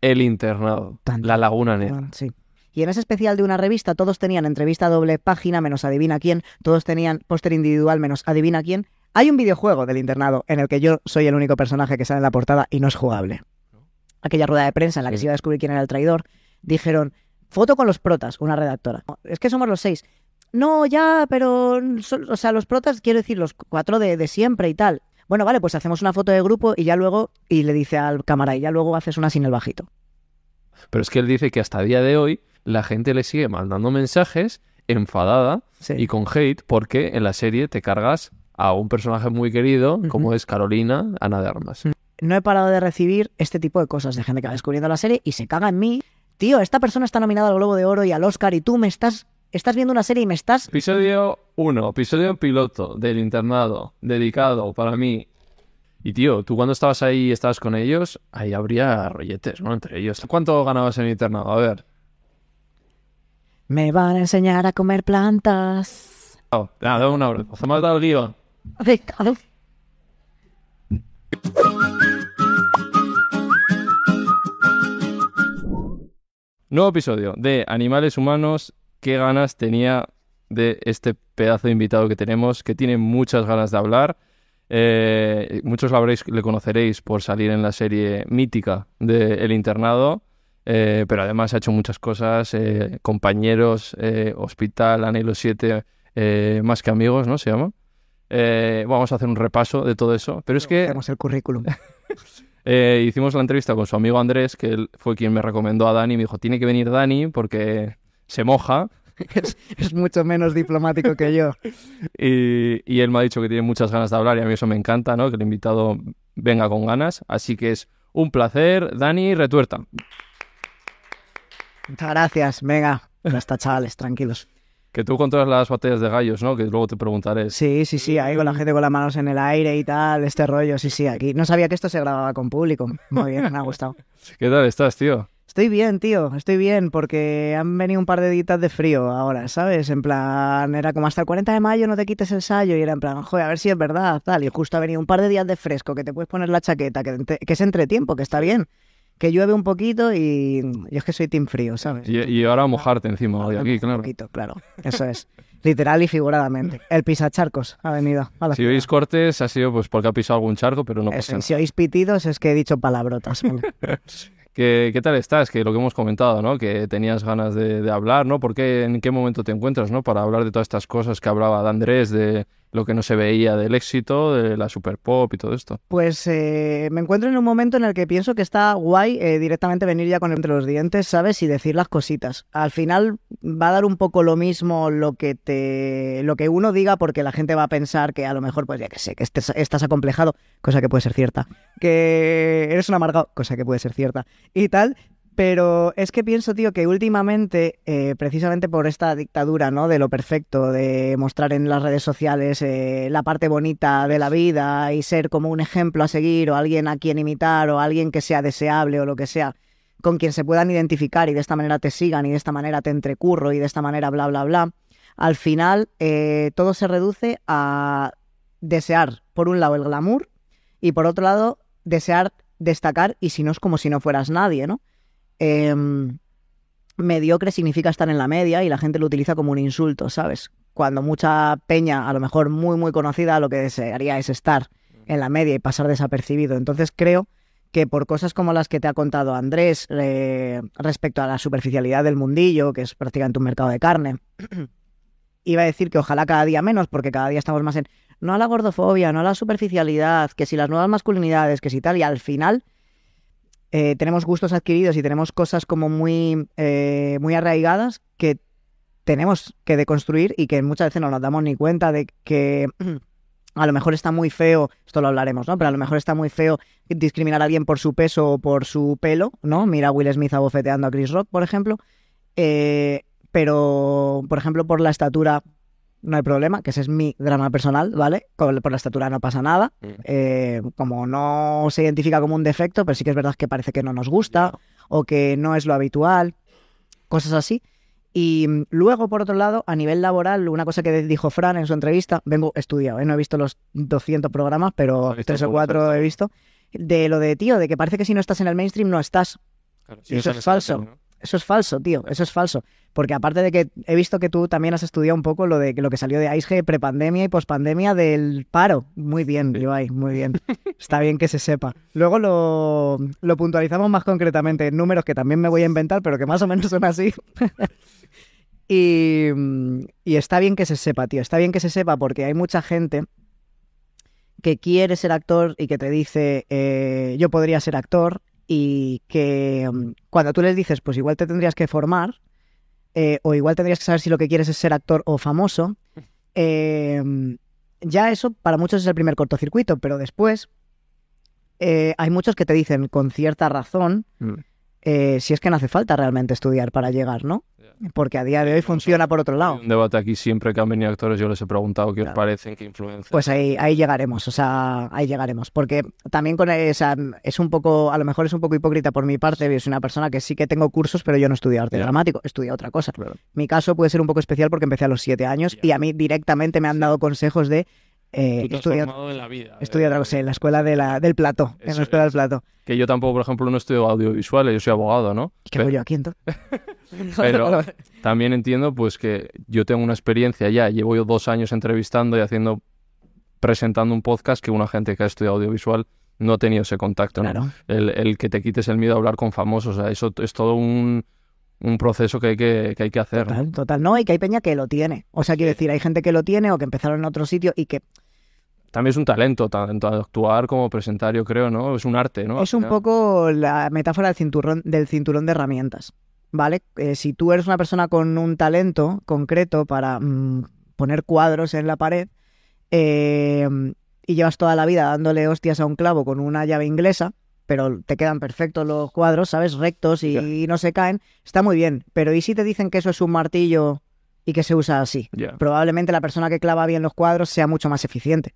El internado, Tan- la laguna negra. Sí. Y en ese especial de una revista todos tenían entrevista doble página menos adivina quién, todos tenían póster individual menos adivina quién. Hay un videojuego del internado en el que yo soy el único personaje que sale en la portada y no es jugable. Aquella rueda de prensa en la que Sí. se iba a descubrir quién era el traidor, dijeron, foto con los protas, una redactora. Es que somos los seis. No, ya, pero, o sea, los protas, quiero decir, los cuatro de, de siempre y tal. Bueno, vale, pues hacemos una foto de grupo y ya luego, y le dice al cámara, y ya luego haces una sin el bajito. Pero es que él dice que hasta día de hoy la gente le sigue mandando mensajes enfadada Sí. y con hate porque en la serie te cargas a un personaje muy querido como es Carolina, Ana de Armas. no he parado de recibir este tipo de cosas de gente que va descubriendo la serie y se caga en mí. Tío, esta persona está nominada al Globo de Oro y al Oscar y tú me estás, estás viendo una serie y me estás... Episodio 1, episodio piloto del internado, dedicado para mí. Y tío, tú cuando estabas ahí y estabas con ellos, ahí habría rolletes, ¿no? Entre ellos. ¿Cuánto ganabas en el internado? A ver. Me van a enseñar a comer plantas. Oh, nada, un abrazo. Se me ha dado el guion. Nuevo episodio de Animales Humanos. ¿Qué ganas tenía de este pedazo de invitado que tenemos? Que tiene muchas ganas de hablar. Eh, muchos lo habréis, le conoceréis por salir en la serie mítica de El Internado. eh, pero además ha hecho muchas cosas. eh, compañeros, Hospital, Anhelo 7, eh, Más que Amigos, ¿no? Se llama. Eh, vamos a hacer un repaso de todo eso. Pero es que Hacemos el currículum. hicimos la entrevista con su amigo Andrés, que él fue quien me recomendó a Dani. Me dijo, tiene que venir Dani porque se moja. es, es mucho menos diplomático que yo. Y, y él me ha dicho que tiene muchas ganas de hablar y a mí eso me encanta, ¿no? Que el invitado venga con ganas. Así que es un placer. Dani, retuerta. Muchas gracias. Venga, ya está, chavales, tranquilos. Que tú controlas las batallas de gallos, ¿no? Que luego te preguntaré. Sí, sí, sí, ahí con la gente con las manos en el aire y tal, este rollo, sí, sí, aquí. No sabía que esto se grababa con público. Muy bien, me ha gustado. ¿Qué tal estás, tío? Estoy bien, tío, estoy bien, porque han venido un par de días de frío ahora, ¿sabes? En plan, era como hasta el 40 de mayo no te quites el sallo y era en plan, joder, a ver si es verdad, tal. Y justo ha venido un par de días de fresco, que te puedes poner la chaqueta, que, te- que es entretiempo, que está bien. Que llueve un poquito y yo es que soy team frío, ¿sabes? Y, y ahora mojarte encima hoy aquí, Un claro. poquito, claro. Eso es. Literal y figuradamente. El pisacharcos ha venido. a la Si oís cortes ha sido pues porque ha pisado algún charco, pero no pasa nada. si oís pitidos es que he dicho palabrotas. ¿Qué, qué tal estás? Que lo que hemos comentado, ¿no? Que tenías ganas de, de hablar, ¿no? ¿Por qué, en qué momento te encuentras, ¿no? Para hablar de todas estas cosas que hablaba de Andrés, de lo que no se veía del éxito, de la super pop y todo esto. Pues eh, me encuentro en un momento en el que pienso que está guay eh, directamente venir ya con entre los dientes, ¿sabes? Y decir las cositas. Al final va a dar un poco lo mismo lo que te lo que uno diga porque la gente va a pensar que a lo mejor, pues ya que sé, que estés- estás acomplejado, cosa que puede ser cierta. Que eres un amargado, cosa que puede ser cierta. Y tal. Pero es que pienso, tío, que últimamente, eh, precisamente por esta dictadura, ¿no? De lo perfecto, de mostrar en las redes sociales eh, la parte bonita de la vida y ser como un ejemplo a seguir o alguien a quien imitar o alguien que sea deseable o lo que sea, con quien se puedan identificar y de esta manera te sigan y de esta manera te entrecurro y de esta manera bla, bla, bla, al final eh, todo se reduce a desear, por un lado, el glamour y por otro lado, desear destacar y si no es como si no fueras nadie, ¿no? Em, mediocre significa estar en la media y la gente lo utiliza como un insulto, ¿sabes? Cuando mucha peña, a lo mejor muy, muy conocida, lo que desearía es estar en la media y pasar desapercibido. Entonces creo que por cosas como las que te ha contado Andrés eh, respecto a la superficialidad del mundillo, que es prácticamente un mercado de carne, iba a decir que ojalá cada día menos, porque cada día estamos más en no a la gordofobia, no a la superficialidad, que si las nuevas masculinidades, que si tal, y al final eh, tenemos gustos adquiridos y tenemos cosas como muy, eh, muy arraigadas que tenemos que deconstruir y que muchas veces no nos damos ni cuenta de que a lo mejor está muy feo, esto lo hablaremos, ¿no? Pero a lo mejor está muy feo discriminar a alguien por su peso o por su pelo, ¿no? Mira a Will Smith abofeteando a Chris Rock, por ejemplo. Eh, pero, por ejemplo, por la estatura no hay problema, que ese es mi drama personal, ¿vale? Por la estatura no pasa nada. Eh, como no se identifica como un defecto, pero sí que es verdad que parece que no nos gusta o que no es lo habitual, cosas así. Y mm, luego, por otro lado, a nivel laboral, una cosa que dijo Fran en su entrevista, vengo estudiado, ¿eh? no he visto los 200 programas, pero tres o cuatro he visto, de lo de tío, de que parece que si no estás en el mainstream no estás. Claro, eso es falso. Eso es falso, tío, eso es falso. Porque aparte de que he visto que tú también has estudiado un poco lo de lo que salió de AISG prepandemia y pospandemia del paro. Muy bien, Sí. Ibai, muy bien. Está bien que se sepa. Luego lo, lo puntualizamos más concretamente en números que también me voy a inventar, pero que más o menos son así. y, y está bien que se sepa, tío. Está bien que se sepa porque hay mucha gente que quiere ser actor y que te dice, eh, yo podría ser actor y que mm, cuando tú les dices, pues igual te tendrías que formar eh, o igual tendrías que saber si lo que quieres es ser actor o famoso, eh, ya eso para muchos es el primer cortocircuito, pero después eh, hay muchos que te dicen con cierta razón Mm. Eh, si es que no hace falta realmente estudiar para llegar, ¿no? Porque a día de hoy funciona por otro lado. Hay un debate aquí siempre que han venido actores, yo les he preguntado qué os parecen, qué influencia. Pues ahí, ahí llegaremos, o sea, ahí llegaremos. Porque también con sea, es un poco, a lo mejor es un poco hipócrita por mi parte, yo soy una persona que sí que tengo cursos, pero yo no estudio arte dramático, estudio otra cosa. Claro. Mi caso puede ser un poco especial porque empecé a los siete años y a mí directamente me han dado consejos de eh, Tú estudia, en la vida. estudia eh, otra cosa, en la escuela de la, del plato, en la escuela es. del plato. Que yo tampoco, por ejemplo, no estudio audiovisuales, yo soy abogado, ¿no? ¿Qué hago yo aquí entonces? Pero también entiendo pues que yo tengo una experiencia ya, llevo yo dos años entrevistando y haciendo, presentando un podcast que una gente que ha estudiado audiovisual no ha tenido ese contacto, ¿no? Claro. El, el que te quites el miedo a hablar con famosos, o sea, eso es todo un, un proceso que hay que, que hay que hacer. ¿no? Total, total. No, y que hay peña que lo tiene. O sea, quiero decir, hay gente que lo tiene o que empezaron en otro sitio y que También es un talento, tanto actuar como presentar, yo creo, ¿no? Es un arte, ¿no? Es un poco la metáfora del cinturón, del cinturón de herramientas, ¿vale? Eh, si tú eres una persona con un talento concreto para mm, poner cuadros en la pared eh, y llevas toda la vida dándole hostias a un clavo con una llave inglesa, pero te quedan perfectos los cuadros, ¿sabes? Rectos y no se caen, está muy bien. Pero ¿y si te dicen que eso es un martillo y que se usa así? Probablemente la persona que clava bien los cuadros sea mucho más eficiente.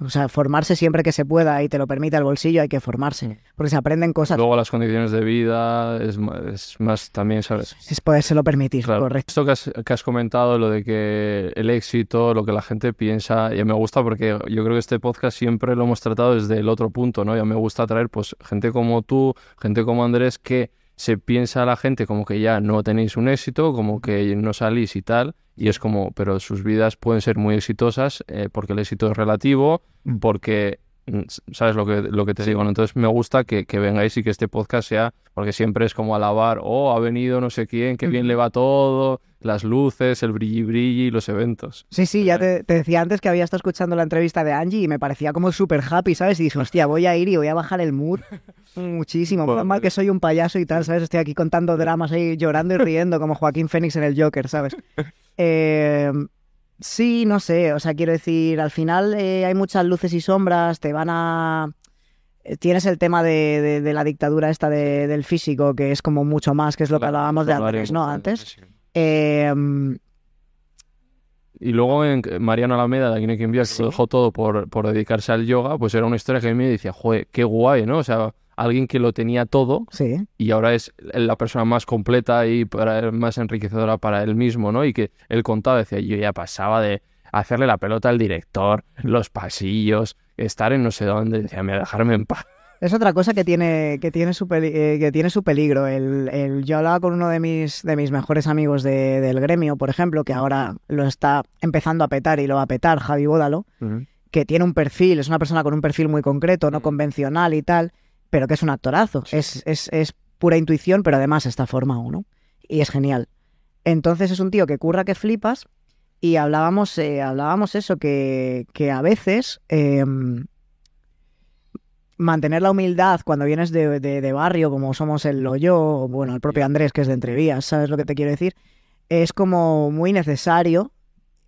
O sea, formarse siempre que se pueda y te lo permite el bolsillo, hay que formarse. Porque se aprenden cosas. Luego las condiciones de vida es más, es más también, ¿sabes? Es podérselo permitir, Claro. correcto. Esto que has, que has comentado, lo de que el éxito, lo que la gente piensa, ya me gusta porque yo creo que este podcast siempre lo hemos tratado desde el otro punto, ¿no? Ya me gusta traer, pues, gente como tú, gente como Andrés, que se piensa a la gente como que ya no tenéis un éxito, como que no salís y tal, y es como, pero sus vidas pueden ser muy exitosas eh, porque el éxito es relativo, porque, mm, ¿sabes lo que, lo que te digo? ¿no? Entonces me gusta que, que vengáis y que este podcast sea, porque siempre es como alabar, oh, ha venido no sé quién, qué bien le va todo, las luces, el brilli brilli, los eventos. Sí, sí, ya te, te decía antes que había estado escuchando la entrevista de Angie y me parecía como súper happy, ¿sabes? Y dije, hostia, voy a ir y voy a bajar el mood muchísimo. Bueno, mal que soy un payaso y tal, ¿sabes? Estoy aquí contando dramas ahí, llorando y riendo como Joaquín Fénix en el Joker, ¿sabes? Eh, sí, no sé, o sea, quiero decir, al final eh, hay muchas luces y sombras, te van a... eh, Tienes el tema de, de- de la dictadura esta de- del físico, que es como mucho más, que es lo que hablábamos de antes, ¿no? Antes. Eh, Y luego en Mariano Alameda, de Aquí hay quien viva, que lo dejó todo por, por dedicarse al yoga, pues era una historia que a mí me decía, joder, qué guay, ¿no? O sea, alguien que lo tenía todo sí, y ahora es la persona más completa y para, más enriquecedora para él mismo, ¿no? Y que él contaba, decía, yo ya pasaba de hacerle la pelota al director, los pasillos, estar en no sé dónde, decía, "Mira, dejarme en paz. Es otra cosa que tiene, que tiene, su, peli- eh, que tiene su peligro. El, el- yo hablaba con uno de mis, de mis mejores amigos de- del gremio, por ejemplo, que ahora lo está empezando a petar y lo va a petar, Javi Bódalo, que tiene un perfil, es una persona con un perfil muy concreto, no Mm. convencional y tal, pero que es un actorazo. Es, es, es pura intuición, pero además está formado, ¿no? Y es genial. Entonces es un tío que curra que flipas y hablábamos, eh, hablábamos eso, que, que a veces... em, mantener la humildad cuando vienes de, de- de barrio, como somos el o yo, o bueno, el propio Andrés, que es de Entrevías, ¿sabes lo que te quiero decir? Es como muy necesario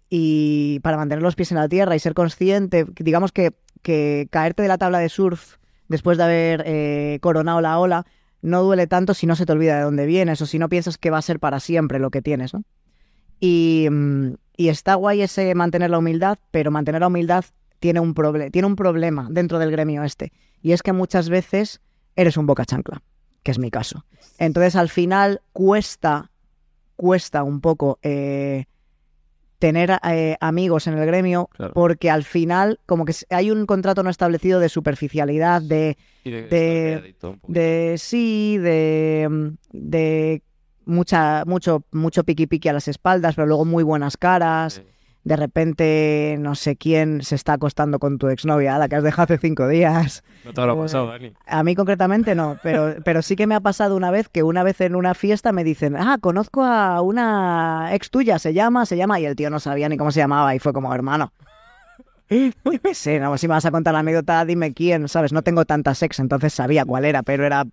y para mantener los pies en la tierra y ser consciente, digamos que, que caerte de la tabla de surf después de haber eh, coronado la ola no duele tanto si no se te olvida de dónde vienes o si no piensas que va a ser para siempre lo que tienes, ¿no? Y, mm, y está guay ese mantener la humildad, pero mantener la humildad tiene un, tiene un problema dentro del gremio este. Y es que muchas veces eres un boca chancla, que es mi caso. Entonces al final cuesta, cuesta un poco eh, tener eh, amigos en el gremio, Claro. porque al final como que hay un contrato no establecido de superficialidad, de, Y de, de- sí, de, de mucha, mucho, mucho piqui piqui a las espaldas, pero luego muy buenas caras. Sí. De repente, no sé quién se está acostando con tu exnovia, la que has dejado hace cinco días. No te habrá Eh, pasado, Dani. A mí concretamente no, pero, pero sí que me ha pasado una vez que una vez en una fiesta me dicen, ah, conozco a una ex tuya, se llama, se llama, y el tío no sabía ni cómo se llamaba y fue como, hermano. Yo qué sé, no, si me vas a contar la anécdota, dime quién, ¿sabes? No tengo tantas ex, entonces sabía cuál era, pero era...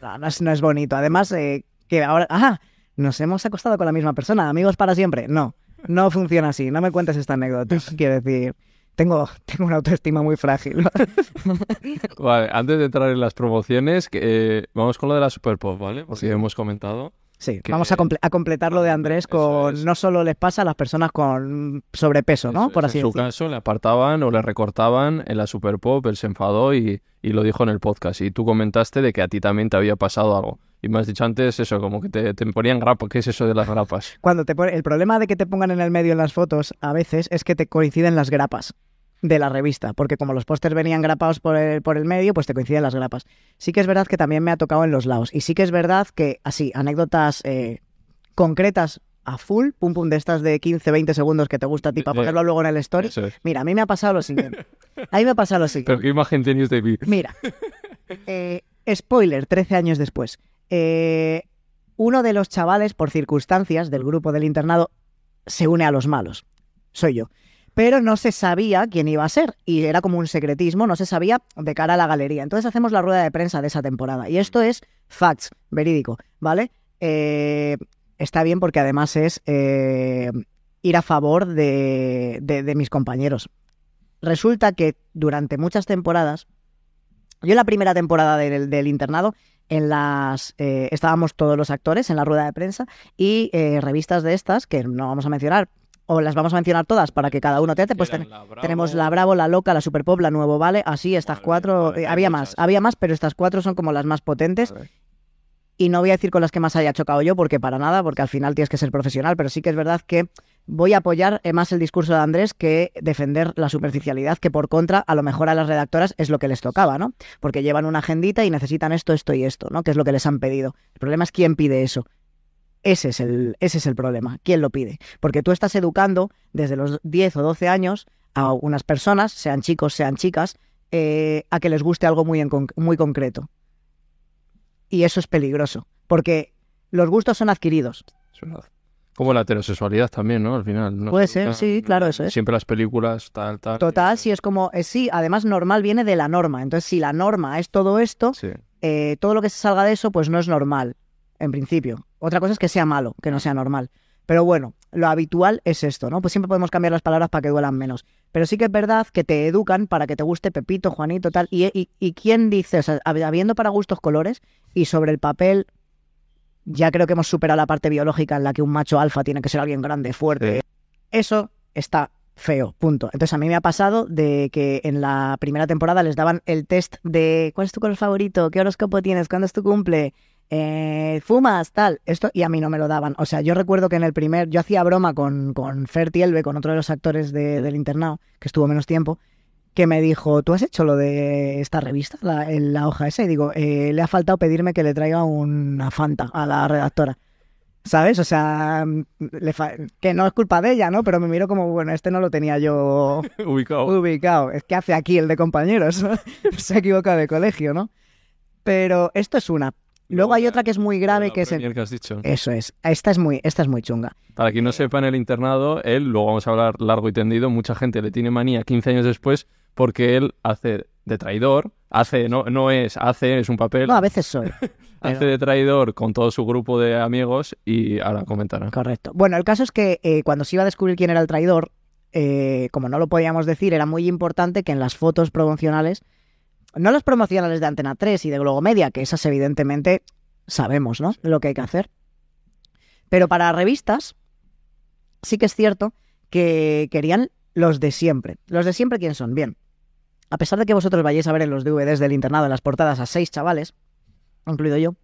No, no es, no es bonito. Además, eh, que ahora... Ah, nos hemos acostado con la misma persona, amigos para siempre. No, no funciona así. No me cuentes esta anécdota. Quiero decir, tengo, tengo una autoestima muy frágil. Vale, antes de entrar en las promociones, eh, vamos con lo de la Super Pop, ¿vale? Porque hemos comentado. Sí, que- vamos a, comple- a completar lo de Andrés con es. no solo les pasa a las personas con sobrepeso, ¿no? Eso Por así en su caso, le apartaban o le recortaban en la Super Pop, él se enfadó y, y lo dijo en el podcast. Y tú comentaste de que a ti también te había pasado algo. Y me has dicho antes eso, como que te, te ponían grapa. ¿Qué es eso de las grapas? Cuando te el problema de que te pongan en el medio en las fotos a veces es que te coinciden las grapas de la revista, porque como los pósters venían grapados por el, por el medio, pues te coinciden las grapas. Sí que es verdad que también me ha tocado en los lados. Y sí que es verdad que, así, anécdotas eh, concretas a full, pum pum, de estas de 15, 20 segundos que te gusta a ti para ponerlo luego en el story. Es. Mira, a mí me ha pasado lo siguiente. A mí me ha pasado lo siguiente. Pero qué imagen tenéis de mí. Mira, eh, spoiler, 13 años después. Eh, uno de los chavales, por circunstancias del grupo del internado, se une a los malos. Soy yo. Pero no se sabía quién iba a ser. Y era como un secretismo, no se sabía de cara a la galería. Entonces hacemos la rueda de prensa de esa temporada. Y esto es facts, verídico, ¿vale? Eh, está bien porque además es eh, ir a favor de, de- mis compañeros. Resulta que durante muchas temporadas, yo en la primera temporada del, del internado, en las eh, estábamos todos los actores en la rueda de prensa y eh, revistas de estas, que no vamos a mencionar, o las vamos a mencionar todas para que cada uno te hace, pues ten- tenemos la Bravo, la Loca, la Super Pop, la Nuevo Vale, así estas Vale, cuatro, vale, eh, había muchas. más, había más, pero estas cuatro son como las más potentes Vale. y no voy a decir con las que más haya chocado yo, porque para nada, porque al final tienes que ser profesional, pero sí que es verdad que voy a apoyar eh, más el discurso de Andrés que defender la superficialidad, que por contra, a lo mejor a las redactoras es lo que les tocaba, ¿no? Porque llevan una agendita y necesitan esto, esto y esto, ¿no? Que es lo que les han pedido. El problema es quién pide eso. Ese es el, ese es el problema. ¿Quién lo pide? Porque tú estás educando desde los 10 o 12 años a unas personas, sean chicos, sean chicas, eh, a que les guste algo muy, en muy concreto. Y eso es peligroso, porque los gustos son adquiridos. Como la heterosexualidad también, ¿no? Al final. no Puede se ser, busca- sí, claro, eso es. Siempre las películas, tal, tal. Total, si es como, eh, sí, además normal viene de la norma. Entonces, si la norma es todo esto, Sí. eh, todo lo que se salga de eso, pues no es normal, en principio. Otra cosa es que sea malo, que no sea normal. Pero bueno, lo habitual es esto, ¿no? Pues siempre podemos cambiar las palabras para que duelan menos. Pero sí que es verdad que te educan para que te guste Pepito, Juanito, tal. Y, y, y quién dice, o sea, hab- habiendo para gustos colores y sobre el papel, ya creo que hemos superado la parte biológica en la que un macho alfa tiene que ser alguien grande, fuerte. Sí. Eso está feo, punto. Entonces a mí me ha pasado de que en la primera temporada les daban el test de ¿cuál es tu color favorito? ¿Qué horóscopo tienes? ¿Cuándo es tu cumple? Eh, ¿Fumas? Tal. Esto, y a mí no me lo daban. O sea, yo recuerdo que en el primer, yo hacía broma con, con Fer Tielbe, con otro de los actores de- del internado, que estuvo menos tiempo, que me dijo, ¿tú has hecho lo de esta revista, la, en la hoja esa? Y digo, "Eh, le ha faltado pedirme que le traiga una Fanta a la redactora. ¿Sabes? O sea, le fa- que no es culpa de ella, ¿no? Pero me miro como, bueno, este no lo tenía yo Ubicado. ubicado. Es que hace aquí el de compañeros. Se ha equivocado de colegio, ¿no? Pero esto es una. Luego hay otra que es muy grave, la que es... el- que has dicho. Eso es. Esta es muy, esta es muy chunga. Para quien no sepa, en el internado, él, luego vamos a hablar largo y tendido, mucha gente le tiene manía 15 años después porque él hace de traidor, hace, no, no es, hace, es un papel, No, a veces soy. hace de traidor con todo su grupo de amigos y ahora comentará. Correcto. Bueno, el caso es que eh, cuando se iba a descubrir quién era el traidor, eh, como no lo podíamos decir, era muy importante que en las fotos promocionales, no las promocionales de Antena 3 y de Globomedia, que esas evidentemente sabemos, ¿no? Lo que hay que hacer. Pero para revistas, sí que es cierto que querían los de siempre. ¿Los de siempre quién son? Bien. A pesar de que vosotros vayáis a ver en los DVDs del internado, en las portadas, a seis chavales, incluido yo,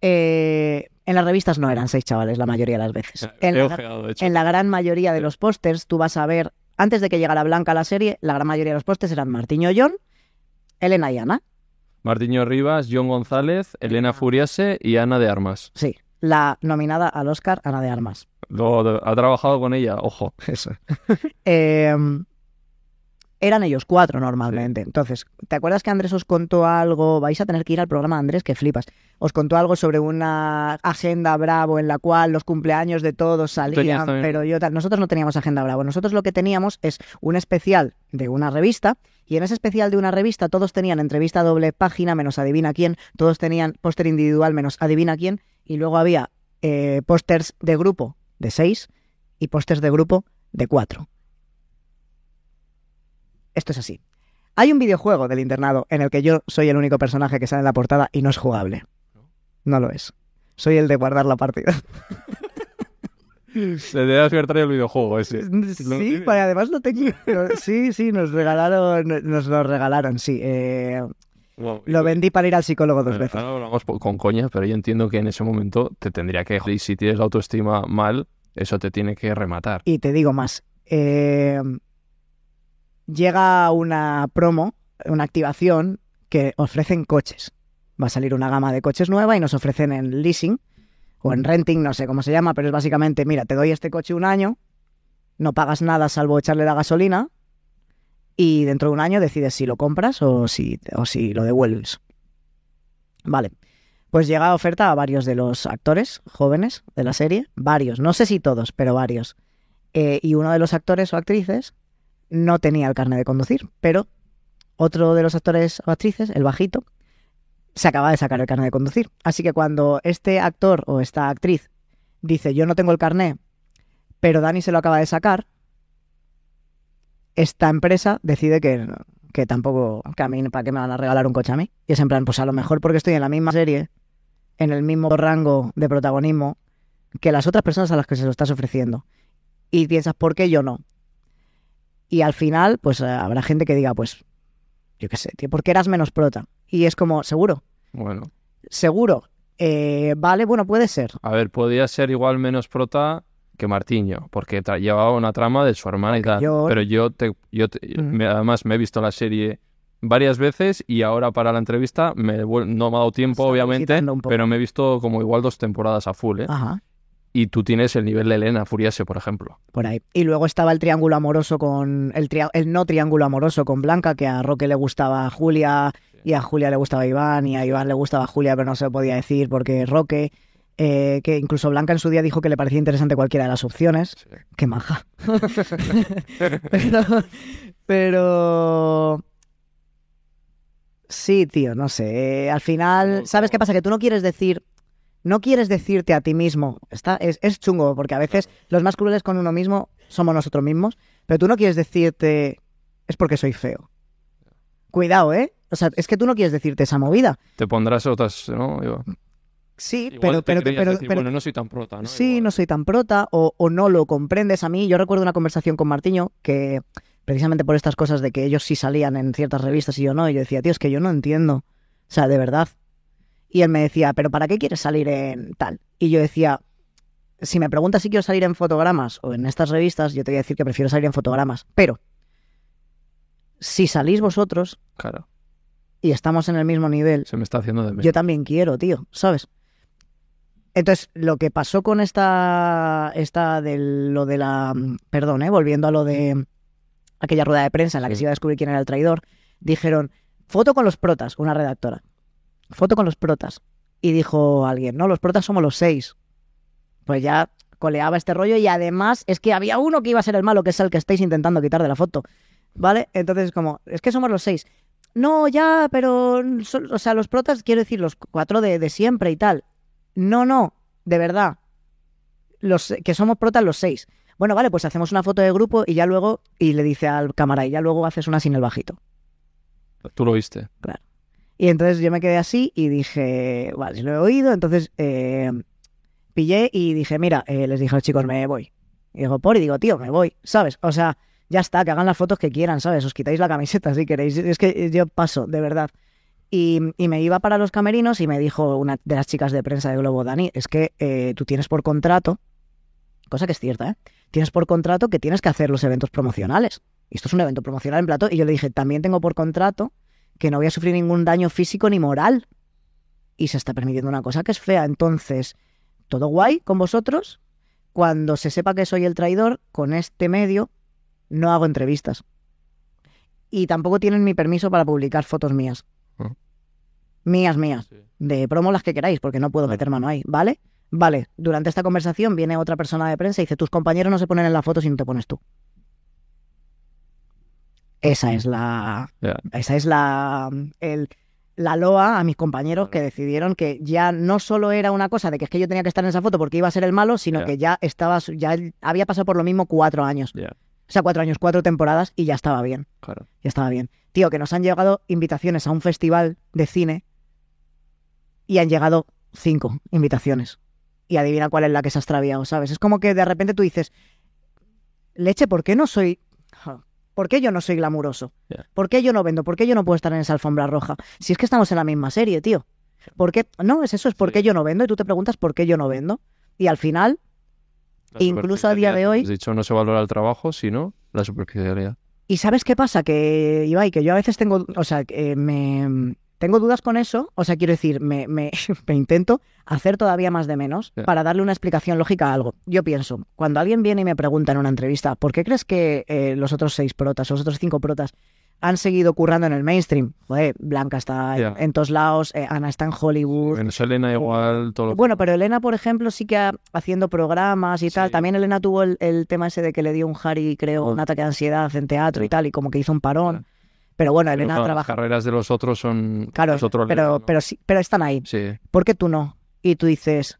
eh, En las revistas no eran seis chavales la mayoría de las veces. En, la, ojeado, en la gran mayoría de los pósters tú vas a ver, antes de que llegara Blanca a la serie, la gran mayoría de los pósters eran Martiño John, Elena y Ana. Martiño Rivas, John González, Elena Furiase y Ana de Armas. Sí, la nominada al Oscar, Ana de Armas. Luego ha trabajado con ella, ojo. Eso. Eh, eran ellos cuatro normalmente. Entonces, ¿te acuerdas que Andrés os contó algo? Vais a tener que ir al programa Andrés, que flipas. Os contó algo sobre una agenda Bravo en la cual los cumpleaños de todos salían, pero yo tal. Nosotros no teníamos agenda Bravo. Nosotros lo que teníamos es un especial de una revista y en ese especial de una revista todos tenían entrevista doble página menos adivina quién, todos tenían póster individual menos adivina quién y luego había eh, pósters de grupo de seis y pósters de grupo de cuatro. Esto es así. Hay un videojuego del internado en el que yo soy el único personaje que sale en la portada y no es jugable. No lo es. Soy el de guardar la partida. Le debes haber traído el videojuego ese. Sí, pues además lo tengo. Sí, sí, nos regalaron, nos lo regalaron, sí. Eh, Wow. lo vendí para ir al psicólogo dos veces. ahora hablamos con coña, pero yo entiendo que en ese momento te tendría que... Y si tienes la autoestima mal, eso te tiene que rematar. Y te digo más. eh, llega una promo, una activación que ofrecen coches. Va a salir una gama de coches nueva y nos ofrecen en leasing o en renting, no sé cómo se llama, pero es básicamente, mira, te doy este coche un año, no pagas nada salvo echarle la gasolina y dentro de un año decides si lo compras o si, o si lo devuelves. Vale. Pues llega oferta a varios de los actores jóvenes de la serie, varios, no sé si todos, pero varios. Eh, y uno de los actores o actrices no tenía el carnet de conducir, pero otro de los actores o actrices, el bajito, se acaba de sacar el carnet de conducir. Así que cuando este actor o esta actriz dice yo no tengo el carnet, pero Dani se lo acaba de sacar, esta empresa decide que, que tampoco, que a mí, ¿para qué me van a regalar un coche a mí? Y es en plan, pues a lo mejor porque estoy en la misma serie, en el mismo rango de protagonismo que las otras personas a las que se lo estás ofreciendo. Y piensas, ¿por qué yo no? Y al final, pues eh, habrá gente que diga, pues, yo qué sé, tío, ¿por qué eras menos prota? Y es como, seguro, Bueno, seguro. Eh, vale, bueno, puede ser. a ver, podía ser igual menos prota que Martiño, porque llevaba una trama de su hermana y tal. yo- Pero yo, te, yo te- me- además me he visto la serie varias veces y ahora para la entrevista me, no me ha dado tiempo, Está obviamente, pero me he visto como igual dos temporadas a full, ¿eh? Ajá, Y tú tienes el nivel de Elena Furiase, por ejemplo. por ahí. Y luego estaba el triángulo amoroso con. El, tria- el no triángulo amoroso con Blanca, que a Roque le gustaba a Julia, y a Julia le gustaba Iván, y a Iván le gustaba Julia, pero no se lo podía decir porque Roque. eh, que incluso Blanca en su día dijo que le parecía interesante cualquiera de las opciones. Sí. Qué maja. pero, pero... Sí, tío, no sé. al final, ¿sabes qué pasa? Que tú no quieres decir... No quieres decirte a ti mismo. Está, es, es chungo, porque a veces los más crueles con uno mismo somos nosotros mismos, pero tú no quieres decirte... Es porque soy feo. Cuidado, ¿eh? O sea, es que tú no quieres decirte esa movida. Te pondrás otras, ¿no? Digo, Sí, igual pero, te pero, pero, decir, pero- bueno, no soy tan prota, ¿no? Sí, Igual. no soy tan prota o, o no lo comprendes a mí. Yo recuerdo una conversación con Martiño que precisamente por estas cosas de que ellos sí salían en ciertas revistas y yo no, y yo decía, tío, es que yo no entiendo. O sea, de verdad. Y él me decía, pero ¿para qué quieres salir en tal? Y yo decía, si me preguntas si quiero salir en fotogramas o en estas revistas, yo te voy a decir que prefiero salir en fotogramas. Pero si salís vosotros Claro, y estamos en el mismo nivel, se me está haciendo de menos. yo también quiero, tío, ¿sabes? Entonces, lo que pasó con esta, esta de lo de la, perdón, ¿eh? volviendo a lo de aquella rueda de prensa en la que Sí. se iba a descubrir quién era el traidor, dijeron, foto con los protas, una redactora, foto con los protas. Y dijo alguien, no, los protas somos los seis. Pues ya coleaba este rollo y además es que había uno que iba a ser el malo, que es el que estáis intentando quitar de la foto. ¿Vale? Entonces, como, es que somos los seis. No, ya, pero, o sea, los protas, quiero decir, los cuatro de, de siempre y tal. No, no, de verdad. Los que somos protas los seis. Bueno, vale, pues hacemos una foto de grupo y ya luego, y le dice al cámara, y ya luego haces una sin el bajito. Tú lo viste. Y entonces yo me quedé así y dije, vale, lo he oído, entonces eh, pillé y dije, mira, eh, les dije a los chicos, me voy. Y digo, por, y digo, tío, me voy, ¿sabes? O sea, ya está, que hagan las fotos que quieran, ¿sabes? Os quitáis la camiseta si queréis. Es que yo paso, de verdad. Y, y me iba para los camerinos y me dijo una de las chicas de prensa de Globo, Dani, es que eh, tú tienes por contrato, cosa que es cierta, ¿eh? Tienes por contrato que tienes que hacer los eventos promocionales. Y esto es un evento promocional en plató. Y yo le dije, también tengo por contrato que no voy a sufrir ningún daño físico ni moral. Y se está permitiendo una cosa que es fea. Entonces, todo guay con vosotros. Cuando se sepa que soy el traidor, con este medio no hago entrevistas. Y tampoco tienen mi permiso para publicar fotos mías. Ah. Mías, mías. Sí. De promo las que queráis, porque no puedo Vale. meter mano ahí, ¿vale? Vale, durante esta conversación viene otra persona de prensa y dice, tus compañeros no se ponen en la foto si no te pones tú. Esa es la, esa es la, el- la loa a mis compañeros que decidieron que ya no solo era una cosa de que es que yo tenía que estar en esa foto porque iba a ser el malo, sino que ya estaba, ya había pasado por lo mismo cuatro años. O sea, cuatro años, cuatro temporadas y ya estaba bien. claro. Ya estaba bien. Tío, que nos han llegado invitaciones a un festival de cine y han llegado cinco invitaciones. Y adivina cuál es la que se ha extraviado, ¿sabes? Es como que de repente tú dices, leche, ¿por qué no soy... ¿Por qué yo no soy glamuroso? ¿Por qué yo no vendo? ¿Por qué yo no puedo estar en esa alfombra roja? Si es que estamos en la misma serie, tío. ¿Por qué? No, es eso, es por Sí. qué yo no vendo. Y tú te preguntas por qué yo no vendo. Y al final, La Incluso a día de hoy- Has dicho, no se valora el trabajo, sino la superficialidad. ¿Y sabes qué pasa? Que, Ibai, que yo a veces tengo, o sea, que me tengo dudas con eso, o sea, quiero decir, me, me, me intento hacer todavía más de menos para darle una explicación lógica a algo. Yo pienso, cuando alguien viene y me pregunta en una entrevista, ¿por qué crees que eh, los otros seis protas, los otros cinco protas, han seguido currando en el mainstream? Joder, Blanca está en- en, todos lados, eh, Ana está en Hollywood. En Selena igual, todo lo Bueno, pero Elena, por ejemplo, sí que ha- haciendo programas y tal. También Elena tuvo el, el tema ese de que le dio un Harry, creo, Oh. un ataque de ansiedad en teatro y tal, y como que hizo un parón. Pero bueno, Pero Elena claro, trabaja. Las carreras de los otros son. Claro, pero, pero, sí, pero están ahí. Sí, ¿Por qué tú no? Y tú dices,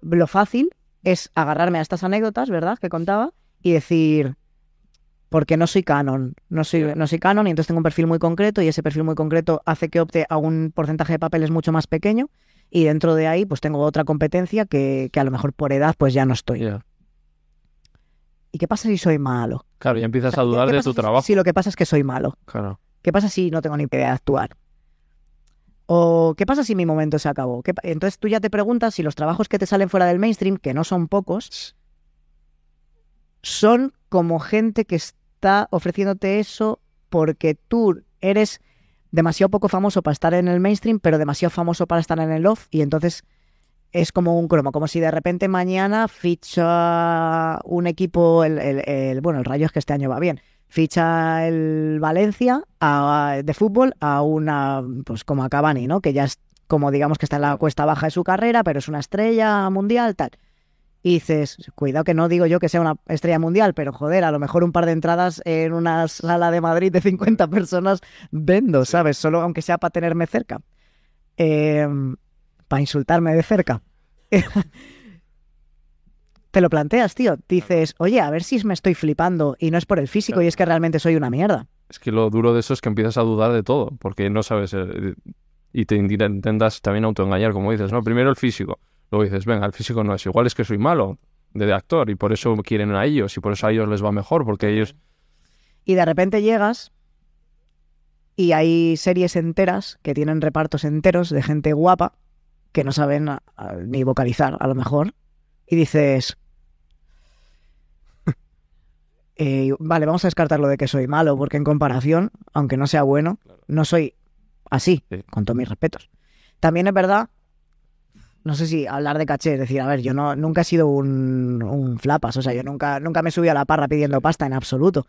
lo fácil es agarrarme a estas anécdotas, ¿verdad? Que contaba, y decir, porque no soy canon, no soy, no soy canon, y entonces tengo un perfil muy concreto, y ese perfil muy concreto hace que opte a un porcentaje de papeles mucho más pequeño, y dentro de ahí, pues tengo otra competencia que, que a lo mejor por edad, pues ya no estoy. ya. ¿Y qué pasa si soy malo? Claro, ya empiezas O sea, a dudar ¿qué de tu si- trabajo. Si lo que pasa es que soy malo. Claro. ¿Qué pasa si no tengo ni idea de actuar? ¿O qué pasa si mi momento se acabó? ¿Qué Entonces tú ya te preguntas si los trabajos que te salen fuera del mainstream, que no son pocos, son como gente que está ofreciéndote eso porque tú eres demasiado poco famoso para estar en el mainstream, pero demasiado famoso para estar en el off, y entonces es como un cromo, como si de repente mañana ficha un equipo, el, el- el- bueno, el Rayo es que este año va bien, ficha el Valencia a- de fútbol a una, pues como a Cavani, ¿no? Que ya es como digamos que está en la cuesta baja de su carrera, pero es una estrella mundial, tal. Y dices, cuidado que no digo yo que sea una estrella mundial, pero joder, a lo mejor un par de entradas en una sala de Madrid de 50 personas vendo, ¿sabes? Solo aunque sea para tenerme cerca. Para insultarme de cerca. Te lo planteas, tío. Dices, oye, a ver si me estoy flipando y no es por el físico y es que realmente soy una mierda. Es que lo duro de eso es que empiezas a dudar de todo, porque no sabes. eh, y te intentas también autoengañar, como dices, ¿no? Primero el físico. Luego dices, venga, el físico no es igual, es que soy malo de actor y por eso quieren a ellos y por eso a ellos les va mejor, porque ellos. Y de repente llegas y hay series enteras que tienen repartos enteros de gente guapa que no saben a- a- ni vocalizar, a lo mejor. Y dices, eh, vale, vamos a descartar lo de que soy malo, porque en comparación, aunque no sea bueno, no soy así, Sí. con todos mis respetos. También es verdad, no sé si hablar de caché, es decir, a ver, yo no, nunca he sido un, un flapas, o sea, yo nunca, nunca me subí a la parra pidiendo pasta en absoluto.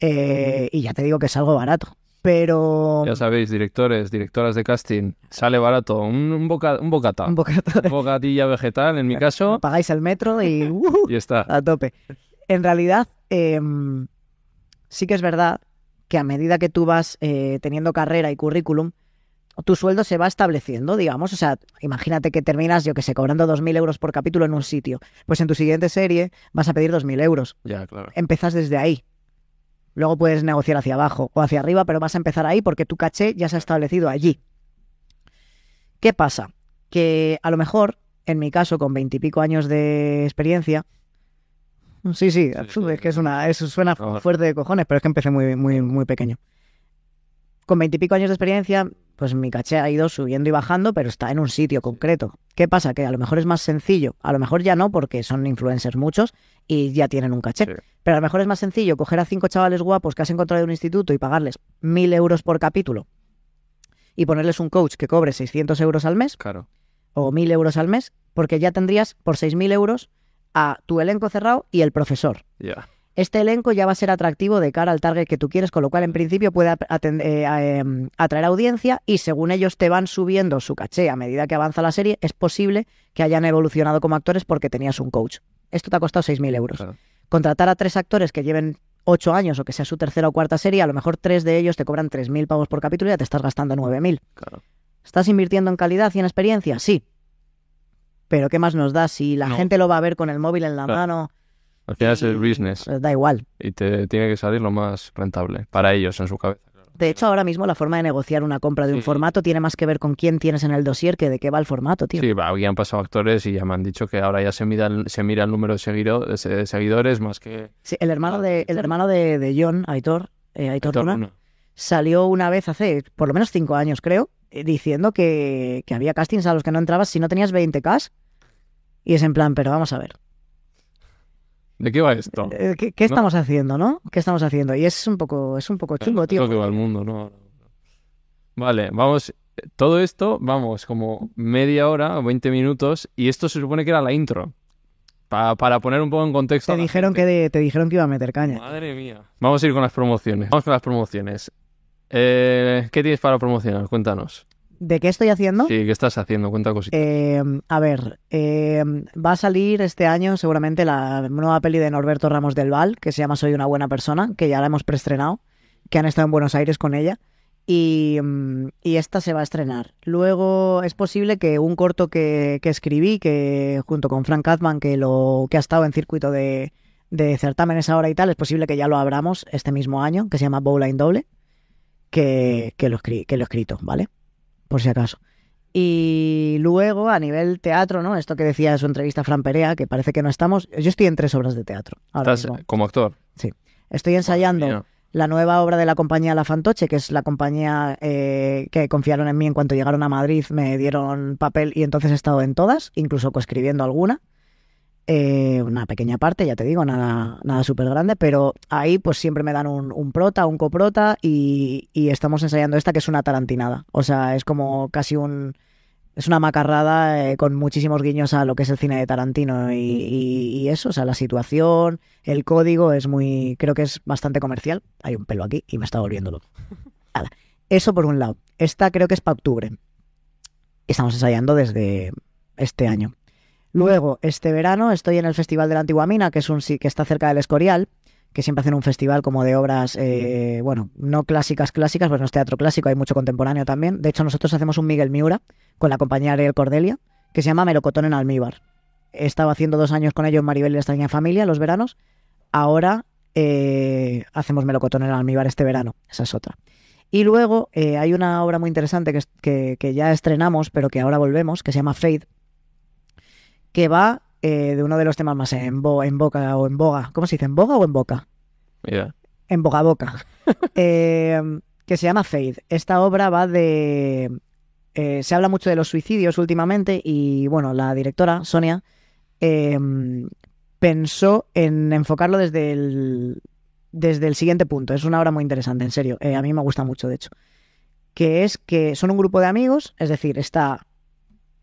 Eh, y ya te digo que es algo barato. Pero Ya sabéis, directores, directoras de casting, sale barato. Un, un, boca, un bocata. un de... bocatilla vegetal, en mi caso, Pagáis el metro y... ¡uh! y está. a tope. En realidad, eh, sí que es verdad que a medida que tú vas eh, teniendo carrera y currículum, tu sueldo se va estableciendo, digamos. O sea, imagínate que terminas, yo que sé, cobrando 2.000 euros por capítulo en un sitio. Pues en tu siguiente serie vas a pedir 2.000 euros. Ya, claro. Empezas desde ahí. Luego puedes negociar hacia abajo o hacia arriba, pero vas a empezar ahí porque tu caché ya se ha establecido allí. ¿Qué pasa? Que a lo mejor, en mi caso, con veintipico años de experiencia, sí, sí, sí, es que es una, eso suena fuerte de cojones, pero es que empecé muy, muy, muy pequeño. Con veintipico años de experiencia, pues mi caché ha ido subiendo y bajando, pero está en un sitio concreto. ¿Qué pasa? Que a lo mejor es más sencillo, a lo mejor ya no, porque son influencers muchos y ya tienen un caché. Sí. Pero a lo mejor es más sencillo coger a cinco chavales guapos que has encontrado en un instituto y pagarles mil euros por capítulo y ponerles un coach que cobre 600 euros al mes Claro. o 1000 euros al mes, porque ya tendrías por 6.000 euros a tu elenco cerrado y el profesor. Ya. Este elenco ya va a ser atractivo de cara al target que tú quieres, con lo cual en principio puede eh, em, atraer audiencia y según ellos te van subiendo su caché a medida que avanza la serie, es posible que hayan evolucionado como actores porque tenías un coach. Esto te ha costado 6.000 euros. Claro. Contratar a tres actores que lleven ocho años o que sea su tercera o cuarta serie, a lo mejor tres de ellos te cobran 3.000 pavos por capítulo y ya te estás gastando 9.000. Claro. ¿Estás invirtiendo en calidad y en experiencia? Sí. Pero ¿qué más nos da si la No. gente lo va a ver con el móvil en la Claro. mano? Al final es el business da igual. y te tiene que salir lo más rentable para ellos en su cabeza. De hecho, ahora mismo la forma de negociar una compra de un Sí. formato tiene más que ver con quién tienes en el dossier que de qué va el formato, tío. Sí, aquí han pasado actores y ya me han dicho que ahora ya se mira el, se mira el número de, seguido- de se- de seguidores más que... Sí, el hermano de, el hermano de, de John, Aitor, eh, Aitor Aitor Luna, Luna. salió una vez hace por lo menos cinco años, creo, eh, diciendo que, que había castings a los que no entrabas si no tenías 20k. Y es en plan, pero vamos a ver. ¿De qué va esto? eh, ¿Qué, estamos haciendo, no? ¿Qué estamos haciendo? Y es un poco, es un poco chungo, Es tío. lo que va el mundo, ¿no? Vale, vamos. Todo esto, vamos, como media hora o 20 minutos, y esto se supone que era la intro. Pa- para poner un poco en contexto. Te dijeron gente. que de- te dijeron que iba a meter caña. Madre mía. Vamos a ir con las promociones. Vamos con las promociones. Eh, ¿Qué tienes para promocionar? Cuéntanos. ¿De qué estoy haciendo? Sí, ¿qué estás haciendo? Cuenta cositas. Eh, a ver, eh, va a salir este año seguramente la nueva peli de Norberto Ramos del Val, que se llama Soy una buena persona, que ya la hemos preestrenado, que han estado en Buenos Aires con ella. Y, mm, y esta se va a estrenar. Luego es posible que un corto que, que escribí, que junto con Frank Katzman, que, lo, que ha estado en circuito de, de certámenes ahora y tal, es posible que ya lo abramos este mismo año, que se llama Bowline Doble, que, que, lo, escri- que lo he escrito, ¿vale? Por si acaso. Y luego, a nivel teatro, ¿no? Esto que decía en su entrevista a Fran Perea, que parece que no estamos. Yo estoy en tres obras de teatro. Ahora Estás mismo. como actor. Estoy ensayando la nueva obra de la compañía La Fantoche, que es la compañía eh, que confiaron en mí en cuanto llegaron a Madrid, me dieron papel y entonces he estado en todas, incluso coescribiendo alguna. Eh, una pequeña parte, ya te digo, nada, nada súper grande, pero ahí pues siempre me dan un, un prota, un coprota y, y estamos ensayando esta que es una tarantinada. O sea, es como casi un... Es una macarrada eh, con muchísimos guiños a lo que es el cine de Tarantino y, y- y eso, o sea, la situación, el código es muy, creo que es bastante comercial. Hay un pelo aquí y me está volviendo loco. Hala. Eso por un lado. Esta creo que es para octubre. Estamos ensayando desde este año. Luego, este verano estoy en el Festival de la Antigua Mina, que es un sí- que está cerca del Escorial, que siempre hacen un festival como de obras, eh, bueno, no clásicas clásicas, pues no es teatro clásico, hay mucho contemporáneo también. De hecho, nosotros hacemos un Miguel Miura con la compañía Ariel Cordelia, que se llama Melocotón en Almíbar. He estado haciendo dos años con ellos Maribel y la extraña familia los veranos. Ahora eh, hacemos melocotón en almíbar este verano. Esa es otra. Y luego eh, hay una obra muy interesante que, que, que ya estrenamos, pero que ahora volvemos, que se llama Fade, que va eh, de uno de los temas más en, bo- en boca o en boga. ¿Cómo se dice? ¿En boga o en boca? Mira. En boca a boca. Eh, que se llama Fade. Esta obra va de... eh, se habla mucho de los suicidios últimamente y, bueno, la directora, Sonia, eh, pensó en enfocarlo desde el, desde el siguiente punto. Es una obra muy interesante, en serio. A mí me gusta mucho, de hecho. Que es que son un grupo de amigos, es decir, está,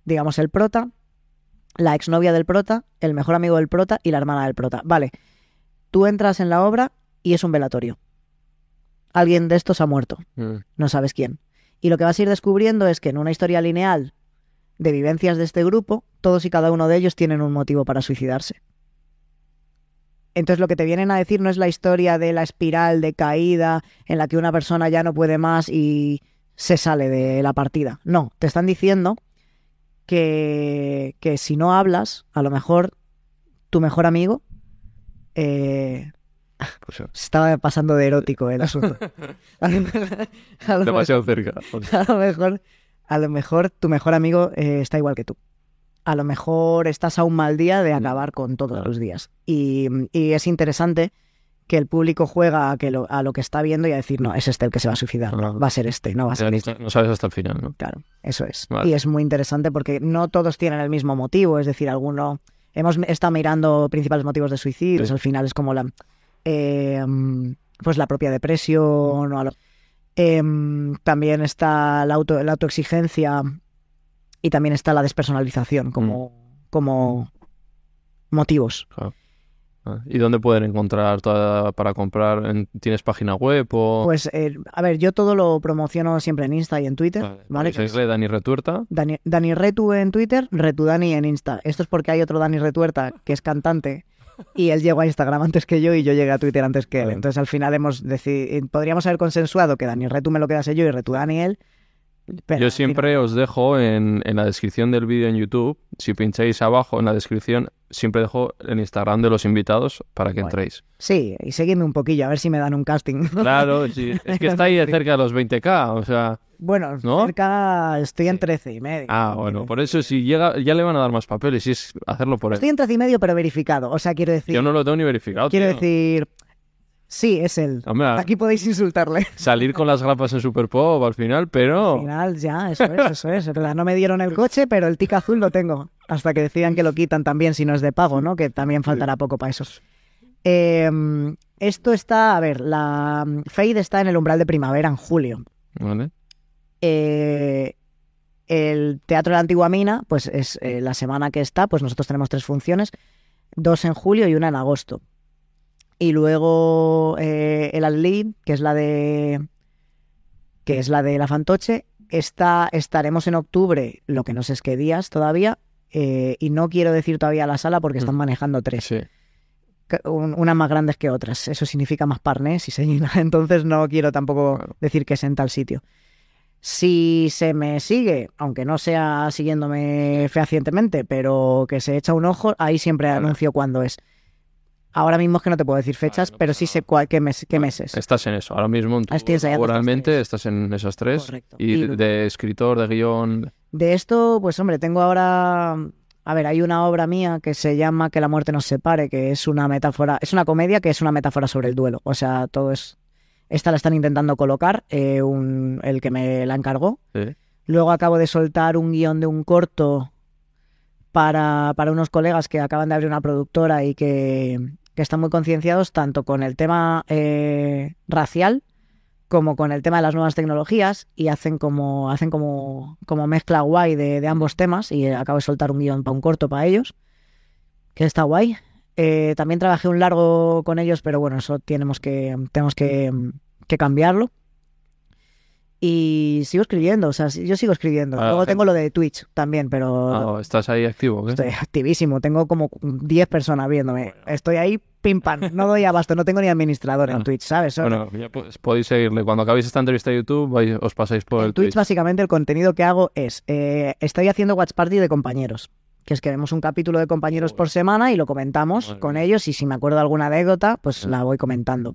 digamos, el prota, la exnovia del prota, el mejor amigo del prota y la hermana del prota. Vale, tú entras en la obra y es un velatorio. Alguien de estos ha muerto, Mm. no sabes quién. Y lo que vas a ir descubriendo es que en una historia lineal de vivencias de este grupo, todos y cada uno de ellos tienen un motivo para suicidarse. Entonces lo que te vienen a decir no es la historia de la espiral de caída en la que una persona ya no puede más y se sale de la partida. No, te están diciendo que, que si no hablas, a lo mejor tu mejor amigo eh, Pues, eh, se estaba pasando de erótico el asunto. A lo mejor- a lo demasiado cerca. a lo mejor, a lo mejor tu mejor amigo eh, está igual que tú. A lo mejor estás a un mal día de acabar con todos los días. Y, y es interesante que el público juega a, que lo, a lo que está viendo y a decir, no, es este el que se va a suicidar, Claro. va a ser este, no va a ser este. No sabes hasta el final, ¿no? Claro, eso es. Vale. Y es muy interesante porque no todos tienen el mismo motivo, es decir, alguno... Hemos estado mirando principales motivos de suicidios, Sí. al final es como la... eh, mm, pues la propia depresión o Em, también está la, auto, la autoexigencia y también está la despersonalización como, como motivos. Ah, ¿Y dónde pueden encontrar toda, para comprar? ¿En- ¿Tienes página web o...? Pues, eh, a ver, yo todo lo promociono siempre en Insta y en Twitter, Vale, seguirle, Dani Retuerta. Dani, Dani Retu en Twitter, Retu Dani en Insta. Esto es porque hay otro Dani Retuerta que es cantante y él llegó a Instagram antes que yo y yo llegué a Twitter antes que él. Entonces al final hemos decidido, podríamos haber consensuado que Dani Retu me lo quedase yo y Retu Dani él. Yo siempre os dejo en, en la descripción del vídeo en YouTube, si pincháis abajo en la descripción, siempre dejo el Instagram de los invitados para que entréis. Sí, y seguidme un poquillo, a ver si me dan un casting. Claro, sí, es que está ahí cerca de los 20k, o sea... bueno, ¿No? cerca estoy en 13 y medio. Ah, bueno, por eso si llega, ya le van a dar más papeles y es hacerlo por él. Estoy en 13 y medio, pero verificado. O sea, quiero decir, Yo no lo tengo ni verificado, quiero tío. decir, sí, es él. Hombre, Aquí podéis insultarle. salir con las grapas en Super Pop al final, pero... Al final, ya, eso es, eso es. Verdad, No me dieron el coche, pero el tic azul lo tengo. Hasta que decidan que lo quitan también si no es de pago, ¿no? Que también faltará poco para eso. Eh, esto está, a ver, la Fade está en el umbral de primavera en julio. Vale. Eh, el Teatro de la Antigua Mina, pues es eh, la semana que está, pues nosotros tenemos tres funciones, dos en julio y una en agosto. Y luego eh, el Adlib, que es la de que es la de la Fantoche, está, estaremos en octubre, lo que no sé es qué días todavía, eh, y no quiero decir todavía la sala porque están Mm. manejando tres Sí. ca- un- unas más grandes que otras. Eso significa más parnés y se llena. Entonces no quiero tampoco decir que es en tal sitio. Si se me sigue, aunque no sea siguiéndome fehacientemente, pero que se echa un ojo, ahí siempre anuncio cuándo es. Ahora mismo es que no te puedo decir fechas, no pero sí sé cuál, qué, mes- qué Vale, meses. Estás en eso. Ahora mismo laboralmente tres. estás en esas tres. Correcto. Y, Y- de, de escritor, de guion... De esto, pues hombre, tengo ahora. A ver, hay una obra mía que se llama Que la muerte nos separe, que es una metáfora, es una comedia que es una metáfora sobre el duelo. O sea, todo es. Esta la están intentando colocar, eh, un- el que me la encargó. Sí. Luego acabo de soltar un guion de un corto para, para unos colegas que acaban de abrir una productora y que, que están muy concienciados tanto con el tema eh, racial como con el tema de las nuevas tecnologías y hacen como hacen como, como mezcla guay de, ambos temas y acabo de soltar un guion para un corto para ellos que está guay. Eh, también trabajé un largo con ellos pero bueno eso tenemos que tenemos que cambiarlo y sigo escribiendo o sea yo sigo escribiendo Ah, luego gente. tengo lo de Twitch también pero Ah, ¿Estás ahí activo? ¿qué? Estoy activísimo, tengo como 10 personas viéndome. Estoy ahí, pim pam, no doy abasto, no tengo ni administrador en Ah. Twitch, ¿sabes? Bueno, ya pues, podéis seguirle. Cuando acabéis esta entrevista de YouTube, vais- os pasáis por en el Twitch, Twitch. básicamente el contenido que hago es, eh, estoy haciendo Watch Party de compañeros, que es que vemos un capítulo de compañeros por semana y lo comentamos con ellos y si me acuerdo de alguna anécdota, pues la voy comentando.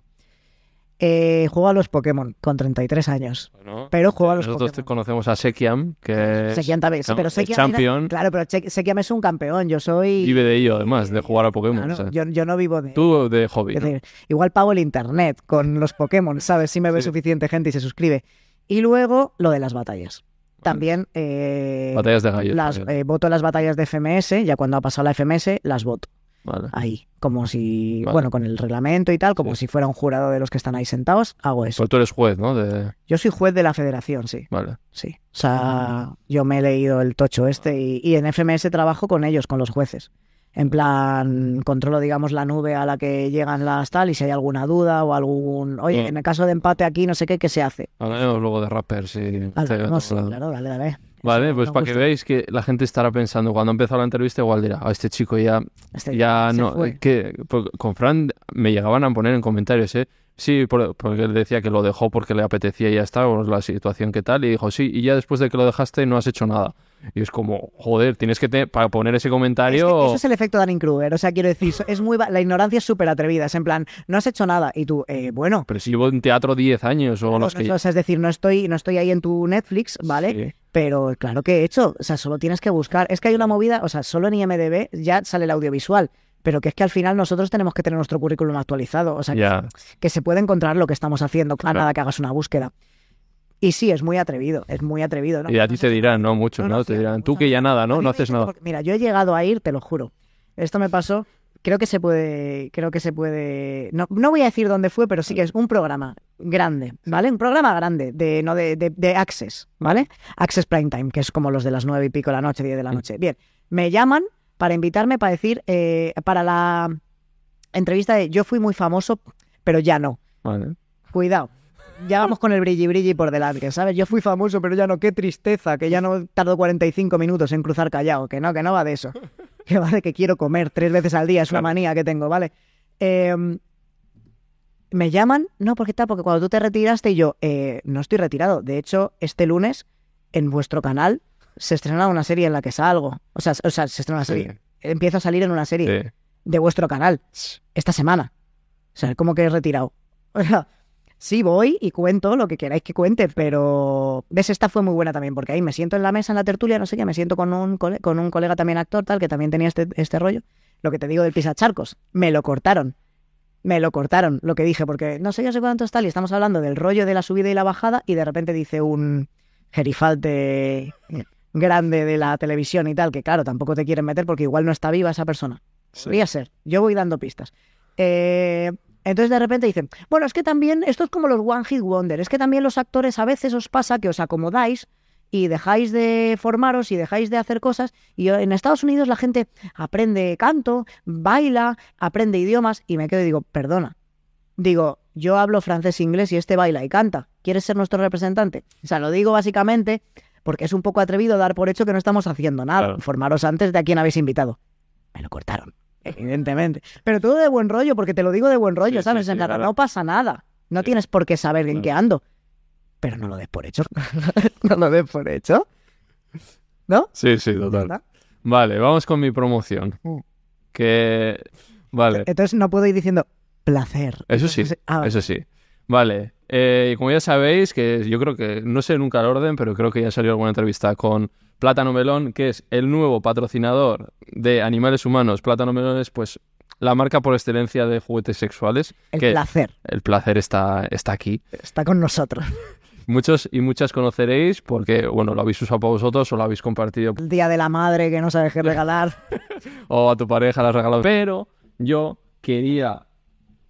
Eh, juego a los Pokémon con 33 años. Bueno, Pero juego a los Nosotros Pokémon. conocemos a Sekiam, que es- Sekiam también, pero Sekiam, champion. claro, pero Sekiam es un campeón, yo soy... vive de ello, además, de jugar a Pokémon. Claro, o sea, yo, yo no vivo de... Tú de hobby. Decir, igual pago el internet con los Pokémon, ¿sabes? Si me ve Sí. suficiente gente y se suscribe. Y luego lo de las batallas. También eh, Batallas de gallos. las, eh, voto las batallas de FMS, ya cuando ha pasado la FMS, las voto Vale. ahí. Como si, Vale. bueno, con el reglamento y tal, como Sí. si fuera un jurado de los que están ahí sentados, hago eso. Pues tú eres juez, ¿no? De... Yo soy juez de la federación, sí. Vale. Sí. O sea, yo me he leído el tocho este y, y en FMS trabajo con ellos, con los jueces. En plan, controlo, digamos, la nube a la que llegan las tal y si hay alguna duda o algún... Oye, Mm. en el caso de empate aquí, no sé qué, ¿qué se hace? Hablaremos luego de rappers y... Hablaremos, Claro. claro, dale, dale. Vale, pues para que veáis que la gente estará pensando, cuando ha empezado la entrevista, igual dirá, a este chico ya, Este ya no. fue. que porque Con Fran me llegaban a poner en comentarios, ¿eh? Sí, por- porque él decía que lo dejó porque le apetecía y ya está, o la situación que tal, y dijo, sí, y ya después de que lo dejaste no has hecho nada. Y es como, joder, tienes que, te- para poner ese Es comentario... que eso es el efecto Danny Kruger. O sea, quiero decir, es muy la ignorancia es súper atrevida. Es en plan, no has hecho nada. Y tú, eh, bueno. Pero si llevo en teatro 10 años o claro, los no- que... o sea, es decir, no estoy, no estoy ahí en tu Netflix, ¿vale? Sí. Pero claro que he hecho. O sea, solo tienes que buscar. Es que hay una movida, o sea, solo en IMDB ya sale el audiovisual. Pero que es que al final nosotros tenemos que tener nuestro currículum actualizado. O sea, que- se puede encontrar lo que estamos haciendo, a Claro. nada que hagas una búsqueda. Y sí, es muy atrevido, es muy atrevido. ¿no? Y a ti te dirán, ¿no? Muchos, ¿no? Te dirán, tú que ya nada, A ¿no? No haces nada. porque- Mira, yo he llegado a ir, te lo juro. Esto me pasó, creo que se puede, creo que se puede, no, no voy a decir dónde fue, pero sí que es un programa grande, ¿vale? Un programa grande, de, no de, de, de Access, ¿vale? Access Prime Time, que es como los de las nueve y pico de la noche, diez de la noche. Bien, me llaman para invitarme para decir, eh, para la entrevista de yo fui muy famoso, pero ya no. Vale. Cuidado. Ya vamos con el brilli brilli por delante, ¿sabes? Yo fui famoso, pero ya no, qué tristeza, que ya no tardo 45 minutos en cruzar callao, que no, que no va de eso. Que va de que quiero comer tres veces al día, es una manía que tengo, ¿vale? Eh, me llaman, no, porque tal, porque cuando tú te retiraste y yo, eh, no estoy retirado. De hecho, este lunes en vuestro canal se estrena una serie en la que salgo. O sea, o sea se estrena una serie. Empiezo a salir en una serie Sí. de vuestro canal esta semana. O sea, como que he retirado. O sea, sí voy y cuento lo que queráis que cuente, pero ves, esta fue muy buena también, porque ahí me siento en la mesa, en la tertulia, no sé qué, me siento con un, cole- con un colega también actor, tal, que también tenía este, este rollo. Lo que te digo del pisacharcos, me lo cortaron. Me lo cortaron, lo que dije, porque no sé, yo sé cuánto tal, y estamos hablando del rollo de la subida y la bajada, y de repente dice un gerifalte grande de la televisión y tal, que claro, tampoco te quieren meter porque igual no está viva esa persona. Sí. Podría ser. Yo voy dando pistas. Eh, entonces de repente dicen, bueno, es que también esto es como los One Hit Wonder, es que también los actores a veces os pasa que os acomodáis y dejáis de formaros y dejáis de hacer cosas y en Estados Unidos la gente aprende canto, baila, aprende idiomas y me quedo y digo, perdona. Digo, yo hablo francés e inglés y este baila y canta. ¿Quieres ser nuestro representante? O sea, lo digo básicamente porque es un poco atrevido dar por hecho que no estamos haciendo nada. Claro. Formaros antes de a quién habéis invitado. Me lo cortaron, evidentemente. Pero todo de buen rollo, porque te lo digo de buen rollo, Sí, ¿sabes? sí, sí, En. No pasa nada. No tienes por qué saber en qué ando. Pero no lo des por hecho. no lo des por hecho. ¿No? Sí, sí, total. Vale, vamos con mi promoción. Mm. Que. Vale, Entonces no puedo ir diciendo placer. eso sí, Ah, vale. eso sí. Vale, eh, como ya sabéis, que yo creo que, no sé nunca el orden, pero creo que ya salió alguna entrevista con Plátano Melón, que es el nuevo patrocinador de animales humanos. Plátano Melón es, pues, la marca por excelencia de juguetes sexuales. El que placer el placer está, está aquí. está con nosotros. Muchos y muchas conoceréis porque, bueno, lo habéis usado para vosotros o lo habéis compartido El día de la madre que no sabes qué regalar. o a tu pareja la has regalado. Pero yo quería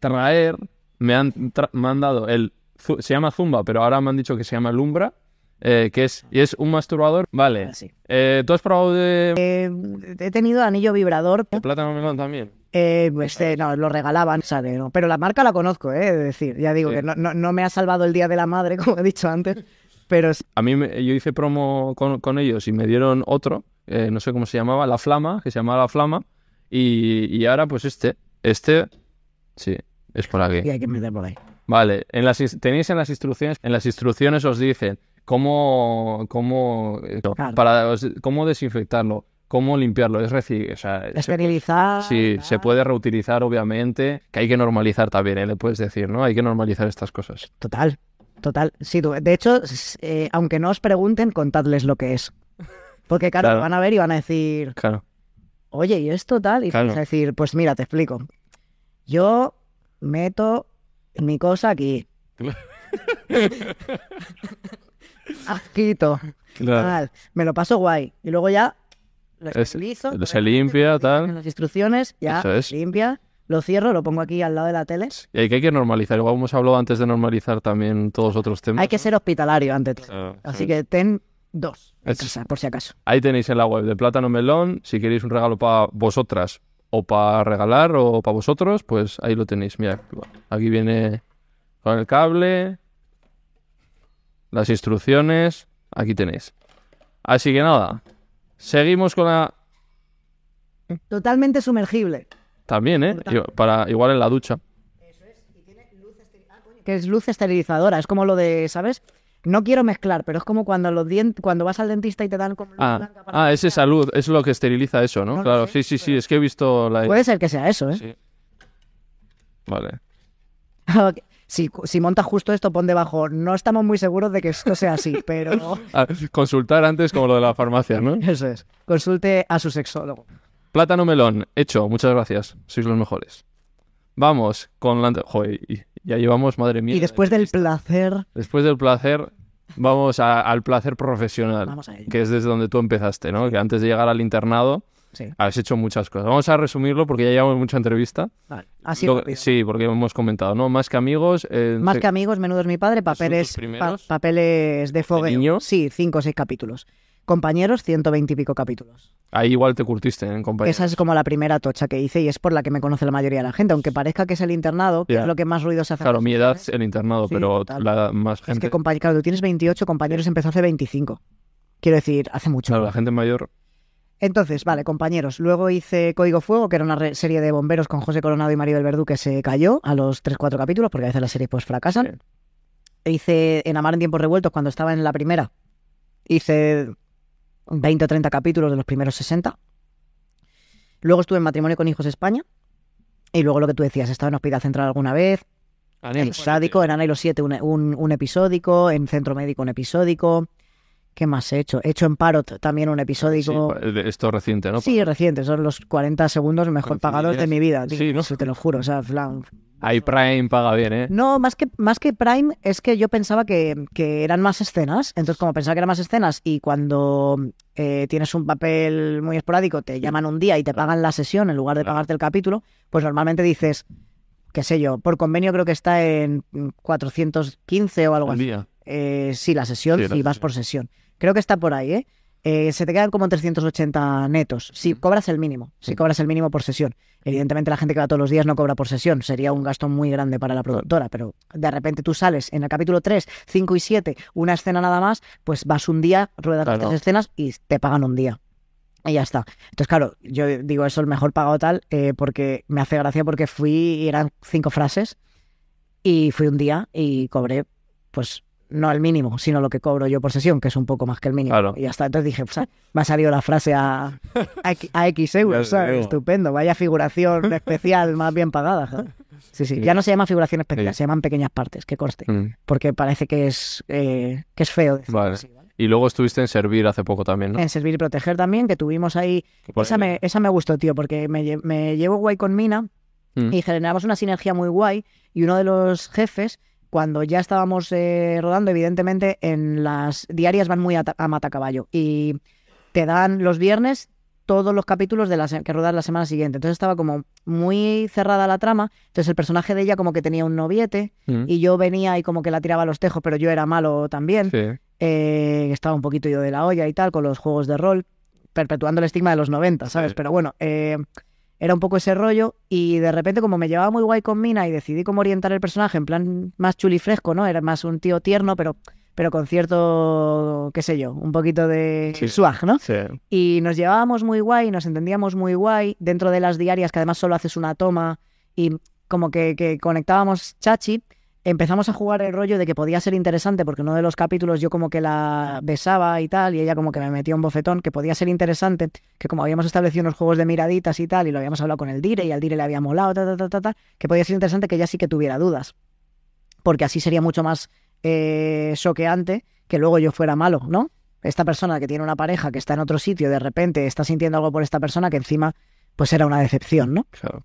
traer, me han, tra- me han dado el, se llama Zumba, pero ahora me han dicho que se llama Lumbra, eh, que es, y es un masturbador. Vale, Así. Eh, ¿tú has probado de, Eh, he tenido anillo vibrador. de plátano melón también? Pues, no, lo regalaban, sabe, no. Pero la marca la conozco, eh, de decir. Ya digo Sí. que no, no, no me ha salvado el día de la madre, como he dicho antes. Pero es- A mí me- yo hice promo con, con ellos y me dieron otro, no sé cómo se llamaba, La Flama, que se llamaba La Flama, y, y ahora pues este, este, sí, es por aquí. y hay que meter por ahí. Vale, en las, ins- tenéis en las instrucciones, en las instrucciones os dicen cómo, cómo, Claro. para, os- cómo desinfectarlo, cómo limpiarlo, es decir, o sea, se- Esterilizar. sí, se puede reutilizar obviamente, que hay que normalizar también, ¿eh? le puedes decir, ¿no? Hay que normalizar estas cosas. Total, total. Sí, tú- de hecho, eh, aunque no os pregunten, contadles lo que es. Porque, claro, Claro. van a ver y van a decir, Claro, oye, ¿y esto tal? Y Claro. vas a decir, pues mira, te explico. Yo meto mi cosa aquí. Asquito. claro. tal. Me lo paso guay. Y luego ya lo Es- esterilizo. lo se limpia, tal. En las instrucciones, ya Eso es. limpia. Lo cierro, lo pongo aquí al lado de la tele. Y hay que, hay que normalizar, igual hemos hablado antes de normalizar también todos otros temas. Hay que ser hospitalario ante todo. Ah, Así sí. que ten dos casa, por si acaso. Ahí tenéis en la web de Plátano Melón. Si queréis un regalo para vosotras o para regalar o para vosotros, pues ahí lo tenéis. Mira, aquí viene con el cable, las instrucciones. Aquí tenéis. Así que nada, seguimos con la. Totalmente sumergible. También, ¿eh? Para, igual en la ducha. Que es luz esterilizadora. Es como lo de, ¿sabes? No quiero mezclar, pero es como cuando los dien- cuando vas al dentista y te dan como Ah, blanca para ah, es esa luz, es lo que esteriliza eso, ¿no? Claro, sé, sí, sí, sí, es que he visto la. Puede ser que sea eso, ¿eh? Sí. Vale. Si, si montas justo esto, pon debajo. No estamos muy seguros de que esto sea así, pero Ah, consultar antes como lo de la farmacia, ¿no? eso es. Consulte a su sexólogo. Plátano melón, hecho, muchas gracias. Sois los mejores. Vamos con la... Joder, y- ya llevamos, madre mía. Y después del placer, Después del placer, vamos a- al placer profesional, vamos a ello. que es desde donde tú empezaste, ¿no? Que antes de llegar al internado Sí, has hecho muchas cosas. Vamos a resumirlo porque ya llevamos mucha entrevista. vale. Así Lo- sí, porque hemos comentado, ¿no? Más que amigos. eh, Más se- que amigos, menudo es mi padre, papeles, pa- papeles de fogueo. niño? Sí, cinco o seis capítulos. Compañeros, 120 y pico capítulos. Ahí igual te curtiste, ¿eh, compañero? Esa es como la primera tocha que hice y es por la que me conoce la mayoría de la gente. Aunque parezca que es el internado, que es lo que más ruido se hace. en Claro, mi edad jóvenes. el internado, Sí, pero total. la más Es gente. que, compañ- claro, tú tienes 28, compañeros empezó hace 25. Quiero decir, hace mucho. Claro, la gente mayor. Entonces, vale, compañeros. Luego hice Código Fuego, que era una serie de bomberos con José Coronado y Maribel Verdú que se cayó a los 3-4 capítulos, porque a veces las series pues fracasan. Hice En Amar en Tiempos Revueltos cuando estaba en la primera. Hice 20 o 30 capítulos de los primeros 60. Luego estuve en Matrimonio con Hijos España. Y luego lo que tú decías, estaba en Hospital Central alguna vez. En Sádico, en Ana y los Siete, un, un, un episódico. En Centro Médico, un episódico. ¿Qué más he hecho? He hecho en Parot también un Sí, de- esto es reciente, ¿no? Sí, reciente, son los 40 segundos mejor pagados de mi vida. tío. Sí, ¿no? Te lo juro, o sea, flan- Ahí Prime paga bien, ¿eh? No, más que, más que Prime, es que yo pensaba que, que eran más escenas. Entonces, como pensaba que eran más escenas y cuando eh, tienes un papel muy esporádico, te llaman un día y te pagan la sesión en lugar de pagarte el capítulo, pues normalmente dices, qué sé yo, por convenio creo que está en 415 o algo Al así. día. Eh, sí, la sesión, Sí, la si vas por sesión. Creo que está por ahí, ¿eh? Eh, se te quedan como 380 netos. Si cobras el mínimo, si cobras el mínimo por sesión. Evidentemente la gente que va todos los días no cobra por sesión, sería un gasto muy grande para la productora, pero de repente tú sales en el capítulo 3, 5 y 7, una escena nada más, pues vas un día, ruedas las Claro. tres escenas y te pagan un día. Y ya está. Entonces, claro, yo digo eso el mejor pagado tal, eh, porque me hace gracia porque fui y eran cinco frases y fui un día y cobré, pues, no el mínimo, sino lo que cobro yo por sesión, que es un poco más que el mínimo. Claro. Y ya está. Entonces dije, pues, me ha salido la frase a, a, X- a X euros, ¿sabes? Estupendo. Vaya figuración especial más bien pagada. joder. Sí, sí. Ya no se llama figuración especial, Sí. se llaman pequeñas partes, que conste. Mm. Porque parece que es, eh, que es feo decirlo Vale. así, ¿vale? Y luego estuviste en Servir hace poco también, ¿no? En Servir y Proteger también, que tuvimos ahí esa me, esa me gustó, tío, porque me, me llevo guay con Mina Mm. y generamos una sinergia muy guay. Y uno de los jefes, cuando ya estábamos eh, rodando, evidentemente en las diarias van muy a, ta- a matacaballo y te dan los viernes todos los capítulos de la que rodas la semana siguiente. Entonces estaba como muy cerrada la trama. Entonces el personaje de ella como que tenía un noviete Mm. y yo venía y como que la tiraba a los tejos, pero yo era malo también Sí. eh, estaba un poquito yo de la olla y tal, con los juegos de rol, perpetuando el estigma de los 90, ¿sabes? Sí. Pero bueno, eh, era un poco ese rollo y de repente como me llevaba muy guay con Mina y decidí cómo orientar el personaje en plan más chuli fresco, ¿no? Era más un tío tierno, pero, pero con cierto, qué sé yo, un poquito de Sí. swag, ¿no? Sí. Y nos llevábamos muy guay, nos entendíamos muy guay dentro de las diarias, que además solo haces una toma y como que, que conectábamos chachi. Empezamos a jugar el rollo de que podía ser interesante porque uno de los capítulos yo como que la besaba y tal y ella como que me metía un bofetón que podía ser interesante, que como habíamos establecido unos juegos de miraditas y tal y lo habíamos hablado con el Dire y al Dire le había molado, ta, ta, ta, ta, que podía ser interesante que ella sí que tuviera dudas. Porque así sería mucho más eh, choqueante que luego yo fuera malo, ¿no? esta persona que tiene una pareja que está en otro sitio, de repente está sintiendo algo por esta persona que encima pues era una decepción, ¿no? Claro.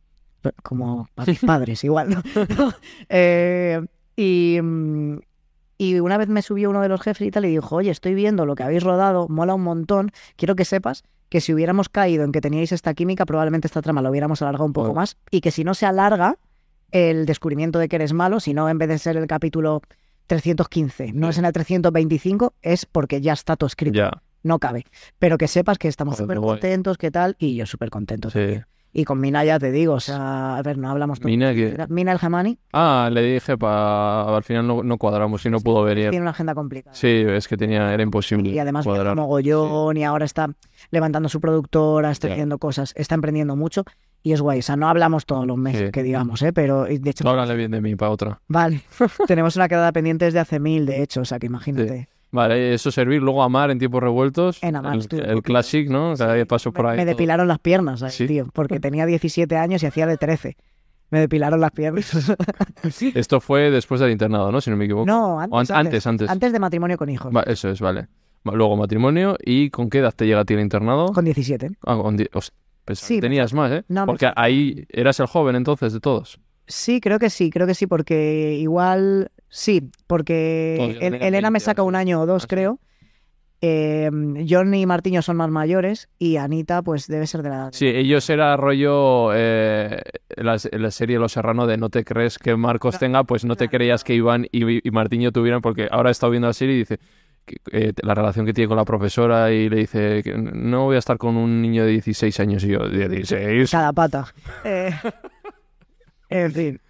Como mis padres, igual, ¿no? Eh, y, y una vez me subió uno de los jefes y tal y dijo, oye, estoy viendo lo que habéis rodado, mola un montón, quiero que sepas que si hubiéramos caído en que teníais esta química, probablemente esta trama la hubiéramos alargado un poco Oh. más y que si no se alarga el descubrimiento de que eres malo, si no en vez de ser el capítulo 315, no es en el 325, es porque ya está todo escrito no cabe. Pero que sepas que estamos súper contentos, ¿qué tal? Y yo súper contento. Sí. también. Y con Mina ya te digo, o sea, a ver, no hablamos todo. Mina que... Mina el Gemani Ah, le dije para... Al final no, no cuadramos y no pudo venir. tiene una agenda complicada. Sí, es que tenía... Era imposible Y además cuadrar. como mogollón y ahora está levantando su productora, está haciendo cosas, está emprendiendo mucho y es guay. O sea, no hablamos todos los meses, Sí. que digamos, ¿eh? Pero de hecho, No, háblale bien de mí para otra. vale, tenemos una quedada pendiente desde hace mil, de hecho, o sea, que imagínate. Vale, eso servir. Luego Amar en tiempos revueltos. En Amar El, poquito. Classic, ¿no? Cada vez paso por Me, ahí. me depilaron las piernas, ¿Sí? tío, porque tenía 17 años y hacía de 13. Me depilaron las piernas. Esto fue después del internado, ¿no? Si no me equivoco. No, antes, an- antes, antes. Antes de matrimonio con hijos. Va, eso es, vale. Va, Luego matrimonio. ¿Y con qué edad te llega a ti el internado? Con 17. Ah, con Pues Sí, tenías más, ¿eh? No, Porque ahí eras el joven entonces de todos. Sí, creo que sí, creo que sí, porque igual sí, porque El- Elena me 20 saca un año o dos, Ah, creo. Eh, John y Martiño son más mayores y Anita, pues debe ser de la edad. Sí, ellos era rollo eh, la, la serie Los Serrano de no te crees que Marcos tenga, pues no te claro, creías que Iván y, y Martiño tuvieran, porque ahora he estado viendo la serie y dice que, eh, la relación que tiene con la profesora y le dice que no voy a estar con un niño de 16 años y yo, de 16. Cada pata. Eh, en fin.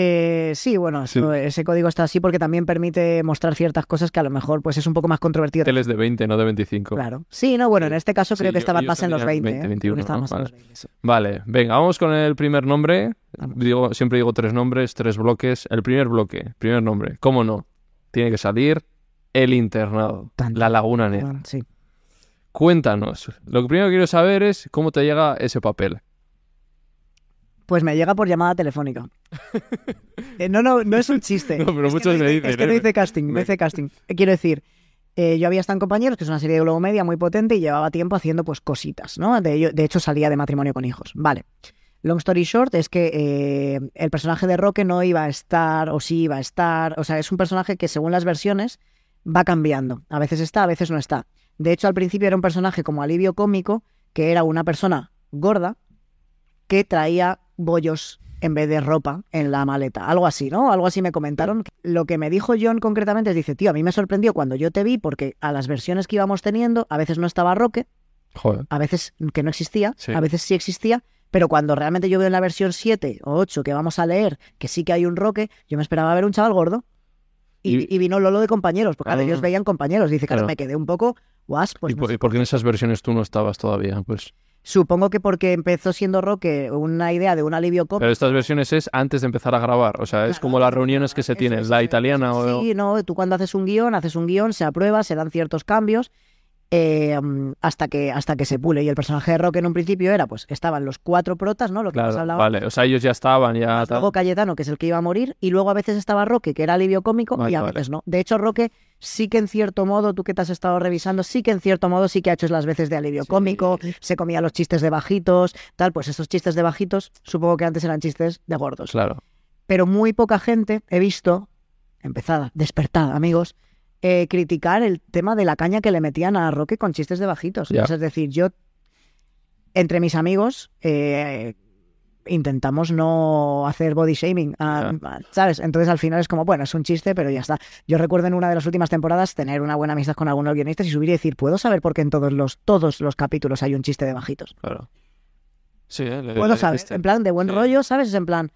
Eh, sí, bueno, Sí. ese código está así porque también permite mostrar ciertas cosas que a lo mejor pues es un poco más controvertido. Teles de 20, no de 25. Claro. Sí, no, bueno, en este caso Sí, creo que estaba más en los tenían 20. 20, ¿eh? 21, Creo que estaba ¿no? más en los Vale. 20, sí. Vale, venga, vamos con el primer nombre. Digo, siempre digo tres nombres, tres bloques. El primer bloque, primer nombre, ¿cómo no? Tiene que salir El Internado, La Laguna Negra. Sí. Cuéntanos. Lo que primero que quiero saber es cómo te llega ese papel. Pues me llega por llamada telefónica. Eh, no, no, no es un chiste. No, pero Es que muchos no me hice- dicen, Es que no ¿eh? hice casting, no Me- hice casting. Eh, Quiero decir, eh, yo había estado en Compañeros, que es una serie de Globo Media muy potente y llevaba tiempo haciendo pues cositas, ¿no? De, hecho salía de matrimonio con hijos. Vale. Long story short es que eh, el personaje de Roque no iba a estar o sí iba a estar. O sea, es un personaje que según las versiones va cambiando. A veces está, a veces no está. De hecho, al principio era un personaje como alivio cómico, que era una persona gorda que traía bollos en vez de ropa en la maleta. Algo así, ¿no? Algo así me comentaron. Lo que me dijo John concretamente es, dice, tío, a mí me sorprendió cuando yo te vi porque a las versiones que íbamos teniendo, a veces no estaba Roque, Joder. a veces que no existía, Sí. a veces sí existía, pero cuando realmente yo veo en la versión 7 o 8 que vamos a leer que sí que hay un Roque, yo me esperaba ver un chaval gordo. Y, Y- y vino Lolo de compañeros, porque Ah. ellos veían compañeros. Dice, claro, me quedé un poco, guas, pues ¿Y, no por, sé. y por qué en esas versiones tú no estabas todavía? Pues, Supongo que porque empezó siendo Roque una idea de un alivio cómico. pero estas versiones es antes de empezar a grabar. O sea, es Claro, como las reuniones que se tienen. La italiana o... Sí, no, tú cuando haces un guion, haces un guion, se aprueba, se dan ciertos cambios eh, hasta, que, hasta que se pule. Y el personaje de Roque en un principio era, pues, estaban los cuatro protas, ¿no? Lo que hemos Claro, hablado. vale. O sea, ellos ya estaban, ya... Luego Cayetano, que es el que iba a morir, y luego a veces estaba Roque, que era alivio cómico, Vale, y a vale. veces no. De hecho, Roque sí que en cierto modo, tú que te has estado revisando, sí que en cierto modo sí que ha hecho las veces de alivio Sí. cómico, se comía los chistes de bajitos, tal, pues esos chistes de bajitos, supongo que antes eran chistes de gordos Claro. pero muy poca gente he visto, empezada, despertada, amigos, eh, criticar el tema de la caña que le metían a Roque con chistes de bajitos. Es decir, yo, entre mis amigos, eh, intentamos no hacer body shaming, ah, ¿sabes? Entonces al final es como, bueno, es un chiste, pero ya está. Yo recuerdo en una de las últimas temporadas tener una buena amistad con algunos guionistas y subir y decir, ¿puedo saber por qué en todos los, todos los capítulos hay un chiste de bajitos? Claro. Sí, ¿eh? Le- Puedo le saber, dijiste. en plan de buen Sí. rollo, ¿sabes? Es en plan,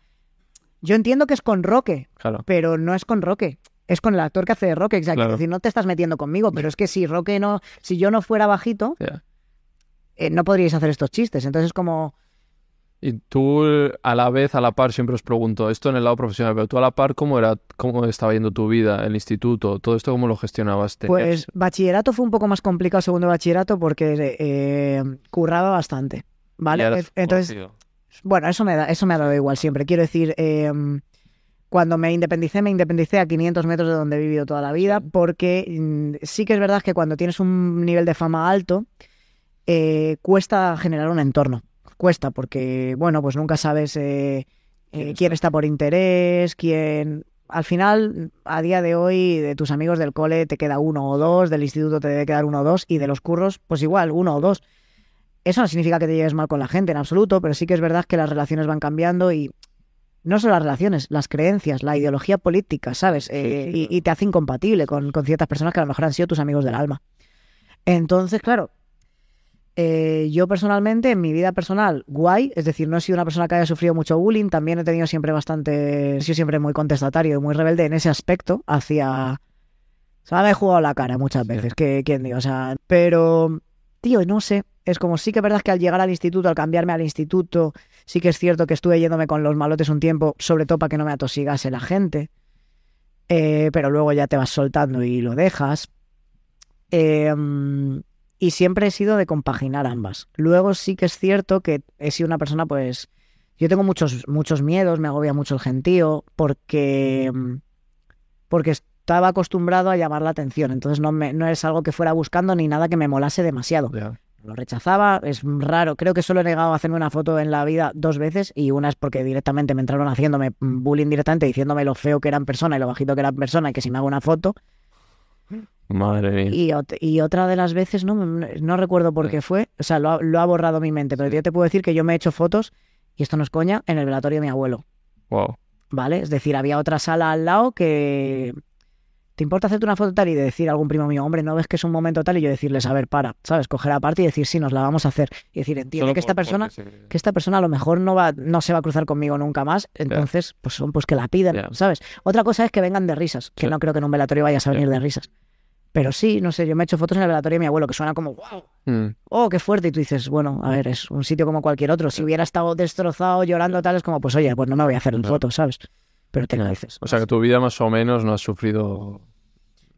yo entiendo que es con Roque, Claro. pero no es con Roque. Es con el actor que hace de Roque, exacto. Claro. Es decir, no te estás metiendo conmigo, pero es que si Roque no, si yo no fuera bajito, eh, no podríais hacer estos chistes. Entonces es como, Y tú, a la vez, a la par, siempre os pregunto, esto en el lado profesional, pero tú a la par, ¿cómo era, cómo estaba yendo tu vida, el instituto, todo esto, cómo lo gestionabas? ¿Tenías- pues bachillerato fue un poco más complicado segundo bachillerato porque eh, curraba bastante. ¿Vale? Eh, Entonces. Bueno, eso me, da, eso me ha dado igual siempre. Quiero decir, eh, cuando me independicé, me independicé a 500 metros de donde he vivido toda la vida, porque mm, sí que es verdad que cuando tienes un nivel de fama alto, eh, cuesta generar un entorno. Cuesta, porque, bueno, pues nunca sabes eh, ¿Quién eh, está? quién está por interés, quién... Al final, a día de hoy, de tus amigos del cole te queda uno o dos, del instituto te debe quedar uno o dos, y de los curros, pues igual, uno o dos. Eso no significa que te lleves mal con la gente en absoluto, pero sí que es verdad que las relaciones van cambiando y no solo las relaciones, las creencias, la ideología política, ¿sabes? Eh, sí, y, y te hace incompatible con, con ciertas personas que a lo mejor han sido tus amigos del alma. Entonces, claro, eh, yo personalmente, en mi vida personal, guay, es decir, no he sido una persona que haya sufrido mucho bullying, también he tenido siempre bastante, he sido siempre muy contestatario y muy rebelde en ese aspecto hacia... O sea, me he jugado la cara muchas veces, que quién digo, o sea, pero, tío, no sé, es como sí que es verdad que al llegar al instituto, al cambiarme al instituto, sí que es cierto que estuve yéndome con los malotes un tiempo, sobre todo para que no me atosigase la gente, Eh, pero luego ya te vas soltando y lo dejas. Eh, y siempre he sido de compaginar ambas. Luego sí que es cierto que he sido una persona, pues, yo tengo muchos, muchos miedos, me agobia mucho el gentío, porque, mm, porque estaba acostumbrado a llamar la atención, entonces no, me, no es algo que fuera buscando ni nada que me molase demasiado. Lo rechazaba, es raro, creo que solo he negado a hacerme una foto en la vida dos veces y una es porque directamente me entraron haciéndome bullying directamente, diciéndome lo feo que era en persona y lo bajito que era en persona y que si me hago una foto. Madre mía. Y, ot- y otra de las veces, no, no recuerdo por qué fue, o sea, lo ha, lo ha borrado mi mente, pero yo te puedo decir que yo me he hecho fotos, y esto no es coña, en el velatorio de mi abuelo. Wow. ¿vale? Es decir, había otra sala al lado que... ¿Te importa hacerte una foto tal y de decir a algún primo mío, hombre, no ves que es un momento tal? Y yo decirles, a ver, para, ¿sabes? Coger aparte y decir, sí, nos la vamos a hacer. Y decir, entiende Solo que esta por- persona, se- que esta persona a lo mejor no va, no se va a cruzar conmigo nunca más, entonces, pues son pues que la piden, Ya. ¿sabes? Otra cosa es que vengan de risas, que no creo que en un velatorio vayas a venir de risas. Pero sí, no sé, yo me he hecho fotos en el velatorio de mi abuelo que suena como, wow, Mm. oh, qué fuerte. Y tú dices, bueno, a ver, es un sitio como cualquier otro. Si hubiera estado destrozado, llorando, tal, es como, pues oye, pues no me voy a hacer el foto, ¿sabes? Pero te lo dices. O sea que tu vida más o menos no ha sufrido.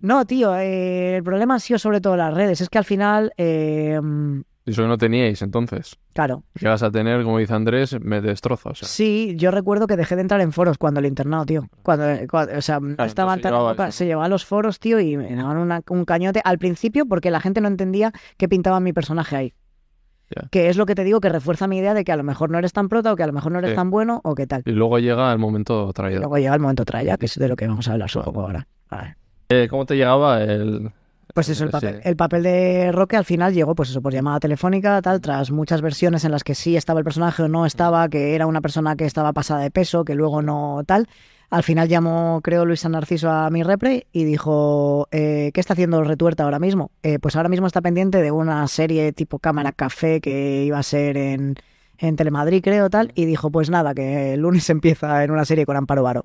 No, tío, eh, el problema ha sido sobre todo las redes. Es que al final, eh, Eso que no teníais entonces. claro, Llegas a tener, como dice Andrés, me destroza. O sea, sí, yo recuerdo que dejé de entrar en foros cuando el internado, tío. Cuando, cuando- o sea, estaban entonces tan eso. se llevaban los foros, tío, y me daban una- un cañote al principio porque la gente no entendía qué pintaba mi personaje ahí. Que es lo que te digo que refuerza mi idea de que a lo mejor no eres tan prota o que a lo mejor no eres Sí. tan bueno o qué tal. Y luego llega el momento traído. Luego llega el momento traya, que es de lo que vamos a hablar Vale. supongo ahora. Vale. Eh, ¿Cómo te llegaba el. Pues eso, el papel, el papel de Roque al final llegó, pues eso, por llamada telefónica, tal, tras muchas versiones en las que sí estaba el personaje o no estaba, que era una persona que estaba pasada de peso, que luego no tal. Al final llamó, creo, Luis San Narciso a mi repre y dijo, eh, ¿qué está haciendo Retuerta ahora mismo? "Eh, pues ahora mismo está pendiente de una serie tipo Cámara Café que iba a ser en, en Telemadrid, creo, tal, y dijo, pues nada, que el lunes empieza en una serie con Amparo Varo.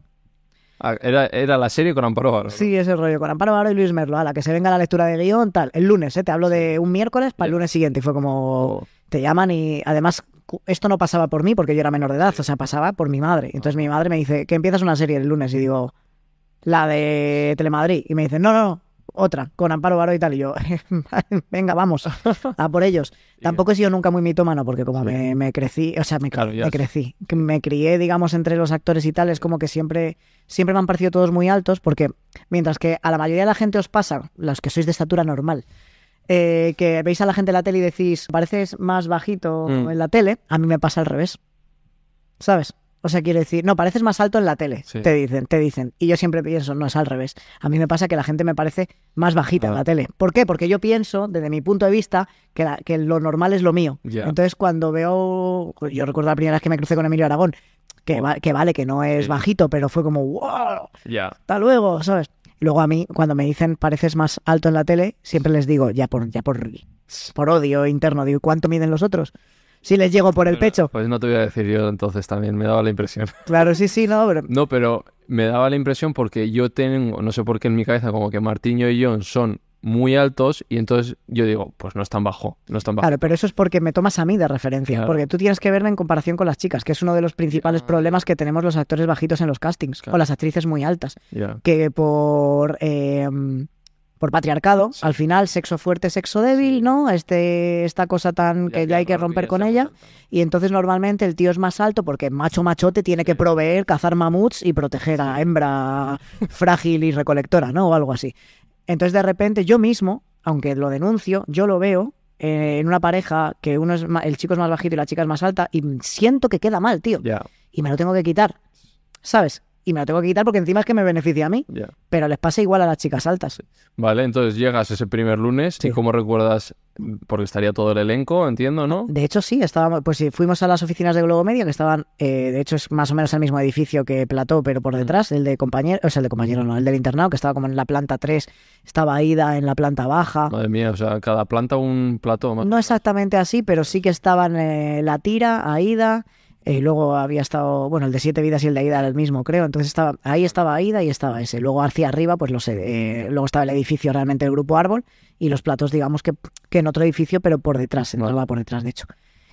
Ah, era, era la serie con Amparo Varo, ¿no? Sí, ese rollo, con Amparo Varo y Luis Merlo, a la que se venga la lectura de guion, tal. El lunes, ¿eh? te hablo de un miércoles para el lunes siguiente. Y fue como, te llaman y además esto no pasaba por mí porque yo era menor de edad, o sea, pasaba por mi madre. Entonces mi madre me dice, que empiezas una serie el lunes y digo, la de Telemadrid. Y me dice, no, no, no, otra, con Amparo Varo y tal. Y yo, venga, vamos, a por ellos. Tampoco he sido nunca muy mitómano porque como Sí. me, me crecí, o sea, me, Claro, me crecí, que me crié, digamos, entre los actores y tal, es como que siempre, siempre me han parecido todos muy altos porque mientras que a la mayoría de la gente os pasa, los que sois de estatura normal, eh, que veis a la gente en la tele y decís, pareces más bajito Mm. en la tele, a mí me pasa al revés. ¿Sabes? O sea, quiero decir, no, pareces más alto en la tele, Sí. te dicen, te dicen. Y yo siempre pienso, no, es al revés. A mí me pasa que la gente me parece más bajita en Ah. la tele. ¿Por qué? Porque yo pienso, desde mi punto de vista, que, la- que lo normal es lo mío. Entonces, cuando veo, yo recuerdo la primera vez que me crucé con Emilio Aragón, que, va- que vale, que no es Sí. bajito, pero fue como, wow, Ya. hasta luego, ¿sabes? Luego a mí, cuando me dicen pareces más alto en la tele, siempre les digo, ya por, ya por, por odio interno, digo, ¿cuánto miden los otros? Si les llego por el pecho. Pues no te voy a decir yo entonces también, me daba la impresión. Claro, sí, sí, no, pero No, pero me daba la impresión porque yo tengo, no sé por qué en mi cabeza, como que Martiño y John son muy altos y entonces yo digo, pues no es tan bajo, no es tan bajo. Claro, pero eso es porque me tomas a mí de referencia. Claro. Porque tú tienes que verme en comparación con las chicas, que es uno de los principales problemas que tenemos los actores bajitos en los castings, Claro. o las actrices muy altas. Que por. eh, por patriarcado, Sí. al final, sexo fuerte, sexo débil, Sí. ¿no? Este, esta cosa tan que ya hay que romper con ella. Y entonces normalmente el tío es más alto porque macho machote tiene que proveer, cazar mamuts y proteger a hembra frágil y recolectora, ¿no? O algo así. Entonces de repente yo mismo, aunque lo denuncio, yo lo veo eh, en una pareja que uno es ma- el chico es más bajito y la chica es más alta y siento que queda mal, tío. Y me lo tengo que quitar, ¿sabes? Y me lo tengo que quitar porque encima es que me beneficia a mí, pero les pasa igual a las chicas altas. Vale, entonces llegas ese primer lunes Sí. y cómo recuerdas, porque estaría todo el elenco, entiendo, ¿no? De hecho, sí, estábamos, pues sí, fuimos a las oficinas de Globo Media, que estaban, eh, de hecho, es más o menos el mismo edificio que Plató, pero por Mm. detrás, el de compañero, o sea, el de compañero, no, el del internado, que estaba como en la planta 3, estaba Aida en la planta baja. Madre mía, o sea, cada planta un plató. más- No exactamente así, pero sí que estaban eh, la tira, Aida, y luego había estado, bueno, el de Siete Vidas y el de Aida era el mismo, creo. Entonces estaba, ahí estaba Aida y estaba ese. Luego hacia arriba, pues lo sé, eh, luego estaba el edificio realmente del Grupo Árbol y los platos, digamos que, que en otro edificio, pero por detrás, entraba por detrás, de hecho.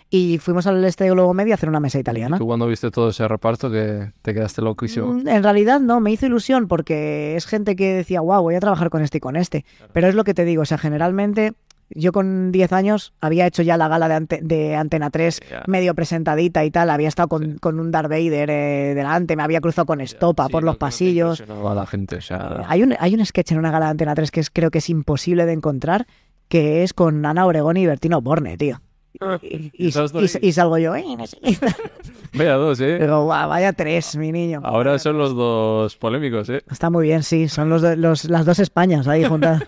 Y fuimos al este de Globo Media a hacer una mesa italiana. Tú cuando viste todo ese reparto que te quedaste loquísimo. Mm, En realidad no, me hizo ilusión porque es gente que decía, wow, voy a trabajar con este y con este. Pero es lo que te digo, o sea, generalmente yo con 10 años había hecho ya la gala de, Ante- de Antena 3 Ya. medio presentadita y tal, había estado con, con un Darth Vader eh, delante, me había cruzado con Estopa Sí, por lo los no pasillos. a la gente, o sea... Eh, Hay un, hay un sketch en una gala de Antena 3 que es, creo que es imposible de encontrar, que es con Ana Obregón y Bertino Borne, tío. Y, y- y- y salgo yo, "Eh, no sé". Vaya dos, ¿eh? Digo, "Guau, vaya tres, mi niño. Ahora son los dos polémicos, ¿eh? Está muy bien, sí, son los, los- las dos Españas ahí juntas.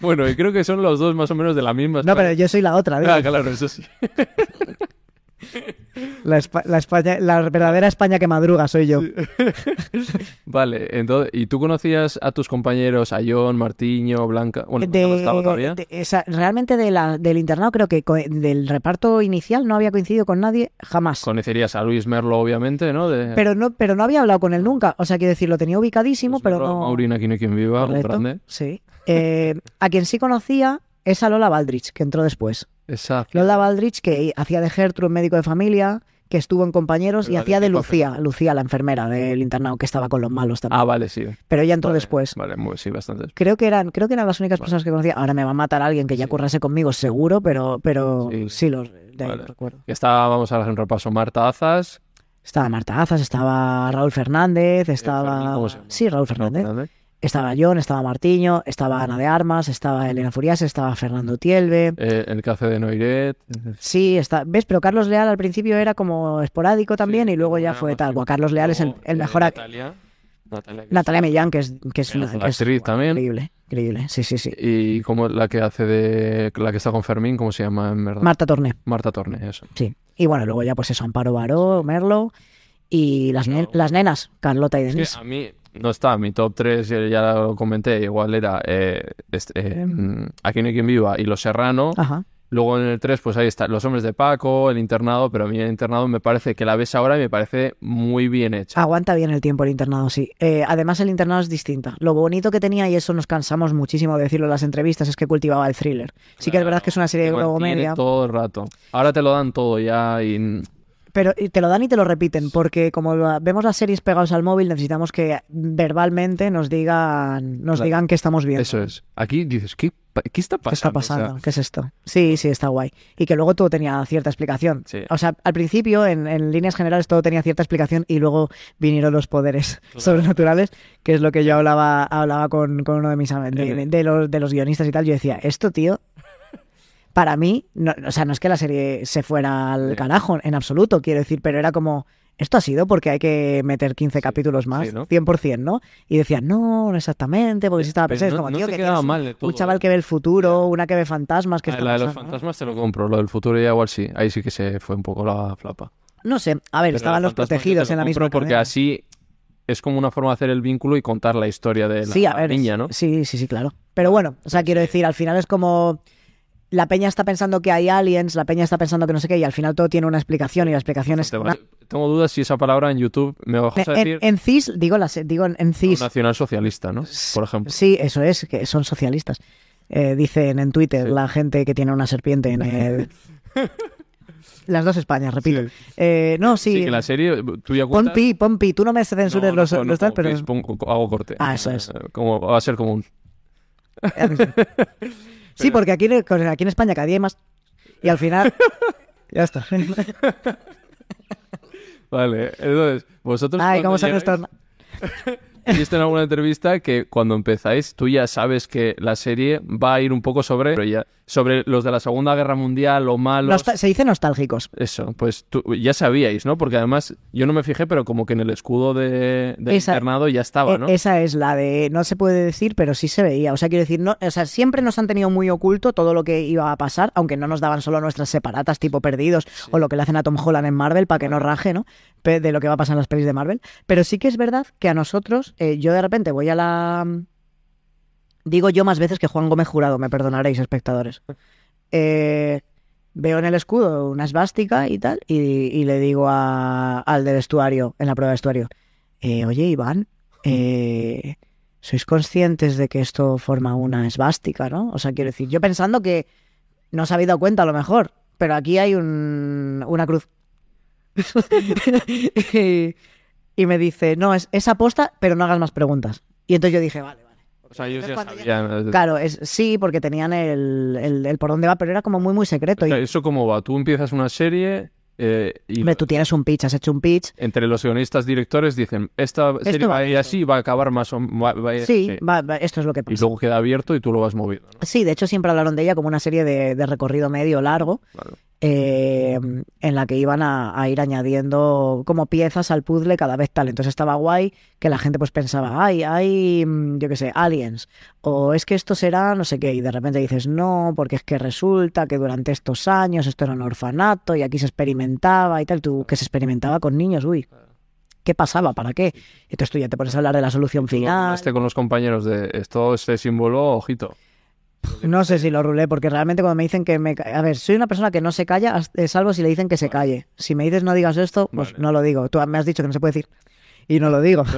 Bueno, y creo que son los dos más o menos de la misma. No, pero yo soy la otra, digo. Ah, claro, eso sí. la, Espa- la España, la verdadera España que madruga soy yo. Vale, entonces, ¿y tú conocías a tus compañeros, a John, Martiño, Blanca? Bueno, ¿no estaba todavía? de- esa- realmente de la, del internado creo que del reparto inicial no había coincidido con nadie jamás. Conocerías a Luis Merlo, obviamente, ¿no? De... Pero no, pero no había hablado con él nunca. O sea, quiero decir, lo tenía ubicadísimo, Luis pero Merlo, no. Maureen, aquí no hay quien viva, grande. Sí. Eh, a quien sí conocía es a Lola Baldrich, que entró después. Exacto. Lola Baldrich, que hacía de Gertrude, médico de familia, que estuvo en compañeros y ¿Pero hacía de? Lucía, Lucía, la enfermera del internado, que estaba con los malos también. Ah, vale, sí. pero ella entró Vale, después. Vale, muy- sí, bastante. Creo que eran, creo que eran las únicas Vale. personas que conocía. Ahora me va a matar alguien que ya Sí. currase conmigo, seguro, pero, pero Sí. sí, los de ahí recuerdo. Estaba, vamos a hacer un repaso, Marta Azas. Estaba Marta Azas, estaba Raúl Fernández, Fermín, estaba. ¿cómo se llama? Sí, Raúl Fernández. Estaba John, estaba Martiño, estaba Ana de Armas, estaba Elena Furias, estaba Fernando Tielbe. Eh, el que hace de Noiret. Sí, está, ¿ves? Pero Carlos Leal al principio era como esporádico también Sí, y luego ya fue más tal. Bueno, Carlos Leal es el, eh, mejor. Natalia. Natalia, que es- Natalia Millán, que es, que es una de que es actriz también. increíble, increíble. Sí, sí, sí. Y como la que hace de. La que está con Fermín, ¿cómo se llama en verdad? Marta Torné, Marta Torne, eso. sí. Y bueno, luego ya pues eso, Amparo Baró, Merlo y las, las nenas, Carlota y Es Denise. que a mí no está, mi top 3, ya lo comenté, igual era eh, este, eh, Aquí no hay quien viva y Los Serrano. Ajá. Luego en el 3, pues ahí está Los Hombres de Paco, El Internado, pero a mí El Internado me parece que la ves ahora y me parece muy bien hecha. Aguanta bien el tiempo el internado, sí. Eh, además, el internado es distinta. Lo bonito que tenía, y eso nos cansamos muchísimo de decirlo en las entrevistas, es que cultivaba el thriller. Sí que es verdad que es una serie de comedia, todo el rato. Ahora te lo dan todo ya y... pero te lo dan y te lo repiten, porque como vemos las series pegados al móvil, necesitamos que verbalmente nos digan, nos Claro. digan que estamos viendo. Eso es. Aquí dices, ¿qué, qué está ¿Qué está pasando? O sea, pasando? ¿Qué es esto? Sí, sí, está guay. Y que luego todo tenía cierta explicación. Sí. O sea, al principio, en, en líneas generales, todo tenía cierta explicación y luego vinieron los poderes sobrenaturales, que es lo que yo hablaba, hablaba con, con uno de mis de, de- de los, de los guionistas y tal. Yo decía, esto, tío, para mí, no, o sea, no es que la serie se fuera al Sí. carajo en absoluto, quiero decir, pero era como, esto ha sido porque hay que meter 15 capítulos más, sí, ¿no? 100%, ¿no? Y decían, no, no exactamente, porque si estaba pensando, es no- como, no tío, que quedaba tienes mal de todo, un chaval ¿eh? que ve el futuro, una que ve fantasmas, que Ah, está la de los fantasmas te lo compro, lo del futuro ya igual sí. Ahí sí que se fue un poco la flapa. No sé, a ver, Pero estaban los protegidos te en la misma Porque cadena. así es como una forma de hacer el vínculo y contar la historia de la sí, a ver, niña, ¿no? Sí, sí, sí, claro. Pero bueno, o sea, quiero decir, al final es como la peña está pensando que hay aliens, la peña está pensando que no sé qué, y al final todo tiene una explicación y la explicación es... Una- Tengo dudas si esa palabra en YouTube me vas a decir en CIS, digo, las, digo en, en CIS, nacional socialista, ¿no? Por ejemplo. sí, eso es, que son socialistas. Eh, dicen en Twitter Sí. la gente que tiene una serpiente en el... Las dos Españas, repito. Sí. Eh, no, sí. Sí, que la serie tú ya cuentas... pi, pon pi, tú no me censures No, no, los, no, los tal, pero... pongo- hago corte. Ah, eso es. Eh, Como, va a ser como un... Sí, porque aquí, en- aquí en España cada día hay más. Y al final. ya está. Vale, entonces, vosotros Ay, cómo son llegáis-. Viste en alguna entrevista que cuando empezáis tú ya sabes que la serie va a ir un poco sobre, pero ya, sobre los de la Segunda Guerra Mundial, lo. Nostal- se dice nostálgicos. Eso, pues tú ya sabíais, ¿no? Porque además yo no me fijé, pero como que en el escudo de, Esa- internado ya estaba, E- ¿no? Esa es la de. No se puede decir, pero sí se veía. O sea, quiero decir, no, o sea, siempre nos han tenido muy oculto todo lo que iba a pasar, aunque no nos daban solo nuestras separatas tipo perdidos o lo que le hacen a Tom Holland en Marvel para que no raje, ¿no? De lo que va a pasar en las pelis de Marvel. Pero sí que es verdad que a nosotros, eh, yo de repente voy a la. Digo yo más veces que Juan Gómez Jurado, me perdonaréis, espectadores. Eh, veo en el escudo una esvástica y tal, y, y le digo al de vestuario, en la prueba de vestuario, eh, oye, Iván, eh, ¿sois conscientes de que esto forma una esvástica, no? O sea, quiero decir, yo pensando que no se había dado cuenta a lo mejor, pero aquí hay un, una cruz. y, me dice, no, es, es aposta, pero no hagas más preguntas. Y entonces yo dije, vale. O sea, ellos entonces ya cuando sabían. eh, Claro, es, sí, porque tenían el, el, el por dónde va, pero era como muy, muy secreto. o sea, Y, ¿Eso cómo va? Tú empiezas una serie eh, y Hombre, tú tienes un pitch, has hecho un pitch. entre los guionistas directores dicen, esta serie va va a ir esto. así, va a acabar más o a ir- Sí, sí. va- va, esto es lo que Y pasa. luego queda abierto y tú lo vas moviendo. ¿no? Sí, de hecho siempre hablaron de ella como una serie de, de recorrido medio largo, Claro. Eh, en la que iban a, a ir añadiendo como piezas al puzzle cada vez tal. Entonces estaba guay que la gente pues pensaba, ay, hay, mm, yo qué sé, aliens, o es que esto será no sé qué, y de repente dices, no, porque es que resulta que durante estos años esto era un orfanato y aquí se experimentaba y tal, tú que se experimentaba con niños, uy. ¿Qué pasaba? ¿Para qué? Entonces tú ya te pones a hablar de la solución final. hablaste con los compañeros de esto se símbolo, ojito. No sé si lo rulé, porque realmente cuando me dicen que me... A ver, soy una persona que no se calla, eh, salvo si le dicen que se calle. Si me dices no digas esto, pues Vale. no lo digo. Tú me has dicho que no se puede decir. Y no lo digo.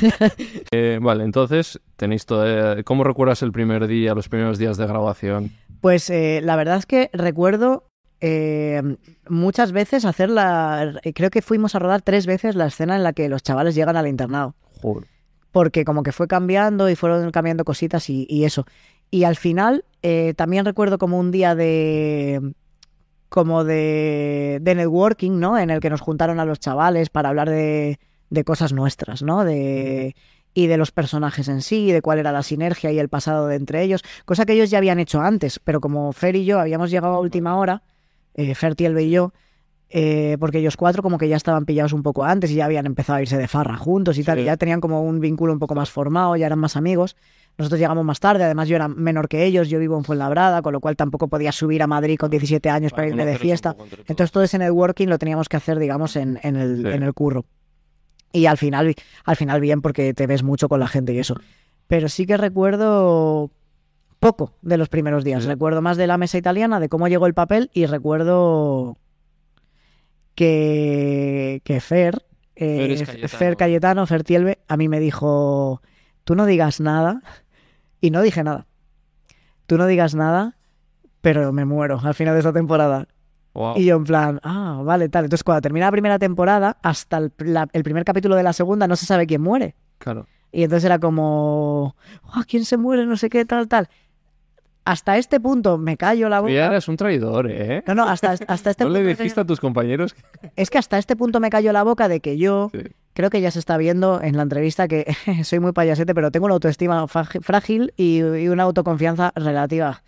Eh, vale, entonces tenéis todo. eh, ¿Cómo recuerdas el primer día, los primeros días de grabación? Pues eh, la verdad es que recuerdo eh, muchas veces hacer la... Creo que fuimos a rodar tres veces la escena en la que los chavales llegan al internado. Joder. porque como que fue cambiando y fueron cambiando cositas y, y eso. Y al final eh, también recuerdo como un día de como de, de networking, ¿no? En el que nos juntaron a los chavales para hablar de, de cosas nuestras, ¿no? De, y de los personajes en sí, de cuál era la sinergia y el pasado de entre ellos, cosa que ellos ya habían hecho antes, pero como Fer y yo habíamos llegado a última hora, eh, Fer, Tielbe y yo, eh, porque ellos cuatro como que ya estaban pillados un poco antes y ya habían empezado a irse de farra juntos y tal, Sí. y ya tenían como un vínculo un poco más formado, ya eran más amigos. Nosotros llegamos más tarde, además yo era menor que ellos, yo vivo en Fuenlabrada, con lo cual tampoco podía subir a Madrid con 17 años para irme de fiesta. Entonces todo ese networking lo teníamos que hacer, digamos, en, en el, Sí. en el curro. Y al final, al final bien porque te ves mucho con la gente y eso. Pero sí que recuerdo poco de los primeros días. Sí. Recuerdo más de la mesa italiana, de cómo llegó el papel y recuerdo que, que Fer, eh, Fer Cayetano. Fer Cayetano, Fer Tielbe, a mí me dijo, tú no digas nada. Y no dije nada. Tú no digas nada, pero me muero al final de esta temporada. Wow. Y yo en plan, ah, vale, tal. Entonces cuando termina la primera temporada, hasta el, la- el primer capítulo de la segunda no se sabe quién muere. Claro. Y entonces era como, "Ah, ¿quién se muere? No sé qué, tal, tal. Hasta este punto me callo la boca. Ya eres un traidor, ¿eh? No, no, hasta, hasta este ¿No le punto. dijiste a tus compañeros? Es que hasta este punto me callo la boca de que yo, Sí. Creo que ya se está viendo en la entrevista que soy muy payasete, pero tengo una autoestima frágil- y, una autoconfianza relativa.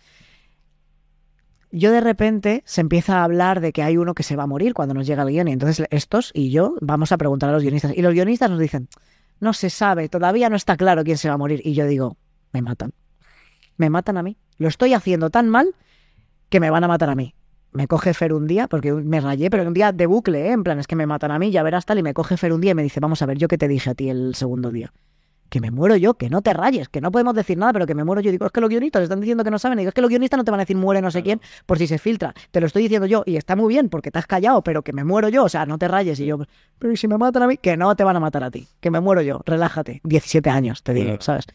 Yo de repente se empieza a hablar de que hay uno que se va a morir cuando nos llega el guion y entonces estos y yo vamos a preguntar a los guionistas y los guionistas nos dicen, no se sabe, todavía no está claro quién se va a morir y yo digo, me matan, me matan a mí, lo estoy haciendo tan mal que me van a matar a mí. Me coge Fer un día, porque me rayé, pero un día de bucle, ¿eh? en plan, es que me matan a mí, ya verás tal, y me coge Fer un día y me dice, vamos a ver, yo qué te dije a ti el segundo día. Que me muero yo, que no te rayes, que no podemos decir nada, pero que me muero yo. Digo, es que los guionistas están diciendo que no saben. Digo, es que los guionistas no te van a decir muere no sé quién por si se filtra. Te lo estoy diciendo yo y está muy bien porque te has callado, pero que me muero yo. O sea, no te rayes. Y yo, pero ¿y si me matan a mí? Que no te van a matar a ti. Que me muero yo. Relájate. 17 años, te digo. ¿sabes?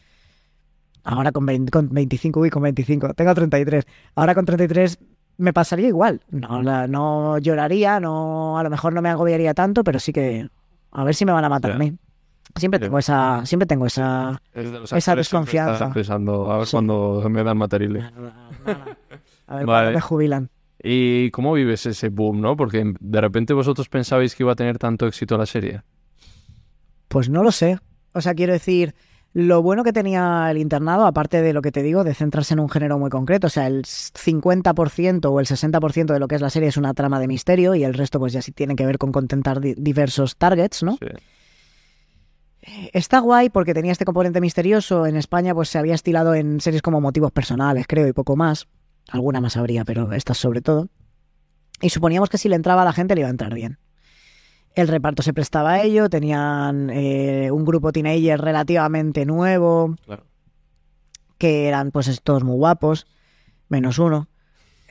Ahora con, 20 con 25, uy, con 25. Tengo 33. Ahora con 33 me pasaría igual. No, la- no lloraría, no, a lo mejor no me agobiaría tanto, pero sí que a ver si me van a matar a mí. Siempre tengo esa, siempre tengo esa. Es Esa desconfianza. pensando, a ver Sí. cuándo me dan materiales. A ver, Vale. cuándo me jubilan. ¿Y cómo vives ese boom, no? Porque de repente vosotros pensabais que iba a tener tanto éxito la serie. Pues no lo sé. O sea, quiero decir, lo bueno que tenía el internado, aparte de lo que te digo, de centrarse en un género muy concreto, o sea, el 50% o el 60% de lo que es la serie es una trama de misterio y el resto pues ya sí tiene que ver con contentar di- diversos targets, ¿no? Sí. Está guay porque tenía este componente misterioso. En España pues se había estilado en series como Motivos Personales, creo, y poco más. Alguna más habría, pero estas sobre todo. Y suponíamos que si le entraba a la gente le iba a entrar bien. El reparto se prestaba a ello, tenían eh, un grupo teenager relativamente nuevo, Claro. que eran pues todos muy guapos, menos uno.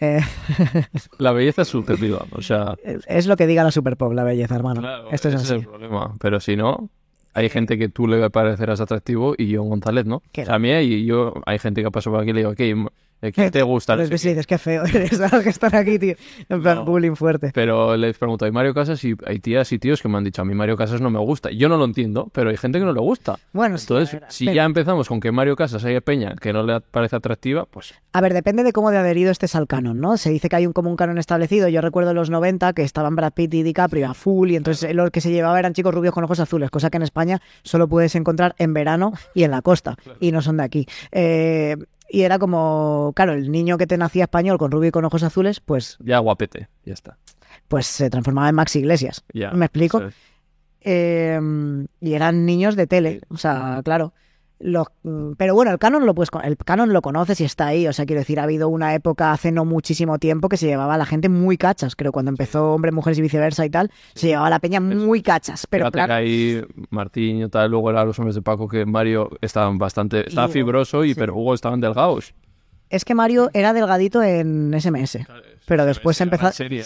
Eh, La belleza es subjetiva, o sea... es lo que diga la Superpop, la belleza, hermano. Claro, Esto es ese así. el problema. Pero si no, hay gente que tú le parecerás atractivo y yo González, ¿no? O sea, a mí hay, yo, hay gente que pasó por aquí y le digo, ok, ¿Qué te gusta? Sé ves y dices, qué feo eres, los que están aquí, tío. En plan, No. bullying fuerte. Pero les pregunto, ¿hay Mario Casas? Y hay tías y tíos que me han dicho, a mí Mario Casas no me gusta. Yo no lo entiendo, pero hay gente que no le gusta. Bueno, sí, Entonces, ver, si pero- ya empezamos con que Mario Casas hay peña que no le parece atractiva, pues A ver, depende de cómo de adherido estés al canon, ¿no? Se dice que hay un como un canon establecido. Yo recuerdo en los 90 que estaban Brad Pitt y DiCaprio a full y entonces lo que se llevaba eran chicos rubios con ojos azules, cosa que en España solo puedes encontrar en verano y en la costa y no son de aquí. Eh, y era como, claro, el niño que te nacía español con rubio y con ojos azules, pues, ya guapete, ya está. pues se transformaba en Max Iglesias. Ya, ¿Me explico? Eh, y eran niños de tele, o sea, claro. Los, mm, pero bueno, el canon lo puedes, el canon lo conoces y está ahí. O sea, quiero decir, ha habido una época hace no muchísimo tiempo que se llevaba a la gente muy cachas. Creo cuando empezó Hombres, Mujeres y viceversa y tal, se llevaba a la peña muy cachas. Pero Fíjate claro, ahí Martín y tal, luego eran los hombres de Paco, que Mario estaban bastante, estaba Hugo, fibroso, y sí. pero Hugo estaban delgados. es que Mario era delgadito en SMS. Pero después se empezó, se, empezó,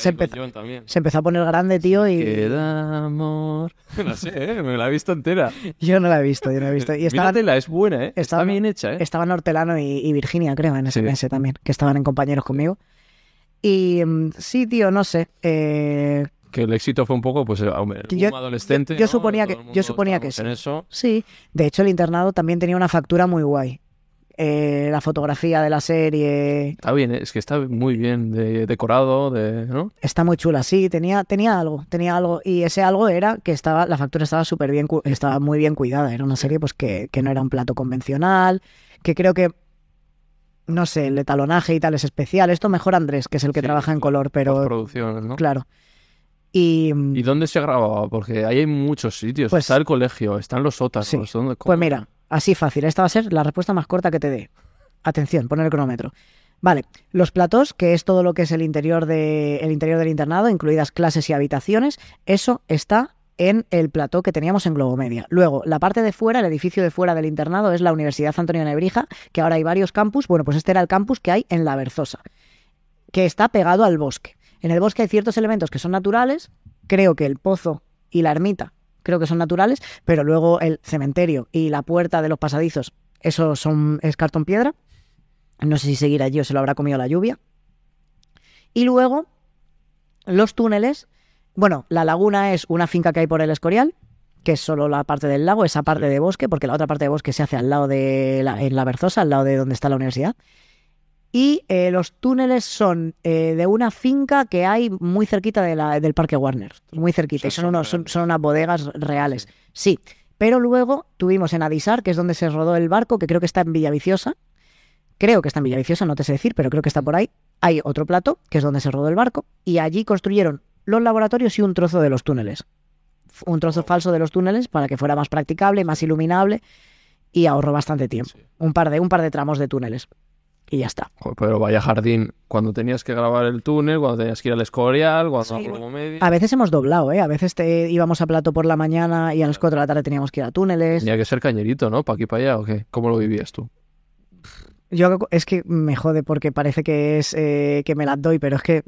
se empezó a poner grande, tío, y Queda amor. No sé, ¿eh? me la he visto entera. yo no la he visto, yo no la he visto. Y estaban, Míratela, es buena, ¿eh? Está bien hecha, ¿eh? Estaban Hortelano y, y Virginia, creo, en Sí. SMS también, que estaban en compañeros conmigo. Y mm, sí, tío, no sé. eh, Que el éxito fue un poco, pues, eh, yo- adolescente. yo- yo ¿no? suponía que- yo suponía que estábamos En eso. sí, de hecho el internado también tenía una factura muy guay. Eh, la fotografía de la serie Está bien, es que está muy bien de- decorado, de, ¿no? está muy chula, sí, tenía, tenía algo, tenía algo. Y ese algo era que estaba, la factura estaba súper bien, estaba muy bien cuidada. Era una serie pues que, que no era un plato convencional, que creo que no sé, el etalonaje y tal es especial. Esto mejor Andrés, que es el que Sí, trabaja en color, pero Producciones, ¿no? claro. Y, mm, ¿Y dónde se grababa? Porque ahí hay muchos sitios. Pues- está el colegio, están los sótanos. Sí. ¿dónde- Pues mira, así fácil. Esta va a ser la respuesta más corta que te dé. Atención, pon el cronómetro. Vale, los platós, que es todo lo que es el interior, de, el interior del internado, incluidas clases y habitaciones, eso está en el plató que teníamos en Globomedia. Luego, la parte de fuera, el edificio de fuera del internado, es la Universidad Antonio Nebrija, que ahora hay varios campus. Bueno, pues este era el campus que hay en La Berzosa, que está pegado al bosque. En el bosque hay ciertos elementos que son naturales, creo que el pozo y la ermita creo que son naturales, pero luego el cementerio y la puerta de los pasadizos, eso son, es cartón piedra. No sé si seguir allí o se lo habrá comido la lluvia. Y luego, los túneles. Bueno, la laguna es una finca que hay por el Escorial, que es solo la parte del lago, esa parte de bosque, porque la otra parte de bosque se hace al lado de la, en la Berzosa, al lado de donde está la universidad. Y eh, los túneles son eh, de una finca que hay muy cerquita de la- del Parque Warner. Muy cerquita. Y son, unos, son, son unas bodegas reales. Sí. Pero luego tuvimos en Adisar, que es donde se rodó el barco, que creo que está en Villaviciosa. Creo que está en Villaviciosa, no te sé decir, pero creo que está por ahí. Hay otro plato, que es donde se rodó el barco. Y allí construyeron los laboratorios y un trozo de los túneles. Un trozo falso de los túneles para que fuera más practicable, más iluminable. Y ahorró bastante tiempo. Sí. Un par de, un par de tramos de túneles. Y ya está. Pero vaya jardín, cuando tenías que grabar el túnel, cuando tenías que ir al Escorial, cuando Sí, a Globomedia, A veces hemos doblado, ¿eh? A veces te íbamos a plato por la mañana y a las 4 de la tarde teníamos que ir a túneles. Tenía que ser cañerito, ¿no? ¿Para aquí para allá o qué? ¿Cómo lo vivías tú? Yo es que me jode porque parece que es eh, que me las doy, pero es que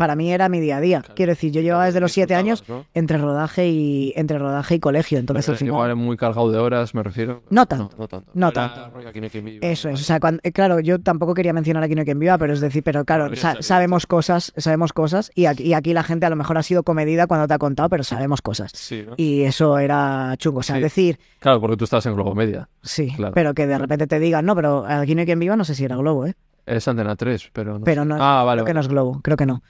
para mí era mi día a día. Claro. Quiero decir, yo llevaba desde los 7 años entre rodaje y entre rodaje y colegio, entonces al final- Igual muy cargado de horas, me refiero. No tanto, No, tanto. no tanto. no hay quien viva, Eso es, o sea, cuando- claro, yo tampoco quería mencionar aquí no hay quien viva, pero es decir, pero claro, sa- sabemos cosas, sabemos cosas y aquí, y aquí la gente a lo mejor ha sido comedida cuando te ha contado, pero sabemos cosas. Sí, ¿no? Y eso era chungo, o sea, Sí. es decir, Claro, porque tú estabas en Globomedia. sí, Claro. pero que de repente te digan, no, pero aquí no hay quien viva, no sé si era Globo, ¿eh? Es Antena 3, pero no. Pero no, Ah, vale, creo que no es Globo, creo que no.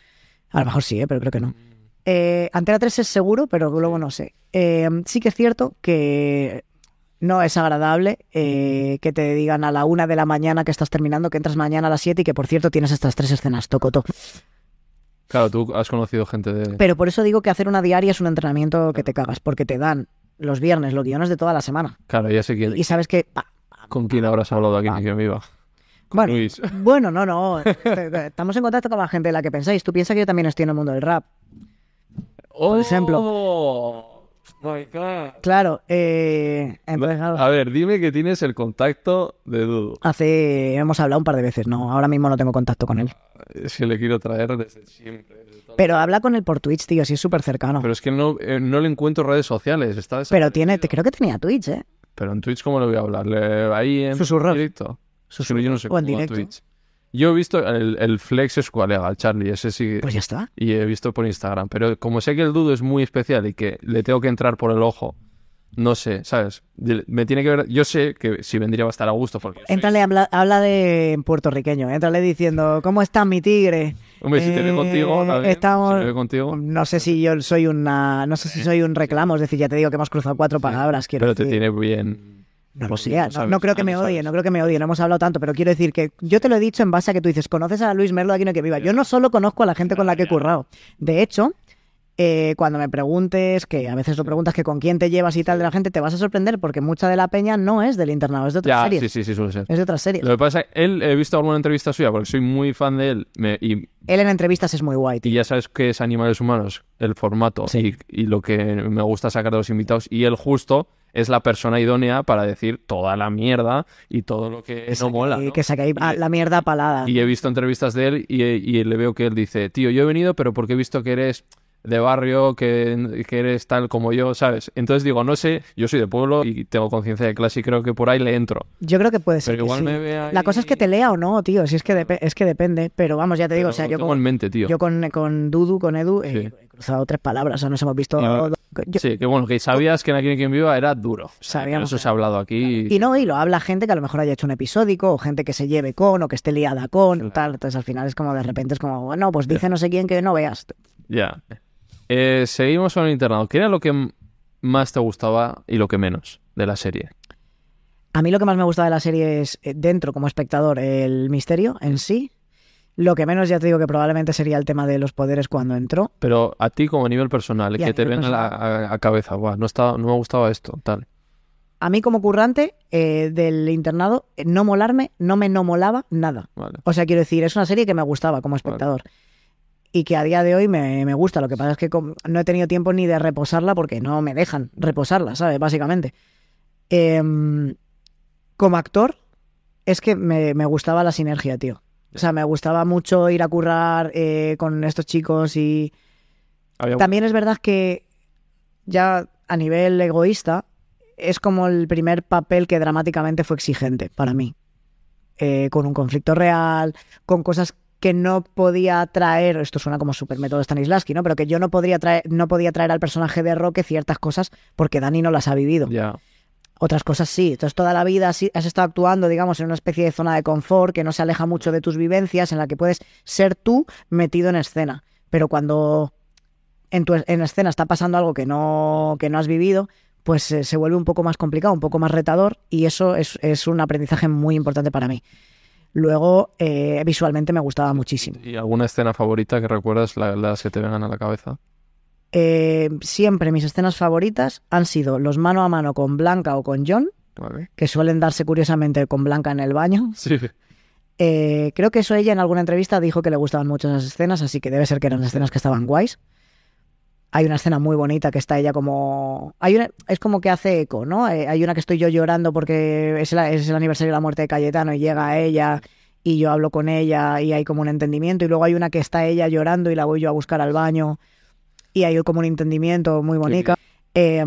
A lo mejor sí, ¿eh? pero creo que no. Eh, Antena 3 es seguro, pero Globo no sé. Eh, sí que es cierto que no es agradable eh, que te digan a la una de la mañana que estás terminando, que entras mañana a las 7 y que por cierto tienes estas tres escenas, tocoto. Claro, tú has conocido gente de. Pero por eso digo que hacer una diaria es un entrenamiento que te cagas, porque te dan los viernes los guiones de toda la semana. Claro, ya sé quién. Y sabes que... pa, ¿Con quién habrás hablado aquí ni quien viva? Con Bueno, Luis. bueno, no, no. Estamos en contacto con la gente de la que pensáis. Tú piensas que yo también estoy en el mundo del rap. Por ejemplo. My God. Claro, eh, entonces, claro, A ver, dime que tienes el contacto de Dudu. hace hemos hablado un par de veces, no, ahora mismo no tengo contacto con él. Es que le quiero traer desde siempre. desde toda la- Pero habla con él por Twitch, tío, sí es súper cercano. Pero es que no, eh, no le encuentro redes sociales. Está Pero tiene, creo que tenía Twitch, ¿eh? Pero en Twitch, ¿cómo le voy a hablar? ¿Le- Ahí en Susurros. directo. Yo no sé O en directo. Twitch. Yo he visto el, el Flex es colega, el Charlie, ese sí. Pues ya está. Y he visto por Instagram. Pero como sé que el dudo es muy especial y que le tengo que entrar por el ojo, no sé, ¿sabes? Me tiene que ver. Yo sé que si vendría va a estar a gusto. Porque yo soy- Éntrale, habla, habla de puertorriqueño, éntrale diciendo, ¿cómo está mi tigre? Hombre, si te ve Eh, contigo, está bien. estamos- Si me ve contigo. No sé si yo soy una, no sé si soy un reclamo, es decir, ya te digo que hemos cruzado cuatro palabras, quiero Pero te tiene bien. No Pues no no, sabes, no creo que me odie, no creo que me odie, no hemos hablado tanto, pero quiero decir que yo te lo he dicho en base a que tú dices, conoces a Luis Merlo de aquí no que viva. Yo no solo conozco a la gente con la que he currado. De hecho, eh, cuando me preguntes, que a veces lo preguntas que con quién te llevas y tal de la gente, te vas a sorprender porque mucha de la peña no es del internado, es de otras Ya, series. sí, sí, sí, suele ser. Es de otras series. Lo que pasa es que él, he visto alguna entrevista suya porque soy muy fan de él me- y, Él en entrevistas es muy guay. tío. y ya sabes qué es Animales Humanos, el formato Sí. y, y lo que me gusta sacar de los invitados. Y él justo es la persona idónea para decir toda la mierda y todo lo que no mola. Y ¿no? Que saque ahí ah, la mierda palada. Y he visto entrevistas de él y, y le veo que él dice, tío, yo he venido pero porque he visto que eres de barrio, que, que eres tal como yo, ¿sabes? Entonces digo, no sé, yo soy de pueblo y tengo conciencia de clase y creo que por ahí le entro. Yo creo que puede ser. Pero que igual sí. me ve ahí- La cosa es que te lea o no, tío. Si es que, es que depende. Pero vamos, ya te digo, Pero o sea, yo con, en mente, tío. yo con, con Dudu, con Edu, eh, He cruzado tres palabras. O sea, nos hemos visto. Yo- Sí, que bueno, que sabías que en Aquí hay quien viva era duro. Sabíamos Eso se ha hablado aquí. Y no, y lo habla gente que a lo mejor haya hecho un episódico, o gente que se lleve con, o que esté liada con, tal. Entonces al final es como de repente es como, bueno, pues dice no sé quién que no veas. Ya. Eh, seguimos con el internado. ¿Qué era lo que más te gustaba y lo que menos de la serie? A mí lo que más me gusta de la serie es, eh, dentro como espectador, el misterio en sí. Lo que menos ya te digo que probablemente sería el tema de los poderes cuando entró. Pero a ti como a nivel personal, que te venga a la a- cabeza, "Buah, no, estaba, no me gustaba esto, tal. A mí como currante eh, del internado, eh, no molarme, no me no molaba nada. Vale. O sea, quiero decir, es una serie que me gustaba como espectador. Y que a día de hoy me, me gusta. Lo que pasa es que no he tenido tiempo ni de reposarla porque no me dejan reposarla, ¿sabes? Básicamente. Em, como actor, es que me, me gustaba la sinergia, tío. O sea, me gustaba mucho ir a currar eh, con estos chicos y... Había- También es verdad que ya a nivel egoísta es como el primer papel que dramáticamente fue exigente para mí. Eh, con un conflicto real, con cosas que no podía traer, esto suena como super método Stanislavski, ¿no? Pero que yo no podría traer, no podía traer al personaje de Roque ciertas cosas porque Dani no las ha vivido. Ya. Otras cosas sí. Entonces toda la vida has estado actuando, digamos, en una especie de zona de confort que no se aleja mucho de tus vivencias, en la que puedes ser tú metido en escena. Pero cuando en tu en escena está pasando algo que no, que no has vivido, pues eh, se vuelve un poco más complicado, un poco más retador, y eso es, es un aprendizaje muy importante para mí. Luego, eh, visualmente me gustaba muchísimo. ¿Y alguna escena favorita que recuerdas, la- las que te vengan a la cabeza? Eh, siempre mis escenas favoritas han sido los mano a mano con Blanca o con John, Vale. que suelen darse curiosamente con Blanca en el baño. Sí. Eh, creo que eso ella en alguna entrevista dijo que le gustaban mucho esas escenas, así que debe ser que eran escenas que estaban guays. Hay una escena muy bonita que está ella como... Hay una... Es como que hace eco, ¿no? Eh, hay una que estoy yo llorando porque es el, es el aniversario de la muerte de Cayetano y llega ella y yo hablo con ella y hay como un entendimiento. Y luego hay una que está ella llorando y la voy yo a buscar al baño y hay como un entendimiento muy bonito. Eh,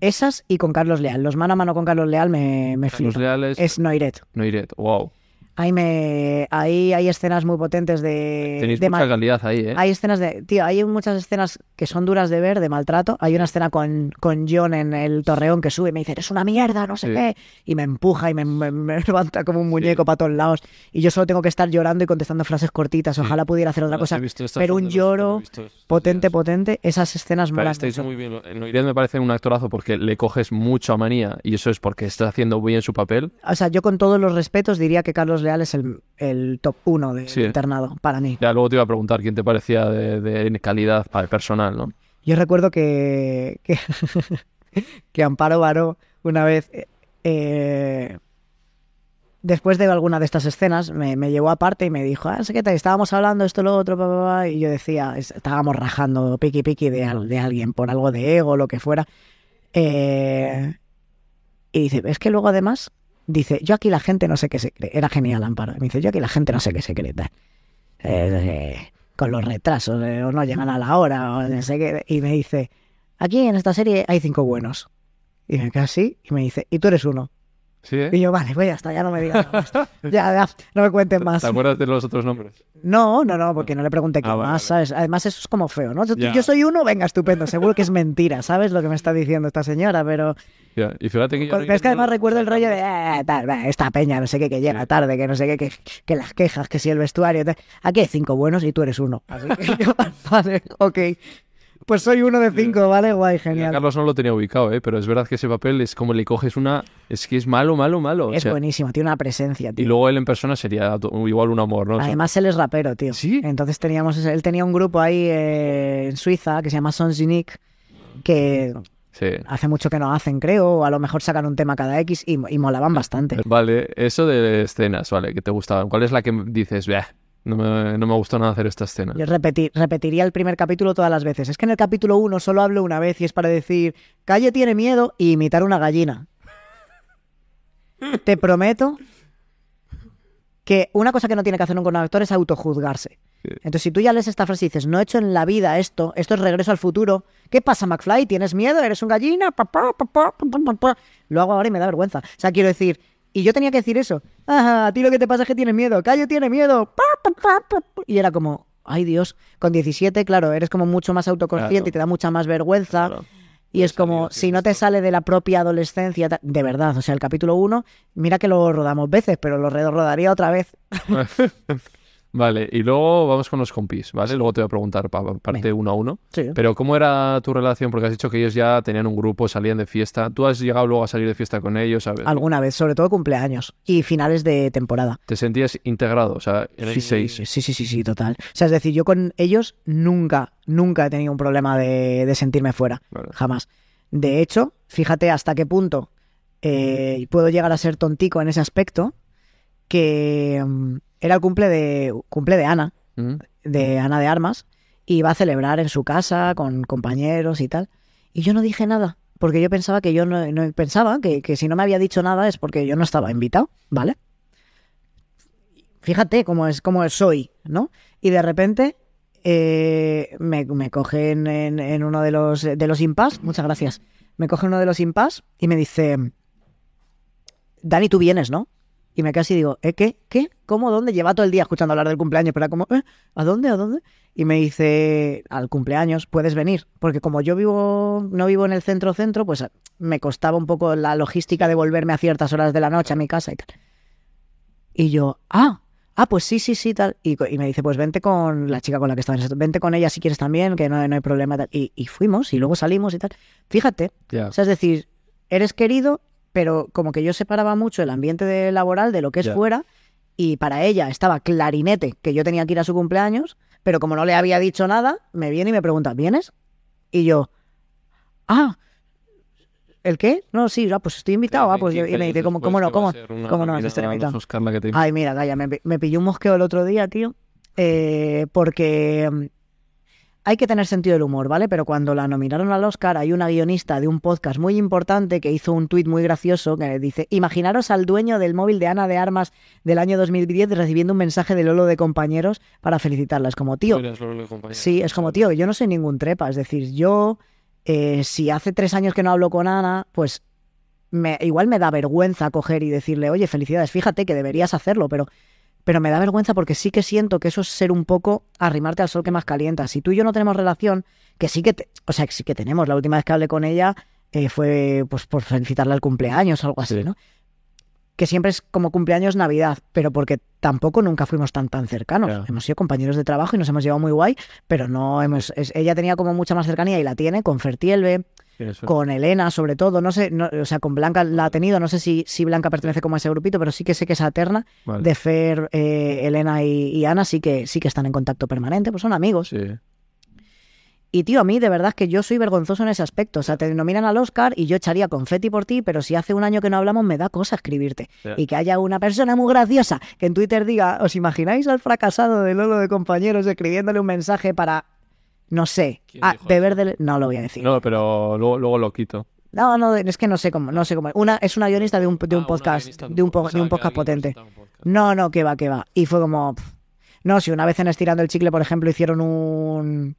esas y con Carlos Leal. Los mano a mano con Carlos Leal me, me Los flipan. reales. Es Noiret. Noiret. Wow. Ahí, me, ahí hay escenas muy potentes de... Tenéis de mucha calidad ahí, ¿eh? Hay escenas de... Tío, hay muchas escenas que son duras de ver, de maltrato. Hay una escena con, con John en el torreón que sube y me dice, eres una mierda, no sé Sí. qué. Y me empuja y me, me- me levanta como un muñeco para todos lados. Y yo solo tengo que estar llorando y contestando frases cortitas. Ojalá pudiera hacer otra cosa. Pero un lloro Potente, días. potente. Esas escenas Pero molan estáis muy bien. Noiret me parece un actorazo porque le coges mucho a manía y eso es porque está haciendo bien su papel. O sea, yo con todos los respetos diría que Carlos Es el, el top uno de Sí. internado, para mí. Ya luego te iba a preguntar quién te parecía de, de calidad para el personal, ¿no? Yo recuerdo que, que, que Amparo Baró una vez, eh, después de alguna de estas escenas, me, me llevó aparte y me dijo, ah, sé qué tal, estábamos hablando esto, lo otro, pa, pa, pa", y yo decía, es- estábamos rajando piqui piqui de, de alguien por algo de ego, lo que fuera. Eh, y dice, es que luego además, dice, yo aquí la gente no sé qué se cree. Era genial, Amparo. Me dice, yo aquí la gente no sé qué se cree. Eh, eh, con los retrasos, eh, o no llegan a la hora, o no sé qué. Y me dice, aquí en esta serie hay cinco buenos. Y me quedo así, y me dice, y tú eres uno. Sí, ¿eh? Y yo, vale, pues ya está, ya no me digas nada más. ya, ya, no me cuentes más. ¿Te acuerdas de los otros nombres? No, no, no, porque no le pregunté qué Ah, vale, más. ¿sabes? Además, eso es como feo, ¿no? Yo- soy uno, venga, estupendo. Seguro que es mentira, ¿sabes? Lo que me está diciendo esta señora, pero. Ya, Y fíjate que yo... Pero es que además recuerdo el rollo de "Eh, tal, esta peña, no sé qué, que llega tarde, que no sé qué, que, que las quejas, que si el vestuario. tal. Aquí hay cinco buenos y tú eres uno. Así que yo, vale, ok. Pues soy uno de cinco, ¿vale? Guay, genial. Carlos no lo tenía ubicado, ¿eh? Pero es verdad que ese papel es como le coges una... Es que es malo, malo, malo. o Es sea, buenísimo, tiene una presencia, y tío. luego él en persona sería igual un amor, ¿no? Además, él es rapero, tío. ¿Sí? Entonces teníamos, él tenía un grupo ahí eh, en Suiza que se llama Sons Unique, que Sí. hace mucho que no hacen, creo, o a lo mejor sacan un tema cada X y, y molaban bastante. Vale, eso de escenas, vale, que te gustaban. ¿Cuál es la que dices, "Bah, no me, no me gustó nada hacer esta escena? Yo repeti- repetiría el primer capítulo todas las veces. Es que en el capítulo 1 solo hablo una vez y es para decir, Calle tiene miedo y imitar una gallina. Te prometo que una cosa que no tiene que hacer un actor es autojuzgarse. Sí. Entonces, si tú ya lees esta frase y dices, no he hecho en la vida esto, esto es regreso al futuro, ¿qué pasa, McFly? ¿Tienes miedo? ¿Eres un gallina? Pa, pa, pa. Lo hago ahora y me da vergüenza. O sea, quiero decir, y yo tenía que decir eso. Ajá, a ti lo que te pasa es que tienes miedo. Cayo tiene miedo. Y era como, ay Dios, con 17, claro, eres como mucho más autoconsciente Claro. y te da mucha más vergüenza. Claro. Y es Puede como, si no te sale de la propia adolescencia, de verdad, o sea, el capítulo 1, mira que lo rodamos veces, pero lo rodaría otra vez. Vale, y luego vamos con los compis, ¿vale? Luego te voy a preguntar pa- parte Venga. uno a uno. Sí. Pero ¿cómo era tu relación? Porque has dicho que ellos ya tenían un grupo, salían de fiesta. ¿Tú has llegado luego a salir de fiesta con ellos? ¿sabes? Alguna vez, sobre todo cumpleaños y finales de temporada. ¿Te sentías integrado? O sea, Sí, seis. sí, sí, sí, sí, total. O sea, es decir, yo con ellos nunca, nunca he tenido un problema de, de sentirme fuera. Vale. Jamás. De hecho, fíjate hasta qué punto eh, puedo llegar a ser tontico en ese aspecto, que mm, era el cumple de, cumple de Ana, ¿Mm? de Ana de Armas, y iba a celebrar en su casa con compañeros y tal. Y yo no dije nada, porque yo pensaba que yo no, no- pensaba que, que si no me había dicho nada es porque yo no estaba invitado, ¿vale? Fíjate cómo es, cómo soy, ¿no? Y de repente eh, me, me cogen en, en uno de los, de los impas, muchas gracias, me coge uno de los impas y me dice, Dani, tú vienes, ¿no? Y me casi digo, ¿eh, qué? ¿Qué? ¿Cómo? ¿Dónde? Lleva todo el día escuchando hablar del cumpleaños, pero era como, ¿eh? ¿A dónde? ¿A dónde? Y me dice, al cumpleaños puedes venir, porque como yo vivo, no vivo en el centro-centro, pues me costaba un poco la logística de volverme a ciertas horas de la noche a mi casa y tal. Y yo, ah, ah, pues sí, sí, sí, tal. Y, me dice, pues vente con la chica con la que estaba en vente con ella si quieres también, que no, no hay problema. tal. Y, y fuimos, y luego salimos y tal. Fíjate, o sea, es decir, eres querido, pero como que yo separaba mucho el ambiente de laboral de lo que es fuera, y para ella estaba clarinete que yo tenía que ir a su cumpleaños, pero como no le había dicho nada, me viene y me pregunta, ¿vienes? Y yo, ah, ¿el qué? No, sí, ah, pues estoy invitado, ah, pues yo- y me dice, ¿cómo, cómo no? ¿Cómo, cómo no estar invitado? Ay, mira, Gaya, me, me pilló un mosqueo el otro día, tío, eh, porque mm, hay que tener sentido del humor, ¿vale? Pero cuando la nominaron al Oscar, hay una guionista de un podcast muy importante que hizo un tuit muy gracioso que dice, imaginaros al dueño del móvil de Ana de Armas del año 2010 recibiendo un mensaje de Lolo de compañeros para felicitarla. Es como, tío, Sí, es como, tío, yo no soy ningún trepa. Es decir, yo, eh, si hace tres años que no hablo con Ana, pues me, igual me da vergüenza coger y decirle, oye, felicidades, fíjate que deberías hacerlo, pero, pero me da vergüenza porque sí que siento que eso es ser un poco arrimarte al sol que más calienta. Si tú y yo no tenemos relación, que sí que, te- o sea, que sí que tenemos. La última vez que hablé con ella eh, fue pues por felicitarle al cumpleaños o algo así, Sí. ¿no? Que siempre es como cumpleaños Navidad, pero porque tampoco nunca fuimos tan tan cercanos. Hemos sido compañeros de trabajo y nos hemos llevado muy guay, pero no hemos. es- ella tenía como mucha más cercanía y la tiene con Fertielbe, con Elena, sobre todo. No sé, no- o sea, con Blanca la ha tenido. No sé si, si Blanca pertenece como a ese grupito, pero sí que sé que esa terna Vale. de Fer, eh, Elena y, y Ana sí que sí que están en contacto permanente, pues son amigos. Sí. Y tío, a mí de verdad es que yo soy vergonzoso en ese aspecto. O sea, te nominan al Oscar y yo echaría confeti por ti, pero si hace un año que no hablamos me da cosa escribirte. Y que haya una persona muy graciosa que en Twitter diga, ¿os imagináis al fracasado de Lolo de compañeros escribiéndole un mensaje para, no sé, ¿Quién ah, beber del... No lo voy a decir. No, pero luego, luego lo quito. No, no, es que no sé cómo, no sé cómo. Una, es una guionista de un, de un Ah, podcast, de un, po- o sea, de un podcast potente. presenta un podcast. No, no, que va, que va. Y fue como. pff. No, si una vez en Estirando el Chicle, por ejemplo, hicieron un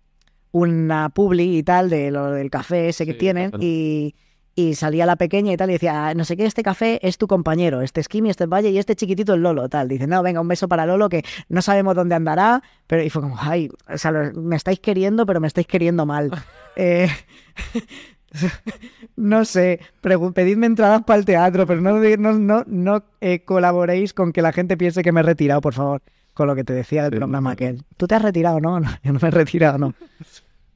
una publi y tal de lo del café ese que Sí, tienen y, y salía la pequeña y tal, y decía, "Ah, no sé qué, este café es tu compañero, este es Kimi, este es Valle y este chiquitito es Lolo, tal. Dice, no, venga, un beso para Lolo que no sabemos dónde andará, pero y fue como, ay, o sea, lo- me estáis queriendo, pero me estáis queriendo mal. Eh, no sé, pedidme entradas para el teatro, pero no, no, no, no eh, colaboréis con que la gente piense que me he retirado, por favor, con lo que te decía del Sí. programa aquel. ¿Tú te has retirado? No, no, yo no me he retirado, no.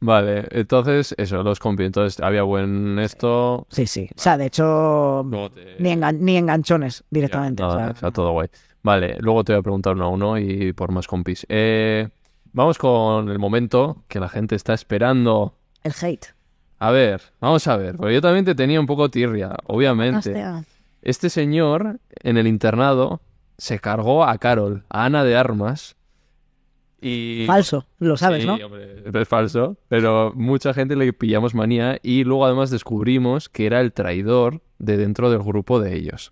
Vale, entonces, eso, los compi. Entonces, había buen esto. Sí, sí. O sea, de hecho, te- ni, engan- ni enganchones directamente. Ya, o sea, está todo guay. Vale, luego te voy a preguntar uno a uno y por más compis. Eh, vamos con el momento que la gente está esperando. el hate. A ver, vamos a ver, porque yo también te tenía un poco tirria, obviamente. Hostia. Este señor en el internado se cargó a Carol, a Ana de Armas. Y... Falso, lo sabes, Sí, ¿no? hombre, es falso, pero mucha gente le pillamos manía y luego además descubrimos que era el traidor de dentro del grupo de ellos.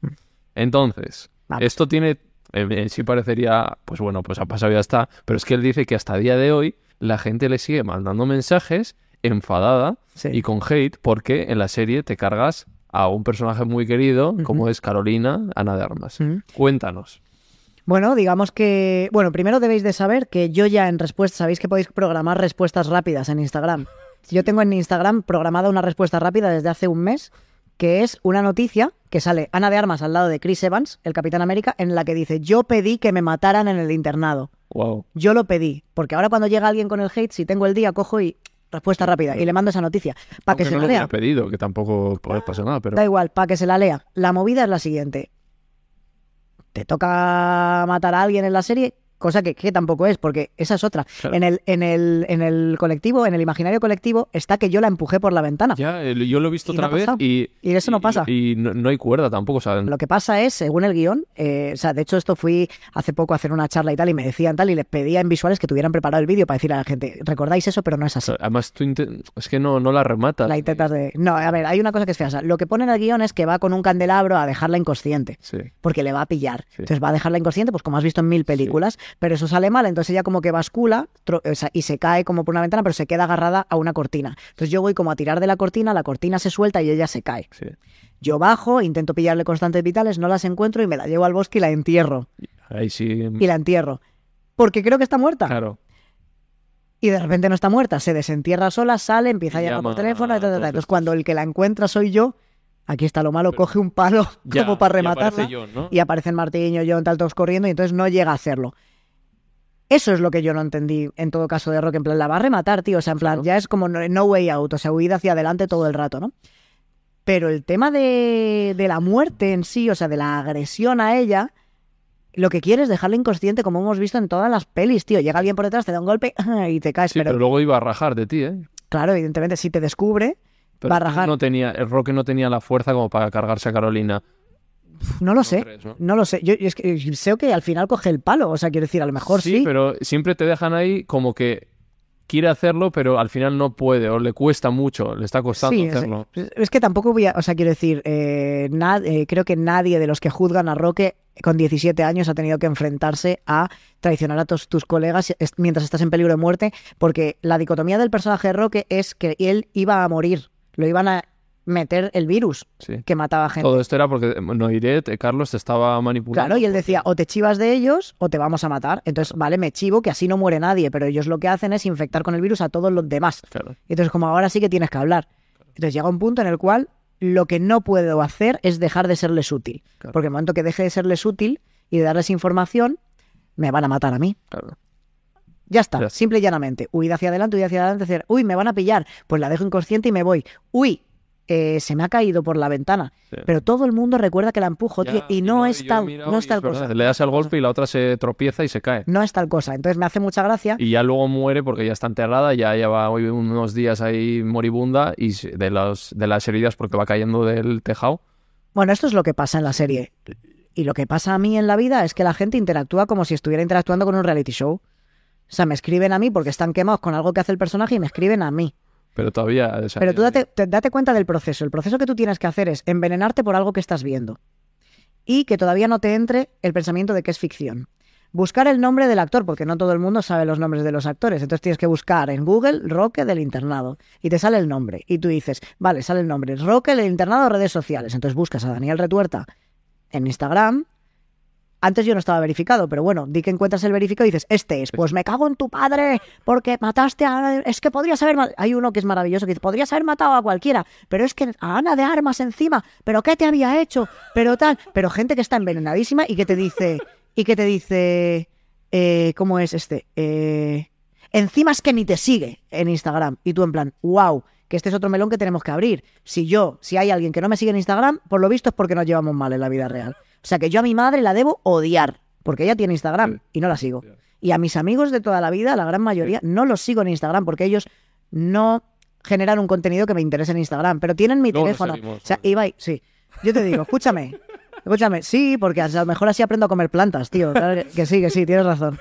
Entonces, Vale. esto tiene, en, en sí parecería, pues bueno, pues ha pasado y ya está, pero es que él dice que hasta día de hoy la gente le sigue mandando mensajes enfadada Sí. y con hate porque en la serie te cargas a un personaje muy querido como es Carolina, Ana de Armas. Ujú. Cuéntanos. Bueno, digamos que. Bueno, primero debéis de saber que yo ya en respuesta. Sabéis que podéis programar respuestas rápidas en Instagram. Yo tengo en Instagram programada una respuesta rápida desde hace un mes, que es una noticia que sale Ana de Armas al lado de Chris Evans, el Capitán América, en la que dice: Yo pedí que me mataran en el internado. Wow. Yo lo pedí. Porque ahora cuando llega alguien con el hate, si tengo el día, cojo y. Respuesta rápida. Y le mando esa noticia. Para que se no la lea. pedido, que tampoco pues, pasa nada, pero... Da igual, para que se la lea. La movida es la siguiente. Te toca matar a alguien en la serie, cosa que, que tampoco es, porque esa es otra. Claro. En, el, en, el, en el colectivo, en el imaginario colectivo, está que yo la empujé por la ventana. Ya, yo lo he visto Y otra no vez y... Y eso no pasa. Y, no, no hay cuerda tampoco, sea... Lo que pasa es, según el guion, eh, o sea, de hecho esto fui hace poco a hacer una charla y tal, y me decían tal, y les pedía en visuales que tuvieran preparado el vídeo para decir a la gente, recordáis eso, pero no es así. Además, tú es que no, no la rematas. La intentas de... No, a ver, hay una cosa que es fea. o sea, lo que pone en el guion es que va con un candelabro a dejarla inconsciente. Sí. porque le va a pillar. Sí. Entonces va a dejarla inconsciente, pues como has visto en mil películas, pero eso sale mal, entonces ella como que bascula y se cae como por una ventana, pero se queda agarrada a una cortina. Entonces yo voy como a tirar de la cortina, la cortina se suelta y ella se cae. Sí. Yo bajo, intento pillarle constantes vitales, no las encuentro y me la llevo al bosque y la entierro. Ahí sí... Y la entierro. Porque creo que está muerta. Claro. Y de repente no está muerta, se desentierra sola, sale, empieza a llamar por teléfono, entonces cuando el que la encuentra soy yo, aquí está lo malo, Pero- coge un palo Ya, como para y aparece rematarla John, ¿no? y aparecen Martiño, John, tal, todos corriendo y entonces no llega a hacerlo. Eso es lo que yo no entendí en todo caso de Rock, en plan, la va a rematar, tío, o sea, en plan, ya es como no, no way out, o sea, huida hacia adelante todo el rato, ¿no? Pero el tema de, de la muerte en sí, o sea, de la agresión a ella, lo que quiere es dejarla inconsciente, como hemos visto en todas las pelis, tío. Llega alguien por detrás, te da un golpe y te caes, Sí, pero, pero luego iba a rajar de ti, ¿eh? claro, evidentemente, si te descubre, Pero va a rajar. No tenía, el Roque no tenía la fuerza como para cargarse a Carolina. No lo sé. ¿no? No lo sé. Yo, yo es que sé que al final coge el palo. O sea, quiero decir, a lo mejor sí. pero siempre te dejan ahí como que quiere hacerlo, pero al final no puede o le cuesta mucho, le está costando Sí, hacerlo. es que tampoco voy a. O sea, quiero decir, eh, nad- eh, creo que nadie de los que juzgan a Roque con 17 años ha tenido que enfrentarse a traicionar a tus, tus colegas mientras estás en peligro de muerte, porque la dicotomía del personaje de Roque es que él iba a morir. Lo iban a meter el virus Sí. que mataba gente. Todo esto era porque Noiret, eh, Carlos, te estaba manipulando. Claro, y él decía, o te chivas de ellos o te vamos a matar. Entonces, vale, me chivo, que así no muere nadie, pero ellos lo que hacen es infectar con el virus a todos los demás. Claro. Entonces, como ahora sí que tienes que hablar. Entonces llega un punto en el cual lo que no puedo hacer es dejar de serles útil. Claro. Porque el momento que deje de serles útil y de darles información, me van a matar a mí. claro. Ya está, simple y llanamente. Huir hacia adelante, huir hacia adelante, decir, uy, me van a pillar. Pues la dejo inconsciente y me voy. Uy, eh, se me ha caído por la ventana. Sí. Pero todo el mundo recuerda que la empujo, Ya, tío, y no es tal, no es tal verdad, cosa. Le das el golpe y la otra se tropieza y se cae. No es tal cosa. Entonces me hace mucha gracia. Y ya luego muere porque ya está enterrada, ya lleva hoy unos días ahí moribunda y de, los, de las heridas porque va cayendo del tejado. Bueno, esto es lo que pasa en la serie. Y lo que pasa a mí en la vida es que la gente interactúa como si estuviera interactuando con un reality show. O sea, me escriben a mí porque están quemados con algo que hace el personaje y me escriben a mí. Pero todavía... o sea, Pero tú date, te- date cuenta del proceso. El proceso que tú tienes que hacer es envenenarte por algo que estás viendo. Y que todavía no te entre el pensamiento de que es ficción. buscar el nombre del actor, porque no todo el mundo sabe los nombres de los actores. Entonces tienes que buscar en Google Roque del internado y te sale el nombre. Y tú dices, vale, sale el nombre, Roque del internado, redes sociales. Entonces buscas a Daniel Retuerta en Instagram. Antes yo no estaba verificado, pero bueno, di que encuentras el verificado y dices, este es, pues me cago en tu padre, porque mataste a... Es que podrías haber... ma-". Hay uno que es maravilloso, que dice, podrías haber matado a cualquiera, pero es que a Ana de Armas encima, pero ¿qué te había hecho? Pero tal, pero gente que está envenenadísima y que te dice, y que te dice, eh, ¿cómo es este? Eh, encima es que ni te sigue en Instagram, y tú en plan, wow, que este es otro melón que tenemos que abrir. Si yo, si hay alguien que no me sigue en Instagram, por lo visto es porque nos llevamos mal en la vida real. O sea que yo a mi madre la debo odiar, porque ella tiene Instagram Sí. y no la sigo. Y a mis amigos de toda la vida, la gran mayoría, no los sigo en Instagram porque ellos no generan un contenido que me interese en Instagram, pero tienen mi teléfono. seguimos, o sea, ¿sabes? Ibai, sí. Yo te digo, escúchame. Escúchame, sí, porque a lo mejor así aprendo a comer plantas, tío. Claro que sí, que sí, tienes razón.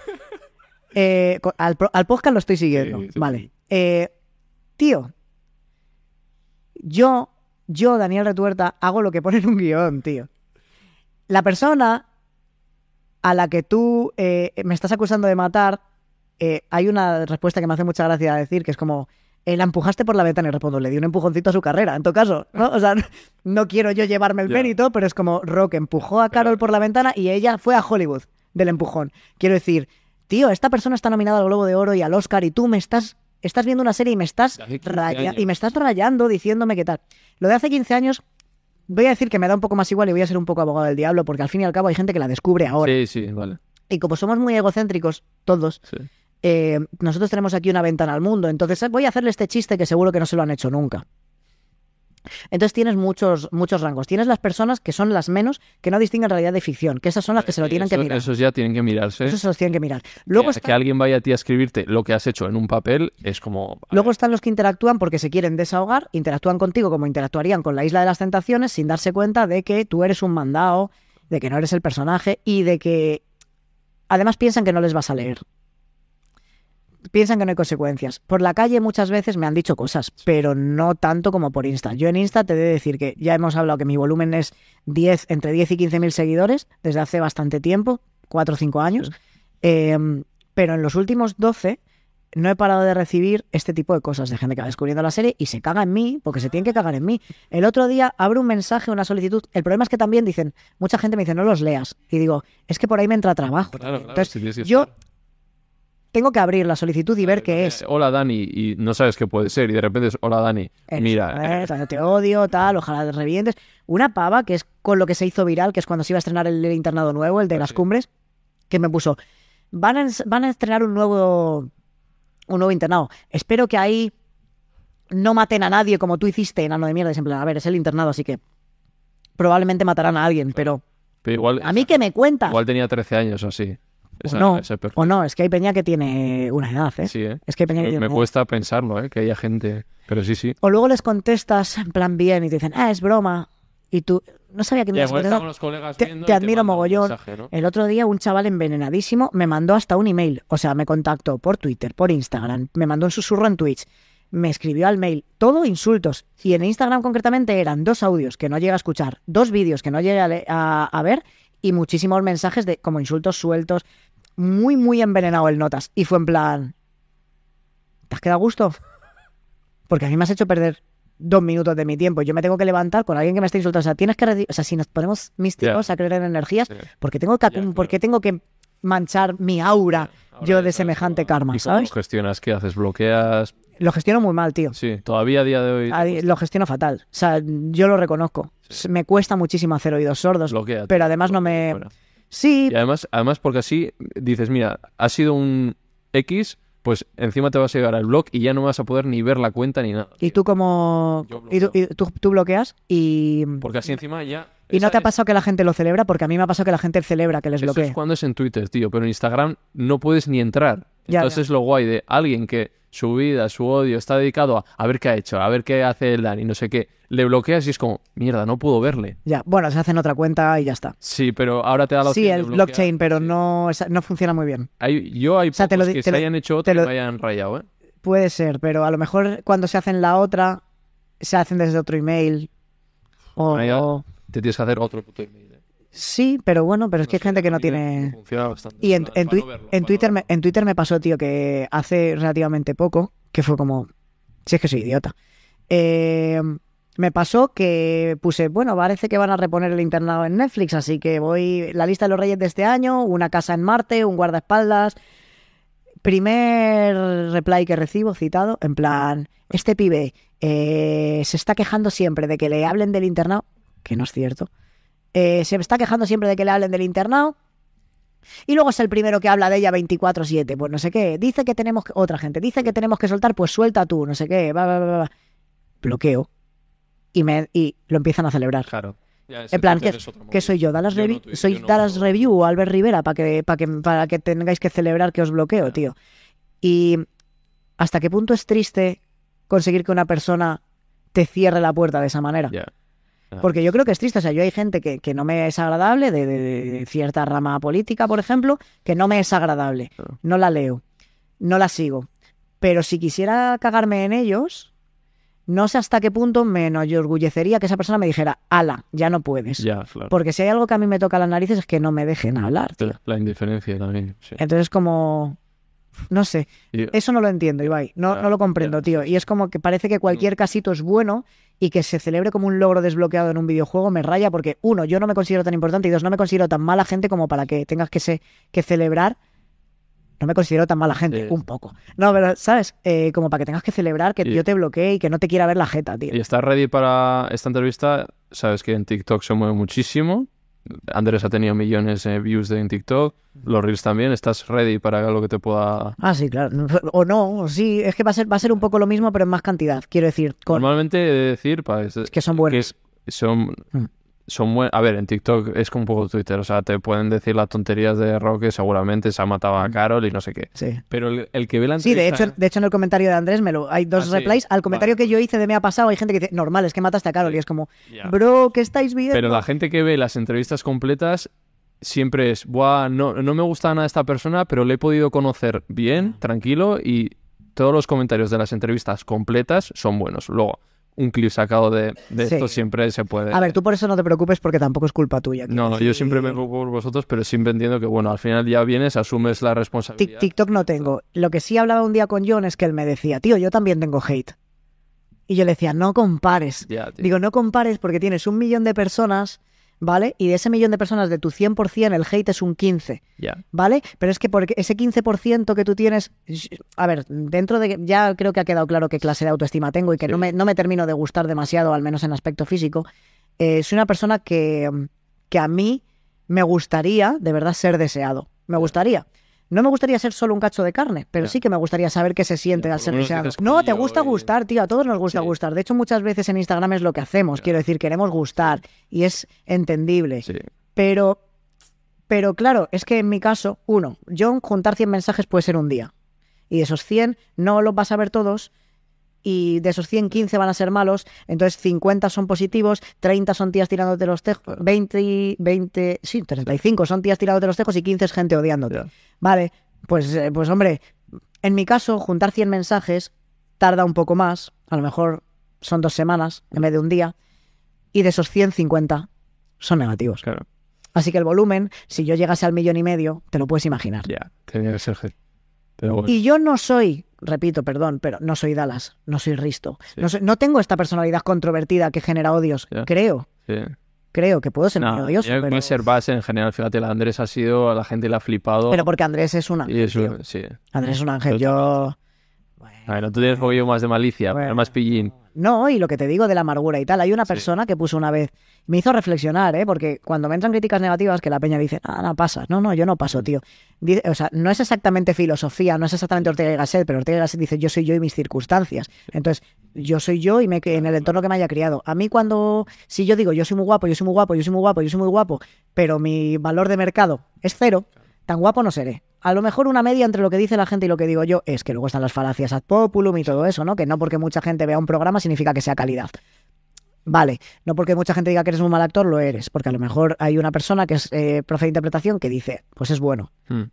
Eh, al, al podcast lo estoy siguiendo. Vale. Eh, tío, yo, yo, Daniel Retuerta, hago lo que pone en un guion, tío. La persona a la que tú eh, me estás acusando de matar, eh, hay una respuesta que me hace mucha gracia decir, que es como, eh, la empujaste por la ventana y respondo, le di un empujoncito a su carrera, en todo caso, ¿no? O sea, no, quiero yo llevarme el mérito, pero es como Rock empujó a Carol por la ventana y ella fue a Hollywood del empujón. Quiero decir, tío, esta persona está nominada al Globo de Oro y al Oscar y tú me estás, estás viendo una serie y me estás, De hace 15 raya- años. y me estás rayando diciéndome qué tal. Lo de hace 15 años, voy a decir que me da un poco más igual y voy a ser un poco abogado del diablo, porque al fin y al cabo hay gente que la descubre ahora. Sí, sí, vale. Y como somos muy egocéntricos, todos, Sí. eh, nosotros tenemos aquí una ventana al mundo. Entonces voy a hacerle este chiste que seguro que no se lo han hecho nunca. Entonces tienes muchos, muchos rangos. Tienes las personas que son las menos, que no distinguen realidad de ficción, que esas son las que se lo tienen que mirar. Esos ya tienen que mirarse. Esos se los tienen que mirar. Luego, que, está- que alguien vaya a ti a escribirte lo que has hecho en un papel es como... luego están los que interactúan porque se quieren desahogar, interactúan contigo como interactuarían con la Isla de las Tentaciones sin darse cuenta de que tú eres un mandado, de que no eres el personaje y de que además piensan que no les vas a leer. Piensan que no hay consecuencias. Por la calle muchas veces me han dicho cosas, pero no tanto como por Insta. Yo en Insta te he de decir que ya hemos hablado que mi volumen es 10, entre 10 y 15 mil seguidores desde hace bastante tiempo, 4 o 5 años. Eh, pero en los últimos 12 no he parado de recibir este tipo de cosas de gente que va descubriendo la serie y se caga en mí porque se tienen que cagar en mí. El otro día abro un mensaje, una solicitud. El problema es que también dicen, mucha gente me dice, no los leas. Y digo, es que por ahí me entra trabajo. Claro, claro, Entonces, yo. Tengo que abrir la solicitud y ver qué es. Eh, Hola Dani, y no sabes qué puede ser, y de repente es hola Dani. Mira, eh, te odio, tal, ojalá te revientes. Una pava, que es con lo que se hizo viral, que es cuando se iba a estrenar el, internado nuevo, el de Ah, las sí. cumbres, que me puso, van a, ens- van a estrenar un nuevo, un nuevo internado. Espero que ahí no maten a nadie como tú hiciste, enano de mierda. Es plan, a ver, es el internado, así que probablemente matarán a alguien, pero pero igual, a mí que me cuentas. igual tenía 13 años o así. O no, o no, es que hay peña que tiene una edad, ¿eh? Sí, ¿eh? Es que hay peña que Me, tiene me cuesta pensarlo, ¿eh? Que haya gente... Pero sí, sí. O luego les contestas en plan bien y te dicen, ah, es broma. Y tú, no sabía que me ibas a Te- te admiro mogollón. mensaje, ¿no? El otro día un chaval envenenadísimo me mandó hasta un email, o sea, me contactó por Twitter, por Instagram, me mandó un susurro en Twitch, me escribió al mail, todo insultos. Y en Instagram concretamente eran dos audios que no llegué a escuchar, dos vídeos que no llegué a, le- a- a ver y muchísimos mensajes de como insultos sueltos, muy, muy envenenado el notas. Y fue en plan, ¿te has quedado a gusto? Porque a mí me has hecho perder dos minutos de mi tiempo. Yo me tengo que levantar con alguien que me está insultando. O sea, tienes que... O sea, si nos ponemos místicos a creer en energías, Sí. porque tengo que, claro. porque tengo que manchar mi aura Ahora yo de semejante cómo- karma, ¿Y cómo ¿sabes? lo gestionas? ¿Qué haces? ¿Bloqueas? Lo gestiono muy mal, tío. Sí, todavía a día de hoy... Lo gestiono fatal. O sea, yo lo reconozco. Sí. Me cuesta muchísimo hacer oídos sordos. bloquea, pero además no me- Sí, Y además, además porque así dices, mira, ha sido un X, pues encima te vas a llegar al blog y ya no vas a poder ni ver la cuenta ni nada. y tú como... Y tú, y tú- tú bloqueas y... Porque así encima ya... ¿Y no te ha es- pasado que la gente lo celebra? Porque a mí me ha pasado que la gente celebra que les Eso bloquee. es cuando es en Twitter, tío, pero en Instagram no puedes ni entrar. Ya, Entonces ya. es lo guay de alguien que su vida, su odio está dedicado a a ver qué ha hecho, a ver qué hace el Dani, no sé qué. Le bloqueas y es como, mierda, no puedo verle. Ya, bueno, se hacen otra cuenta y ya está. Sí, pero ahora te da la opción Sí, de el bloquear. blockchain, pero Sí. no, no funciona muy bien. Hay- yo hay sea, te lo pocos di- que te se lo- hayan hecho te otro y lo- me hayan rayado, ¿eh? Puede ser, pero a lo mejor cuando se hacen la otra, se hacen desde otro email. O, o- Te tienes que hacer otro puto email. Sí, pero bueno, pero es que sé, gente que no tiene... funciona bastante. Y en, Twi- verlo, Twitter me, en Twitter me pasó, tío, que hace relativamente poco, que fue como, si es que soy idiota, Eh, me pasó que puse, bueno, parece que van a reponer el internado en Netflix, así que voy, la lista de los reyes de este año, una casa en Marte, un guardaespaldas, primer reply que recibo citado, en plan, este pibe eh, se está quejando siempre de que le hablen del internado, que no es cierto, eh, se está quejando siempre de que le hablen del internado, y luego es el primero que habla de ella 24-7, pues no sé qué. Dice que tenemos que... Otra gente, dice que tenemos que soltar, pues suelta tú, no sé qué. Va, va, va, va. Bloqueo. Y, me, y lo empiezan a celebrar. Claro. Ya, En plan, Twitter ¿qué, es otro qué móvil. soy yo? ¿Dallas, Yo no Revi- tuit- ¿Soy yo no- Dallas Review o Albert Rivera para que, para, que, para que tengáis que celebrar que os bloqueo, tío? Y hasta qué punto es triste conseguir que una persona te cierre la puerta de esa manera. Porque yo creo que es triste. O sea, yo hay gente que, que no me es agradable, de, de- de cierta rama política, por ejemplo, que no me es agradable. No la leo, no la sigo. Pero si quisiera cagarme en ellos, no sé hasta qué punto me enorgullecería que esa persona me dijera, ala, ya no puedes. Ya, claro. Porque si hay algo que a mí me toca las narices es que no me dejen hablar. tío. La, la indiferencia también. Sí. Entonces, como. No sé, eso no lo entiendo, Ibai. No, Ya, no lo comprendo, tío. Y es como que parece que cualquier casito es bueno y que se celebre como un logro desbloqueado en un videojuego me raya porque, uno, yo no me considero tan importante y dos, no me considero tan mala gente como para que tengas que, se, que celebrar. No me considero tan mala gente, un poco. No, pero, ¿sabes? Eh, como para que tengas que celebrar que Y- yo te bloquee y que no te quiera ver la jeta, tío. Y estás ready para esta entrevista. Sabes que en TikTok se mueve muchísimo. Andrés ha tenido millones de views de en TikTok. Los Reels también. ¿Estás ready para lo que te pueda...? Ah, sí, claro. O no, o sí. Es que va a ser, va a ser un poco lo mismo, pero en más cantidad. Quiero decir, con, Normalmente he de decir... pa, es, que son buenos. que es- son... Mm. Son buen- A ver, en TikTok es como un poco Twitter. O sea, te pueden decir las tonterías de Roque. Seguramente se ha matado a Carol y no sé qué. Sí. Pero el, el que ve la Sí, de entrevista- hecho, de hecho en el comentario de Andrés me lo, hay dos Ah, sí. replies. Al comentario Vale. que yo hice de me ha pasado hay gente que dice, normal, es que mataste a Carol. Y es como, bro, ¿qué estáis viendo? Pero la gente que ve las entrevistas completas siempre es, Buah, no, no me gusta nada esta persona, pero le he podido conocer bien, tranquilo, y todos los comentarios de las entrevistas completas son buenos. Luego, un clip sacado de, de Sí. esto siempre se puede... A ver, tú por eso no te preocupes porque tampoco es culpa tuya. quiero No, yo siempre me preocupo por vosotros, pero siempre entiendo que, bueno, al final ya vienes, asumes la responsabilidad. TikTok no tengo. Lo que sí hablaba un día con John es que él me decía, tío, yo también tengo hate. Y yo le decía, no compares. Digo, no compares porque tienes un millón de personas, ¿vale? Y de ese millón de personas, de tu 100%, el hate es un 15%. Ya. ¿Vale? Pero es que porque ese 15% que tú tienes, a ver, dentro de ya creo que ha quedado claro qué clase de autoestima tengo y que Sí. no, me, no me termino de gustar demasiado, al menos en aspecto físico, eh, soy una persona que, que a mí me gustaría de verdad ser deseado. Me gustaría. No me gustaría ser solo un cacho de carne, pero sí que me gustaría saber qué se siente al ser No, te gusta gustar, tío, a todos nos gusta Sí. gustar. De hecho, muchas veces en Instagram es lo que hacemos, quiero decir, queremos gustar y es entendible. Sí. Pero, pero claro, es que en mi caso, uno, yo juntar 100 mensajes puede ser un día. Y de esos 100 no los vas a ver todos. Y de esos 100, 15 van a ser malos. Entonces 50 son positivos, 30 son tías tirándote los tejos, 20, y- 20, sí, 35 son tías tirándote los tejos y 15 es gente odiándote. Vale, pues, eh, pues hombre, en mi caso, juntar 100 mensajes tarda un poco más. A lo mejor son dos semanas en vez de un día. Y de esos 150 son negativos. Claro. Así que el volumen, si yo llegase al millón y medio, te lo puedes imaginar. Ya. Tenía que ser bueno. Y yo no soy, repito, perdón, pero no soy Dallas, no soy Risto. Sí. No, soy- no tengo esta personalidad controvertida que genera odios. Creo, Sí. creo que puedo ser No, odioso. Pero, puede ser base en general. Fíjate, la Andrés ha sido, a la gente le ha flipado. pero porque Andrés es un ángel. Andrés es un ángel. Yo. A ver, no tú tienes un poquillo más de malicia, Bueno. más pillín. No, y lo que te digo de la amargura y tal. Hay una Sí. persona que puso una vez, me hizo reflexionar, ¿eh? Porque cuando me entran críticas negativas, que la peña dice, ah, no pasa. No, no, yo no paso, tío. Dice- o sea, no es exactamente filosofía, no es exactamente Ortega y Gasset, pero Ortega y Gasset dice, yo soy yo y mis circunstancias. Entonces, yo soy yo y me en el entorno que me haya criado. A mí cuando, si yo digo, yo soy muy guapo, yo soy muy guapo, yo soy muy guapo, yo soy muy guapo, pero mi valor de mercado es cero, tan guapo no seré. A lo mejor una media entre lo que dice la gente y lo que digo yo es que luego están las falacias ad populum y todo eso, ¿no? Que no porque mucha gente vea un programa significa que sea calidad. Vale, no porque mucha gente diga que eres un mal actor, lo eres, porque a lo mejor hay una persona que es eh, profe de interpretación que dice, pues es bueno. Hmm.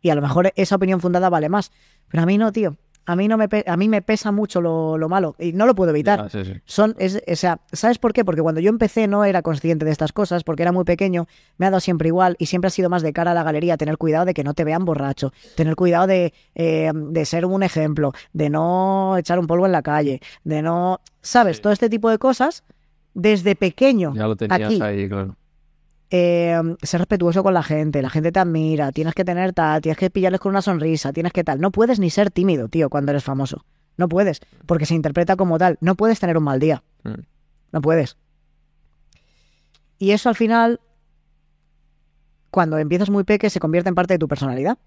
Y a lo mejor esa opinión fundada vale más. Pero a mí no, tío. A mí, no me, a mí me pesa mucho lo, lo malo y no lo puedo evitar. Sí, sí. Son, es, o sea, ¿sabes por qué? Porque cuando yo empecé no era consciente de estas cosas, porque era muy pequeño, me ha dado siempre igual y siempre ha sido más de cara a la galería, tener cuidado de que no te vean borracho, tener cuidado de, eh, de ser un ejemplo, de no echar un polvo en la calle, de no, ¿sabes? Sí. Todo este tipo de cosas, desde pequeño, Ya lo tenías aquí, ahí, claro. Eh, ser respetuoso con la gente, la gente te admira, tienes que tener tal, tienes que pillarles con una sonrisa, tienes que tal. No puedes ni ser tímido, tío, cuando eres famoso. No puedes, porque se interpreta como tal. No puedes tener un mal día. Mm. No puedes. Y eso al final, cuando empiezas muy peque, se convierte en parte de tu personalidad.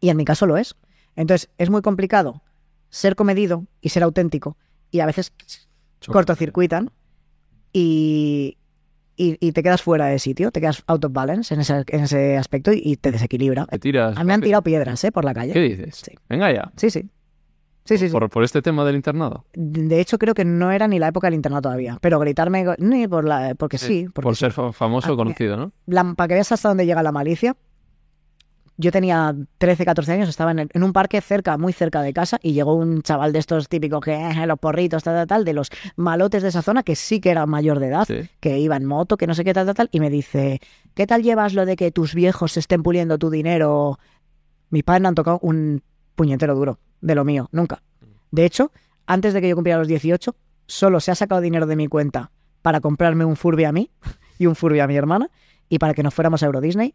Y en mi caso lo es. Entonces, es muy complicado ser comedido y ser auténtico. Y a veces cortocircuitan y, y, y te quedas fuera de sitio, te quedas out of balance en ese, en ese aspecto y, y te desequilibra. Te tiras. A mí me han tirado piedras, ¿eh? Por la ¿Qué calle. dices? Sí. Venga ya. Sí, sí. Sí, sí, sí. Por, por este tema del internado. De hecho, creo que no era ni la época del internado todavía. Pero gritarme, ni por la, porque sí. porque por ser fa- famoso Ah, o conocido, ¿no? La- para que veas hasta dónde llega la malicia. Yo tenía 13, 14 años, estaba en, el- en un parque cerca, muy cerca de casa, y llegó un chaval de estos típicos que eh, los porritos, tal, tal, tal, de los malotes de esa zona, que sí que era mayor de edad, Sí. que iba en moto, que no sé qué tal, tal, tal, y me dice, ¿qué tal llevas lo de que tus viejos se estén puliendo tu dinero? Mis padres no han tocado un puñetero duro de lo mío, nunca. De hecho, antes de que yo cumpliera los 18, solo se ha sacado dinero de mi cuenta para comprarme un Furby a mí y un Furby a mi hermana y para que nos fuéramos a Euro Disney,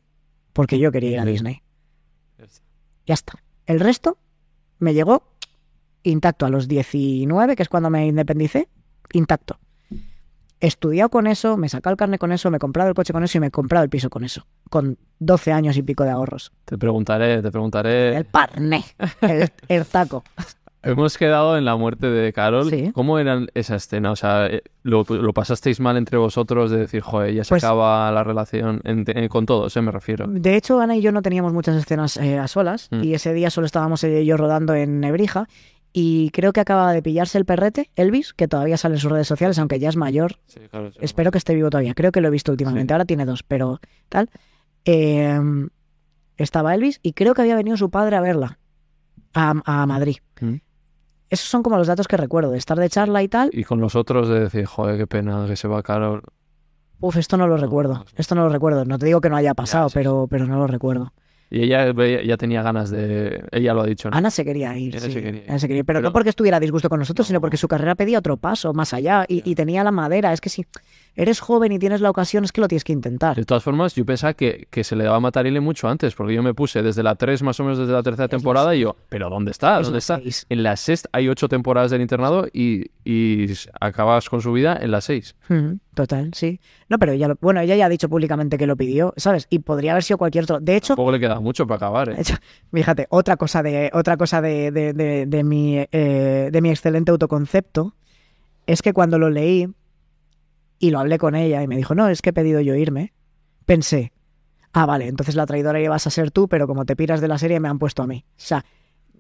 porque yo quería ir a. Disney. Ya está. El resto me llegó intacto a los 19, que es cuando me independicé, intacto. He estudiado con eso, me he sacado el carnet con eso, me he comprado el coche con eso y me he comprado el piso con eso, con 12 años y pico de ahorros. Te preguntaré, te preguntaré. El parné, el, el taco. Hemos quedado en la muerte de Carol. Sí. ¿Cómo era esa escena? O sea, eh, ¿lo, lo pasasteis mal entre vosotros de decir, joder, ya se Pues- acaba la relación en- en- con todos, eh, me refiero? De hecho, Ana y yo no teníamos muchas escenas eh, a solas Mm. y ese día solo estábamos ella y yo rodando en Nebrija y creo que acababa de pillarse el perrete, Elvis, que todavía sale en sus redes sociales, aunque ya es mayor. Sí, claro, sí. Espero que esté vivo todavía. Creo que lo he visto últimamente. Sí. Ahora tiene dos, pero tal. Eh, estaba Elvis y creo que había venido su padre a verla a, a Madrid. Mm. Esos son como los datos que recuerdo, de estar de charla y tal. Y con los otros de decir, joder, qué pena que se va Carol. Uf, esto no lo No, recuerdo. no. Esto no lo recuerdo. No te digo que no haya pasado, sí, pero, pero no lo recuerdo. Y ella ya tenía ganas de... Ella lo ha dicho, ¿no? Ana se quería ir. Ana sí. se quería ir. Ana se quería ir, Pero, Pero- no porque estuviera a disgusto con nosotros, sino No. porque su carrera pedía otro paso más allá y, y tenía la madera. Es que si eres joven y tienes la ocasión, es que lo tienes que intentar. De todas formas, yo pensaba que, que se le daba a Matarile mucho antes, porque yo me puse desde la 3 más o menos desde la tercera temporada y yo, ¿pero dónde está? Es ¿Dónde está? En la sexta hay ocho temporadas del internado y, y acabas con su vida en la 6. Ujú, Total, sí. No, pero ella lo- bueno, ella ya ha dicho públicamente que lo pidió, ¿sabes? Y podría haber sido cualquier otro. De hecho, Tampoco le queda mucho para acabar, ¿eh? hecho, fíjate, otra cosa de, otra cosa de, de, de- de mi, eh, de mi excelente autoconcepto es que cuando lo leí y lo hablé con ella y me dijo, no, es que he pedido yo irme, pensé, ah, vale, entonces la traidora ibas a ser tú, pero como te piras de la serie me han puesto a mí. O sea,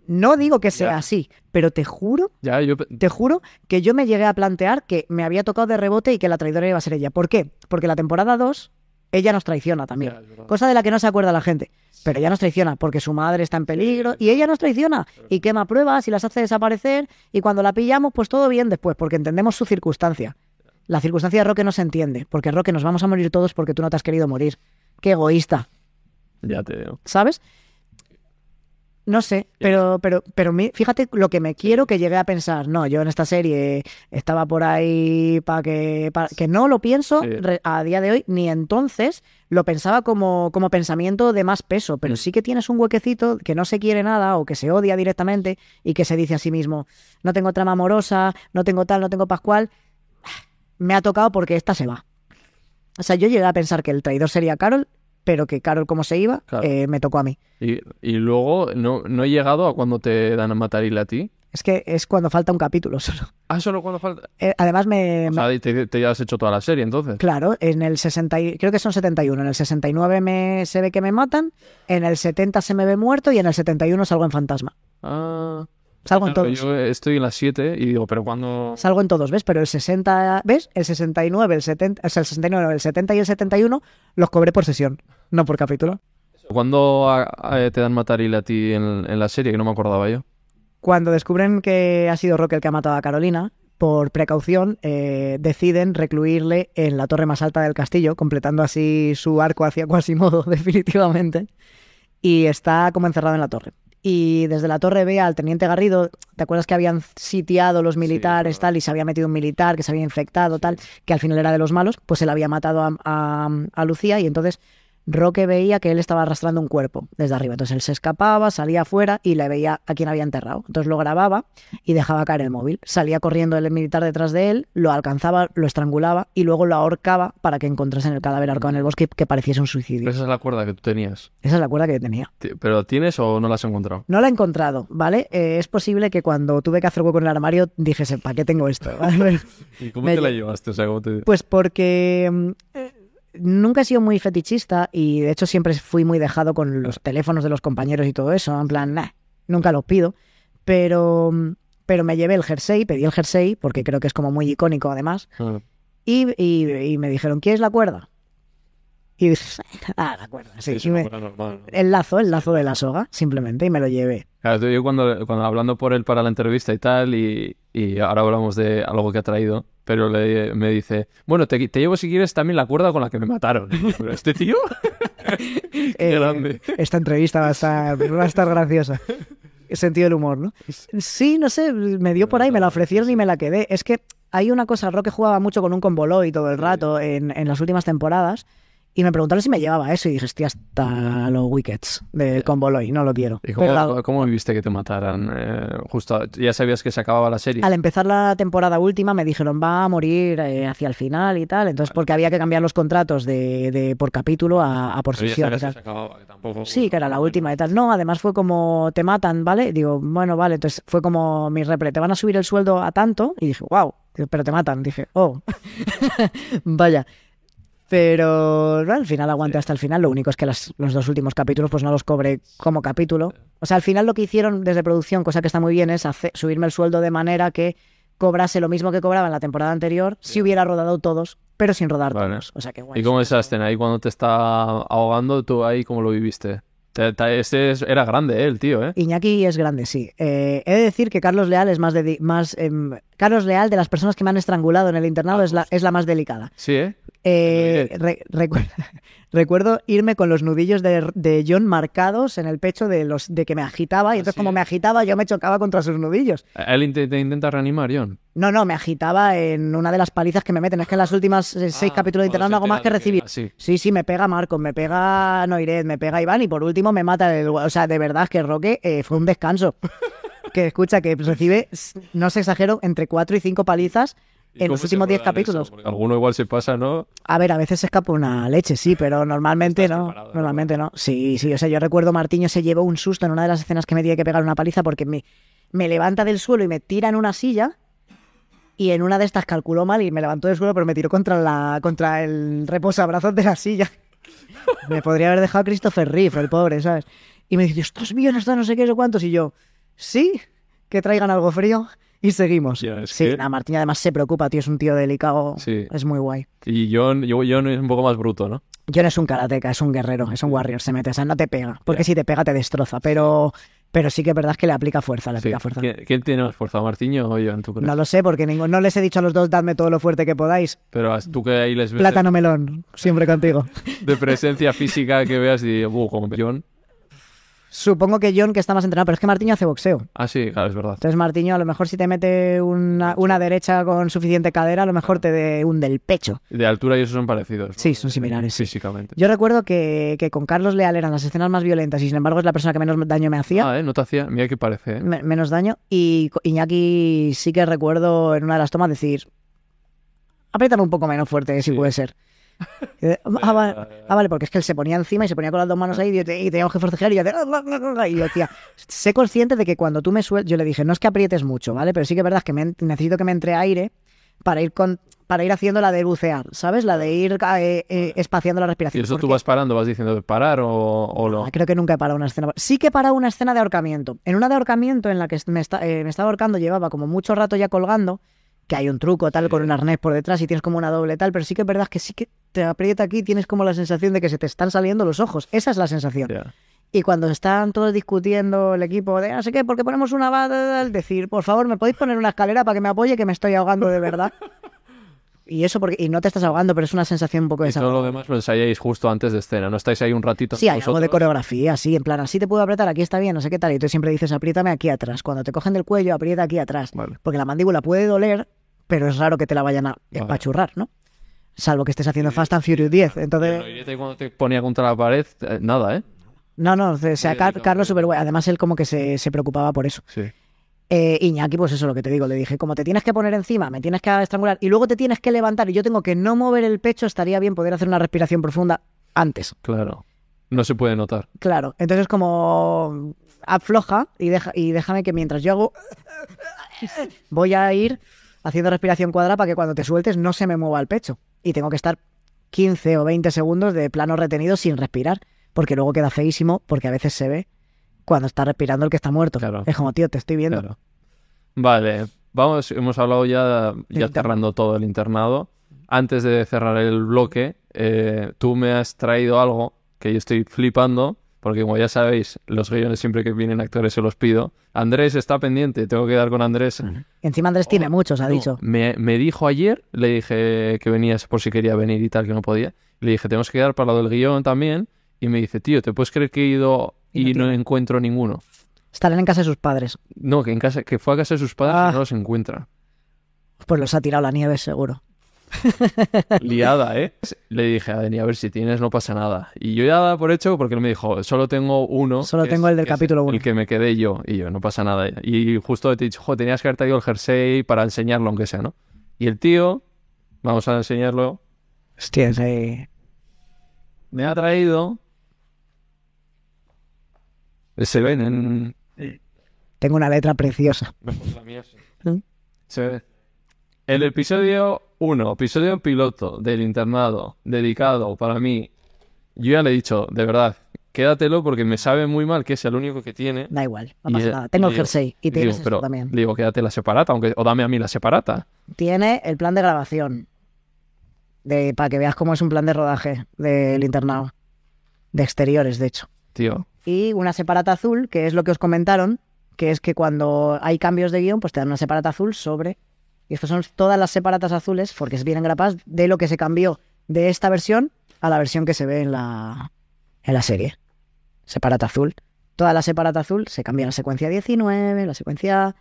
no digo que sea así, pero te juro Ya, yo... te juro que yo me llegué a plantear que me había tocado de rebote y que la traidora iba a ser ella. ¿Por qué? Porque la temporada 2, ella nos traiciona también. Cosa de la que no se acuerda la gente. Pero ella nos traiciona porque su madre está en peligro y ella nos traiciona y quema pruebas y las hace desaparecer y cuando la pillamos, pues todo bien después porque entendemos su circunstancia. La circunstancia de Roque no se entiende porque Roque nos vamos a morir todos porque tú no te has querido morir. Qué egoísta. Ya te digo. ¿sabes? No sé, pero, pero, pero fíjate lo que me quiero que llegué a pensar. No, yo en esta serie estaba por ahí para que, pa- que no lo pienso a día de hoy, ni entonces lo pensaba como, como pensamiento de más peso, pero sí que tienes un huequecito que no se quiere nada o que se odia directamente y que se dice a sí mismo, no tengo trama amorosa, no tengo tal, no tengo pascual, me ha tocado porque esta se va. O sea, yo llegué a pensar que el traidor sería Carol, pero que Carol como se iba, Claro. eh, me tocó a mí. Y, y luego no, no he llegado a cuando te dan a Matarile a ti. Es que es cuando falta un capítulo solo. Ah, solo cuando falta... Eh, además, me, O sea, te, te has hecho toda la serie, entonces. Claro, en el 60, y- creo que son 71. En el 69 me, se ve que me matan, en el 70 se me ve muerto y en el 71 salgo en fantasma. Ah... Salgo en todos. yo estoy en las 7 y digo, pero cuando... Salgo en todos, ¿ves? Pero el 60, ¿ves? El 69, el 70, o sea, el 69, el 70 y el 71 los cobré por sesión, no por capítulo. ¿Cuándo a- a- te dan Matarile a ti en, en la serie? Que no me acordaba yo. Cuando descubren que ha sido Roque el que ha matado a Carolina, por precaución, eh, deciden recluirle en la torre más alta del castillo, completando así su arco hacia Quasimodo, definitivamente. Y está como encerrado en la torre. Y desde la torre ve al teniente Garrido, ¿te acuerdas que habían sitiado los militares, claro. tal, y se había metido un militar que se había infectado, tal, que al final era de los malos? Pues él había matado a, a- a Lucía y entonces Roque veía que él estaba arrastrando un cuerpo desde arriba. Entonces él se escapaba, salía afuera y le veía a quien había enterrado. Entonces lo grababa y dejaba caer el móvil. Salía corriendo el militar detrás de él, lo alcanzaba, lo estrangulaba y luego lo ahorcaba para que encontrasen el cadáver ahorcado en el bosque que pareciese un suicidio. Esa es la cuerda que tú tenías. Esa es la cuerda que tenía. ¿Pero tienes o no la has encontrado? No la he encontrado, ¿vale? Eh, es posible que cuando tuve que hacer hueco en el armario dijese, ¿para qué tengo esto? ¿Y cómo Me te la lle- llevaste? O sea, ¿cómo te... Pues porque mm, nunca he sido muy fetichista y de hecho siempre fui muy dejado con los teléfonos de los compañeros y todo eso. En plan, nah, nunca los pido. Pero, pero me llevé el jersey, pedí el jersey porque creo que es como muy icónico además. Y, y- y me dijeron, ¿quieres la cuerda? Y dije, ah, la cuerda, sí. una me- normal, ¿no? el lazo, el lazo de la soga, simplemente, y me lo llevé. Claro, yo cuando, cuando hablando por él para la entrevista y tal, y, y ahora hablamos de algo que ha traído, pero le, me dice, bueno, te, te llevo si quieres también la cuerda con la que me mataron. Pero este tío, qué Eh, grande. Esta entrevista va a estar, va a estar graciosa. Sentido del humor, ¿no? Sí, no sé, me dio por ahí, me la ofrecieron y me la quedé. Es que hay una cosa, Roque jugaba mucho con un convoloi todo el rato en, en las últimas temporadas y me preguntaron si me llevaba eso y dije, hostia, hasta los wickets del convoloi, no lo quiero. ¿Y cómo, Pero cómo viviste que te mataran? Eh, justo, ya sabías que se acababa la serie. al empezar la temporada última me dijeron, va a morir eh, hacia el final y tal, entonces porque había que cambiar los contratos de, de por capítulo a, a por y que se acababa, que tampoco... Sí, que era la última y tal. No, además fue como, te matan, ¿vale? Digo, bueno, vale, entonces fue como mi repre, te van a subir el sueldo a tanto. Y dije, wow, pero te matan. Dije, oh, vaya. Pero al final aguanté hasta el final. Lo único es que las- los dos últimos capítulos pues no los cobré como capítulo. O sea, al final lo que hicieron desde producción, cosa que está muy bien, es hacer- subirme el sueldo de manera que cobrase lo mismo que cobraba en la temporada anterior si hubiera rodado todos, pero sin rodar Vale. todos. O sea, que guay. ¿Y cómo es esa escena ahí cuando te está ahogando? ¿Tú ahí cómo lo viviste? Te- te- este es- era grande, ¿eh? el tío, ¿eh? Iñaki es grande, sí. Eh, he de decir que Carlos Leal es más... dedi- más em, Carlos Leal, de las personas que me han estrangulado en el internado, es la, es la más delicada. Sí, ¿eh? Eh, re- recu- recuerdo irme con los nudillos de, de John marcados en el pecho de, los, de que me agitaba, y entonces Así como es. me agitaba yo me chocaba contra sus nudillos. Él te intenta reanimar, John. No, no, me agitaba en una de las palizas que me meten. Es que en las últimas eh, seis Ah, capítulos de se no hago más que recibir. sí. Sí, sí, me pega Marco, me pega Noiret, me pega Iván y por último me mata el... O sea, de verdad que Roque eh, fue un descanso. que escucha, que recibe, no se exagero, entre cuatro y cinco palizas ¿Y en los últimos diez acuerdan eso? capítulos. Porque alguno igual se pasa, ¿no? A ver, a veces se escapa una leche, sí, pero normalmente no. preparado, Normalmente no. Sí, sí, o sea, yo recuerdo Martiño se llevó un susto en una de las escenas que me tiene que pegar una paliza porque me, me levanta del suelo y me tira en una silla y en una de estas calculó mal y me levantó del suelo pero me tiró contra la contra el reposabrazos de la silla. me podría haber dejado Christopher Reeve, el pobre, ¿sabes? Y me dice, ¿estás bien? ¿Estás no sé qué, no sé cuántos? Y yo, sí, que traigan algo frío y seguimos. Sí, que- nada, Martín además se preocupa, tío, es un tío delicado, Sí. es muy guay. Y John, John es un poco más bruto, ¿no? John es un karateca, es un guerrero, es un warrior, se mete, o sea, no te pega, porque si te pega te destroza, pero, pero sí que es verdad que le aplica fuerza, le Sí. aplica fuerza. ¿Quién, tiene más fuerza, Martiño o John? ¿Tú crees? No lo sé, porque ningún- no les he dicho a los dos, dadme todo lo fuerte que podáis. Pero tú que ahí les ves Plátano melón, siempre contigo. de presencia física que veas y, uh, como John. Supongo que John, que está más entrenado, pero es que Martiño hace boxeo. Ah, sí, claro, es verdad. Entonces Martiño, a lo mejor si te mete una, una derecha con suficiente cadera, a lo mejor te de hunde el pecho. De altura y eso son parecidos. ¿no? Sí, son similares, sí. Físicamente. Yo recuerdo que, que con Carlos Leal eran las escenas más violentas y sin embargo es la persona que menos daño me hacía. Ah, ¿eh? No te hacía. Mira qué parece, ¿eh? me- menos daño. Y Iñaki sí que recuerdo en una de las tomas decir, apriétame un poco menos fuerte, si Sí. puede ser. Y ah, vale, ah, vale, porque es que él se ponía encima y se ponía con las dos manos ahí y, te- y teníamos que forcejear y yo, hacía, y yo decía, sé consciente de que cuando tú me sueltas, yo le dije, no es que aprietes mucho, ¿vale? Pero sí que es verdad que me- necesito que me entre aire para ir con para ir haciendo la de bucear, ¿sabes? La de ir eh, eh, espaciando la Y respiración. eso tú vas parando, vas diciendo de parar o, o no. Ah, Creo que nunca he parado una escena. Sí que he parado una escena de ahorcamiento. En una de ahorcamiento en la que me, está, eh, me estaba ahorcando, llevaba como mucho rato ya colgando, que hay un truco tal con un arnés por detrás y tienes como una doble tal, pero sí que es verdad que sí que te aprieta aquí, tienes como la sensación de que se te están saliendo los ojos. Esa es la sensación. Y cuando están todos discutiendo el equipo de no sé qué, porque ponemos una bada, decir, por favor, ¿me podéis poner una escalera para que me apoye que me estoy ahogando de verdad? Y eso porque, y no te estás ahogando, pero es una sensación un poco Y todo lo demás lo ensayáis justo antes de escena, ¿no? Estáis ahí un ratito. Sí, hay algo de coreografía, sí, en plan, así te puedo apretar, aquí está bien, no sé qué tal. Y tú siempre dices, apriétame aquí atrás. Cuando te cogen del cuello, aprieta aquí atrás. Vale. Porque la mandíbula puede doler, pero es raro que te la vayan a espachurrar, ¿no? Salvo que estés haciendo Fast and Furious 10. Entonces, No, y cuando te ponía contra la pared, eh, nada, ¿eh? no, no, o sea, Car- Carlos no. súper guay. Además, él como que se, se preocupaba por eso. Sí. Eh, Iñaki, pues eso es lo que te digo, le dije, como te tienes que poner encima, me tienes que estrangular y luego te tienes que levantar y yo tengo que no mover el pecho, estaría bien poder hacer una respiración profunda antes. Claro. No se puede notar. Claro, entonces como afloja y, deja, y déjame que mientras yo hago, voy a ir haciendo respiración cuadrada para que cuando te sueltes no se me mueva el pecho. Y tengo que estar 15 o 20 segundos de plano retenido sin respirar, porque luego queda feísimo, porque a veces se ve cuando está respirando el que está muerto. Claro. Es como, tío, te estoy viendo. Claro. Vale, vamos, hemos hablado ya, ya cerrando todo el internado. Antes de cerrar el bloque, eh, tú me has traído algo que yo estoy flipando, porque como ya sabéis, los guiones siempre que vienen actores se los pido. Andrés está pendiente, tengo que dar con Andrés. Encima Andrés tiene muchos, ha No, dicho. Me, me dijo ayer, le dije que venías por si quería venir y tal, que no podía. Le dije, tenemos que quedar para lo del guion también. Y me dice, tío, ¿te puedes creer que he ido Y no y no tiene. encuentro ninguno? Estarán en casa de sus padres. No, que en casa, que fue a casa de sus padres Ah. y no los encuentra. Pues los ha tirado la nieve, seguro. Liada, ¿eh? Le dije a Dani, a ver si tienes, no pasa nada. Y yo ya daba por hecho porque él me dijo, solo tengo uno. Solo tengo es- el del capítulo uno. El que me quedé yo. Y yo, no pasa nada. Y justo te he dicho, jo, tenías que haber traído el jersey para enseñarlo, aunque sea, ¿no? Y el tío, vamos a enseñarlo, Hostia, sí. me ha traído. Se ven en. Tengo una letra preciosa. ¿Mm? Se ve. El episodio 1, episodio piloto del internado, dedicado para mí. Yo ya le he dicho, de verdad, quédatelo porque me sabe muy mal que es el único que tiene. Da igual, no pasa nada. Tengo el digo- jersey y digo, tienes pero también. le digo, quédate la separata, aunque, o dame a mí la separata. Tiene el plan de grabación. De, para que veas cómo es un plan de rodaje del internado. De exteriores, de hecho. Tío, Y una separata azul, que es lo que os comentaron, que es que cuando hay cambios de guion, pues te dan una separata azul sobre. Y estas son todas las separatas azules, porque es bien engrapadas, de lo que se cambió de esta versión a la versión que se ve en la, en la serie. Separata azul. Toda la separata azul se cambia la secuencia 19, la secuencia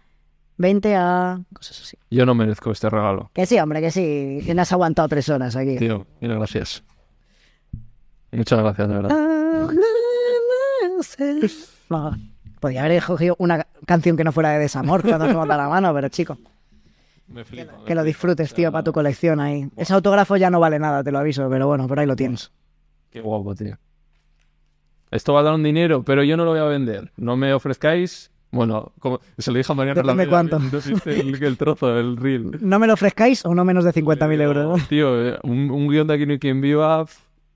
20A, cosas así. yo no merezco este regalo. Que sí, hombre, que sí. Que no has aguantado tres horas aquí. Tío, mira, gracias. Muchas gracias, de verdad. No, podría haber escogido una canción que no fuera de desamor cuando se la mano, pero chico, Me flipa, me que lo disfrutes, tío, para tu colección ahí. Ese autógrafo ya no vale nada, te lo aviso, pero bueno, por ahí lo tienes. Qué guapo, tío. Esto va a dar un dinero, pero yo no lo voy a vender. No me ofrezcáis. Bueno, como se lo dije a Mariano Depende la cuánto. ¿No viste el, el trozo, el reel? No me lo ofrezcáis o no menos de 50.000 euros. Tío, eh, un, un guion de Aquí no hay quien viva.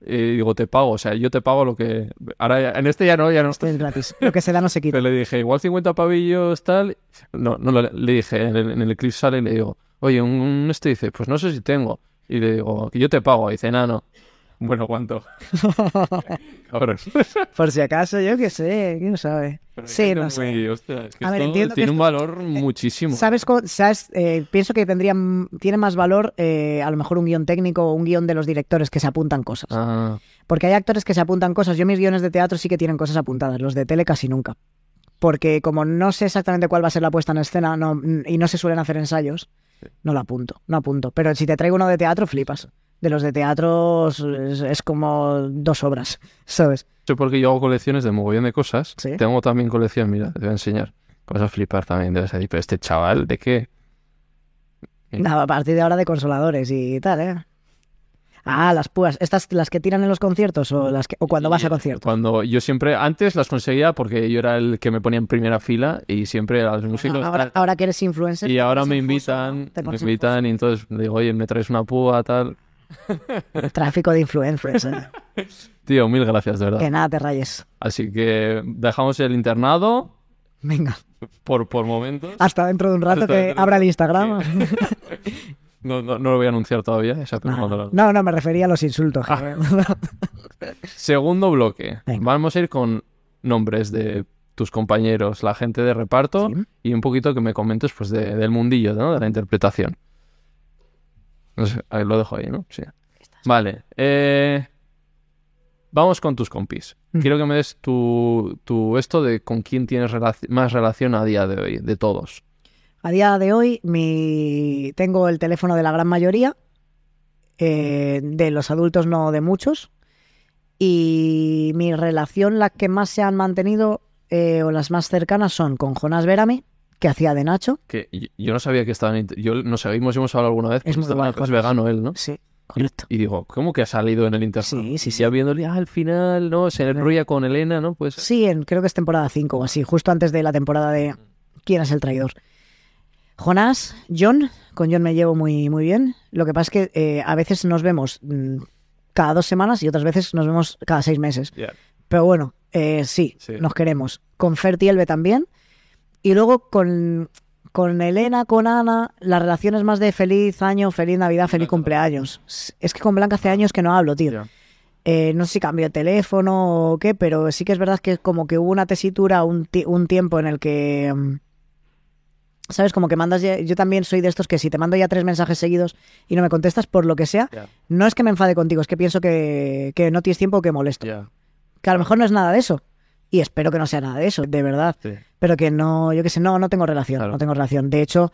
Eh, digo, te pago. O sea, yo te pago lo que. Ahora, ya- en este ya no, ya no Esto es gratis. Lo que se da no se quita. Pero le dije, igual 50 pavillos, tal. No, no, le, le dije, en el, en el clip sale y le digo, oye, un, un este dice, pues no sé si tengo. Y le digo, que yo te pago. Y dice, no, no. Bueno, ¿cuánto? Cabrón. Por si acaso, yo qué sé, quién sabe. Pero Sí, no muy- sé. hostia, es que A ver, que tiene un esto- valor muchísimo. ¿Sabes? sabes eh, pienso que tendría, tiene más valor eh, a lo mejor un guion técnico o un guion de los directores que se apuntan cosas. Ah, Porque hay actores que se apuntan cosas. Yo mis guiones de teatro sí que tienen cosas apuntadas, los de tele casi nunca. Porque como no sé exactamente cuál va a ser la puesta en escena no, y no se suelen hacer ensayos, no lo apunto, no apunto. Pero si te traigo uno de teatro, flipas. De los de teatro es, es como dos obras, ¿sabes? sé por qué yo hago colecciones de mogollón de cosas. Sí. Tengo también colección, mira, te voy a enseñar. Vas a flipar también, debes decir, pero este chaval, ¿de qué? Nada, a partir de ahora de consoladores y tal, ¿eh? Ah, las púas. ¿Estas las que tiran en los conciertos o las que, o cuando vas a conciertos? Cuando yo siempre, antes las conseguía porque yo era el que me ponía en primera fila y siempre a los músicos. Ahora, ahora que eres influencer. y ahora te me invitan, me invitan y entonces digo, oye, me traes una púa, tal. Tráfico de influencers. ¿eh? Tío, mil gracias, de verdad. que nada, te rayes. Así que dejamos el internado Venga. por, por momentos. Hasta dentro de un rato Hasta que dentro abra el Instagram. No, no, no lo voy a anunciar todavía. cuando No, no, no, me refería a los insultos. Ah. Segundo bloque. Venga. Vamos a ir con nombres de tus compañeros, la gente de reparto Sí. y un poquito que me comentes pues de- del mundillo, ¿no? De la interpretación. No sé, ahí lo dejo ahí, ¿no? Sí. Vale. eh, vamos con tus compis. Mm. Quiero que me des tu, tu esto de con quién tienes más relación a día de hoy, de todos. A día de hoy mi... tengo el teléfono de la gran mayoría, eh, de los adultos no de muchos, y mi relación, las que más se han mantenido eh, o las más cercanas son con Jonás Verami, que hacía de Nacho. Que yo no sabía que estaba en... inter- Yo no sabíamos, hemos hablado alguna vez. Es muy es vegano él, ¿no? Sí, correcto. Y digo, ¿cómo que ha salido en el internado? Sí, sí, sí. ya viéndole, ah, al final, ¿no? Se enrolla con Elena, ¿no? Pues Sí, en, creo que es temporada 5 o así, justo antes de la temporada de ¿Quién es el traidor? Jonás, John, con John me llevo muy, muy bien. Lo que pasa es que eh, a veces nos vemos mm, cada dos semanas y otras veces nos vemos cada seis meses. Pero bueno, eh, sí, Sí. nos queremos. Con Ferti Elbe también. Y luego con, con Elena, con Ana, la relación es más de feliz año, feliz Navidad, feliz Blanca, cumpleaños. Es que con Blanca hace años que no hablo, tío. Eh, no sé si cambió de teléfono o qué, pero sí que es verdad que como que hubo una tesitura, un, un tiempo en el que... mm, ¿Sabes? Como que mandas ya... Yo también soy de estos que si te mando ya tres mensajes seguidos y no me contestas por lo que sea, no es que me enfade contigo, es que pienso que, que no tienes tiempo o que molesto. Que a lo mejor no es nada de eso. Y espero que no sea nada de eso, de verdad. Sí. Pero que no, yo qué sé, no, no tengo relación, Claro. no tengo relación. De hecho,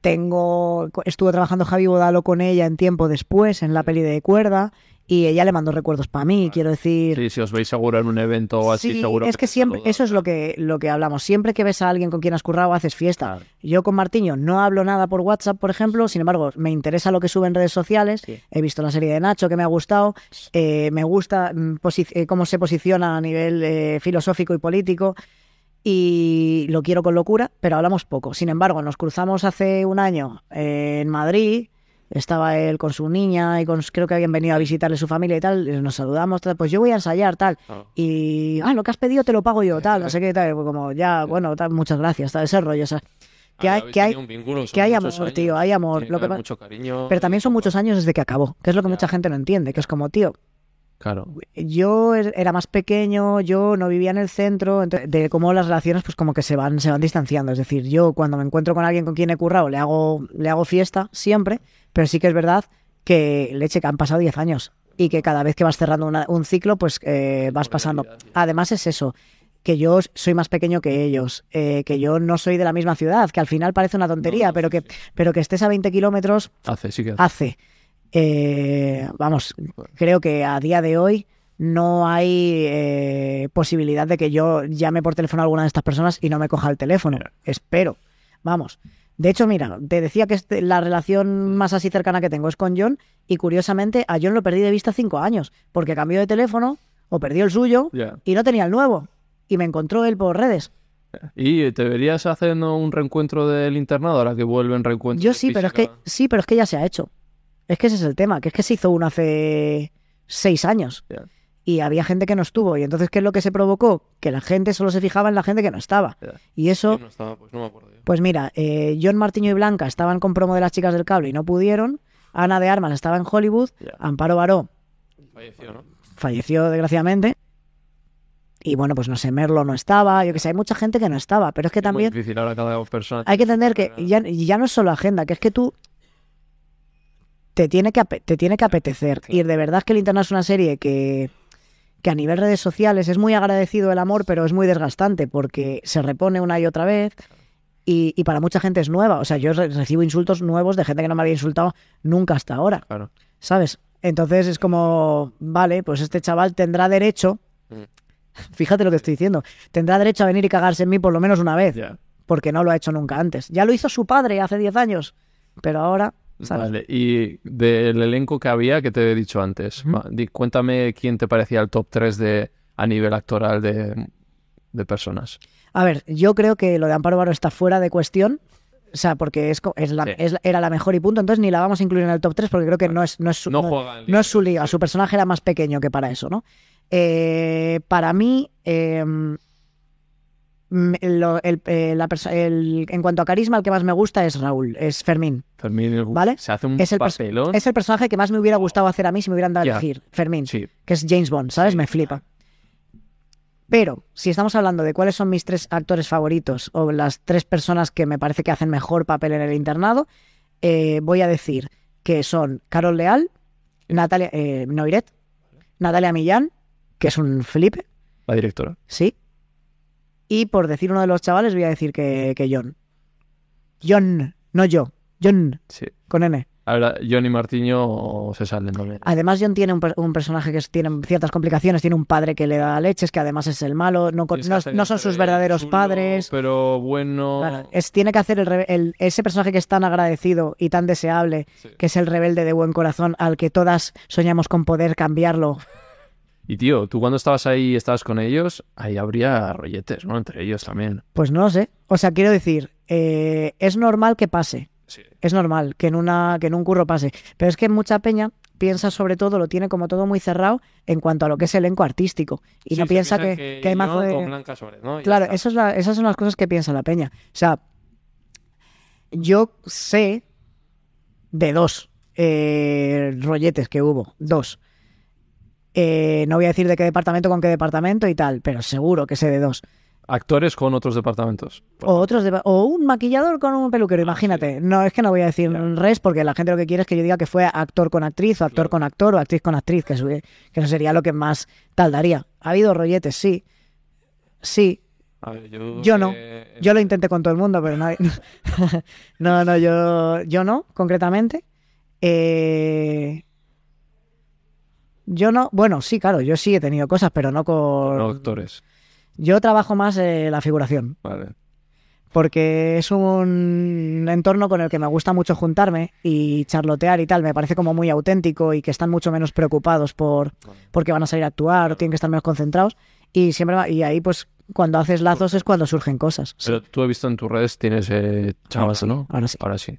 tengo, estuvo trabajando Javi Bodalo con ella en tiempo después, en la peli de cuerda, y ella le mandó recuerdos para mí, quiero decir. Sí, si os veis seguro en un evento o así, Sí, seguro. es que siempre, eso es lo que, lo que hablamos. Siempre que ves a alguien con quien has currado, haces fiesta. Claro. Yo con Martiño no hablo nada por WhatsApp, por ejemplo, sin embargo, me interesa lo que sube en redes sociales. Sí. He visto la serie de Nacho que me ha gustado. eh, me gusta mm, eh, cómo se posiciona a nivel eh, filosófico y político. Y lo quiero con locura, pero hablamos poco. Sin embargo, nos cruzamos hace un año en Madrid. Estaba él con su niña y con creo que habían venido a visitarle su familia y tal. Nos saludamos, tal, pues yo voy a ensayar, tal. Ah. Y, ah, lo que has pedido te lo pago yo, tal, no sé qué, tal. Pues Como, ya, bueno, tal, muchas gracias, tal, ese rollo, o sea, que Ah, hay, que hay, vínculo, que hay amor, años. tío, hay amor. Lo que mucho cariño. pero también son muchos años desde que acabó, que es lo que Ya. mucha gente no entiende, que es como, tío, Claro. yo er- era más pequeño, yo no vivía en el centro, de cómo las relaciones pues como que se van, se van distanciando. Es decir, yo cuando me encuentro con alguien con quien he currado, le hago, le hago fiesta siempre, pero sí que es verdad que leche que han pasado 10 años y que cada vez que vas cerrando una- un ciclo, pues eh, vas pasando. Además es eso, que yo soy más pequeño que ellos, eh, que yo no soy de la misma ciudad, que al final parece una tontería, No, no, pero, que, sí. pero que estés a 20 kilómetros Hace, sí que hace. hace. Eh, vamos, creo que a día de hoy no hay eh, posibilidad de que yo llame por teléfono a alguna de estas personas y no me coja el teléfono. Espero. Vamos. De hecho, mira, te decía que este- la relación más así cercana que tengo es con John y curiosamente a John lo perdí de vista cinco años porque cambió de teléfono o perdió el suyo y no tenía el nuevo y me encontró él por redes. ¿Y te verías haciendo un reencuentro del internado ahora que vuelven reencuentros? Yo sí, pero es que sí, pero es que ya se ha hecho. Es que ese es el tema, que es que se hizo uno hace seis años. Y había gente que no estuvo. Y entonces, ¿qué es lo que se provocó? Que la gente solo se fijaba en la gente que no estaba. Y eso, Yo no estaba, pues no me acuerdo yo. pues mira, eh, John Martiño y Blanca estaban con promo de las chicas del cable y no pudieron. Ana de Armas estaba en Hollywood. Amparo Baró Falleció, ¿no? falleció desgraciadamente. Y bueno, pues no sé, Merlo no estaba. Yo que sé, hay mucha gente que no estaba. Pero es que Es muy también difícil ahora cada persona. hay que entender que ya, ya no es solo agenda, que es que tú te tiene que, te tiene que apetecer. Y de verdad que el internado es una serie que, que a nivel redes sociales es muy agradecido el amor, pero es muy desgastante porque se repone una y otra vez. Y, y para mucha gente es nueva. O sea, yo re- recibo insultos nuevos de gente que no me había insultado nunca hasta ahora. Claro. ¿Sabes? Entonces es como, vale, pues este chaval tendrá derecho, Mm. fíjate lo que estoy diciendo, tendrá derecho a venir y cagarse en mí por lo menos una vez porque no lo ha hecho nunca antes. Ya lo hizo su padre hace 10 años, pero ahora. Vale, y del elenco que había, que te he dicho antes, di- cuéntame quién te parecía el top 3 de, a nivel actoral de, de personas. A ver, yo creo que lo de Amparo Baró está fuera de cuestión. O sea, porque es, es la- Sí. es- era la mejor y punto, entonces ni la vamos a incluir en el top 3 porque creo que no es, no es su, No no- no es su liga. Su personaje era más pequeño que para eso, ¿no? Eh, para mí, eh, lo- el- eh, la perso- el- en cuanto a carisma, el que más me gusta es Raúl, es Fermín. Fermín el- ¿Vale? se hace un Es el, papelón. es el personaje que más me hubiera gustado hacer a mí si me hubieran dado a elegir, Fermín, Sí, que es James Bond, ¿sabes? Sí. Me flipa. Pero si estamos hablando de cuáles son mis tres actores favoritos o las tres personas que me parece que hacen mejor papel en el internado, eh, voy a decir que son Carol Leal, Natalia eh, Noiret, Natalia Millán, que es un Felipe, La directora. sí. Y por decir uno de los chavales, voy a decir que, que John. John, no yo. John, Sí. con N. Ahora, Johnny Martiño se salen también. Además, John tiene un, un personaje que tiene ciertas complicaciones. Tiene un padre que le da leches, que además es el malo. No, no, son sus verdaderos chulo, padres. Pero bueno. Claro, es, tiene que hacer el, ese personaje que es tan agradecido y tan deseable, Sí. que es el rebelde de buen corazón, al que todas soñamos con poder cambiarlo. Y tío, tú cuando estabas ahí, estabas con ellos, ahí habría rolletes, ¿no? Entre ellos también. Pues no lo sé. O sea, quiero decir, eh, es normal que pase. Sí. Es normal que en, una, que en un curro pase. Pero es que mucha peña piensa sobre todo, lo tiene como todo muy cerrado en cuanto a lo que es elenco artístico. Y no piensa que, que hay mazo de... Blanca ¿no? Claro, eso es la- esas son las cosas que piensa la peña. O sea, yo sé de dos eh, rolletes que hubo, dos. Eh, no voy a decir de qué departamento con qué departamento y tal, pero seguro que sé de dos. Actores con otros departamentos. O otros de- o un maquillador con un peluquero, Ah, imagínate. No, es que no voy a decir Ya. res porque la gente lo que quiere es que yo diga que fue actor con actriz o actor Claro. con actor o actriz con actriz, que eso, que eso sería lo que más tal daría. Ha habido rolletes, sí. Sí, ver, yo, Yo no. eh, Yo lo intenté con todo el mundo, pero nadie. no, no, yo, yo no, concretamente. Eh, Yo no. Bueno, sí, claro, yo sí he tenido cosas, pero no con. No actores. Yo trabajo más eh, la figuración, Vale. porque es un entorno con el que me gusta mucho juntarme y charlotear y tal. Me parece como muy auténtico y que están mucho menos preocupados por porque van a salir a actuar o tienen que estar menos concentrados. Y siempre va- y ahí, pues, cuando haces lazos es cuando surgen cosas. Sí. Pero tú he visto en tus redes, tienes eh, chavas, ¿no? Ahora sí. Ahora sí.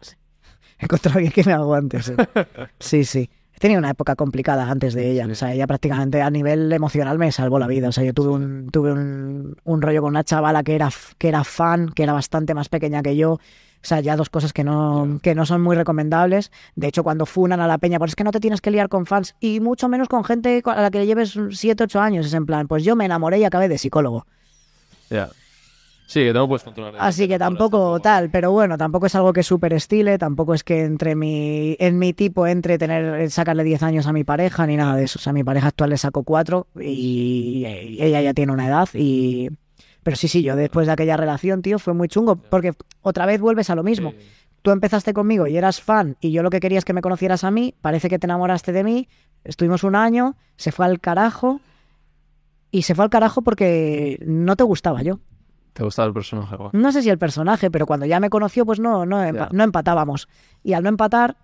He encontrado a alguien que me aguante. Sí, sí. sí. Tenido una época complicada antes de ella. O sea, ella prácticamente a nivel emocional me salvó la vida. O sea, yo tuve un, tuve un, un rollo con una chavala que era, que era fan, que era bastante más pequeña que yo. O sea, ya dos cosas que no, que no son muy recomendables. De hecho, cuando funan a la peña, pues es que no te tienes que liar con fans y mucho menos con gente a la que le lleves 7, 8 años. Es en plan, pues yo me enamoré y acabé de psicólogo. Ya. Sí, que no puedes controlar. Así que tampoco tal, pero bueno, tampoco es algo que super estile, tampoco es que entre mi, en mi tipo entre tener, sacarle 10 años a mi pareja ni nada de eso. O sea, a mi pareja actual le saco 4 y, y ella ya tiene una edad y... Pero sí, sí, yo después de aquella relación, tío, fue muy chungo, porque otra vez vuelves a lo mismo. Tú empezaste conmigo y eras fan y yo lo que quería es que me conocieras a mí, parece que te enamoraste de mí, estuvimos un año, se fue al carajo y se fue al carajo porque no te gustaba yo. ¿Te gustaba el personaje? No sé si el personaje, pero cuando ya me conoció, pues no, no, empa- no empatábamos. Y al no empatar,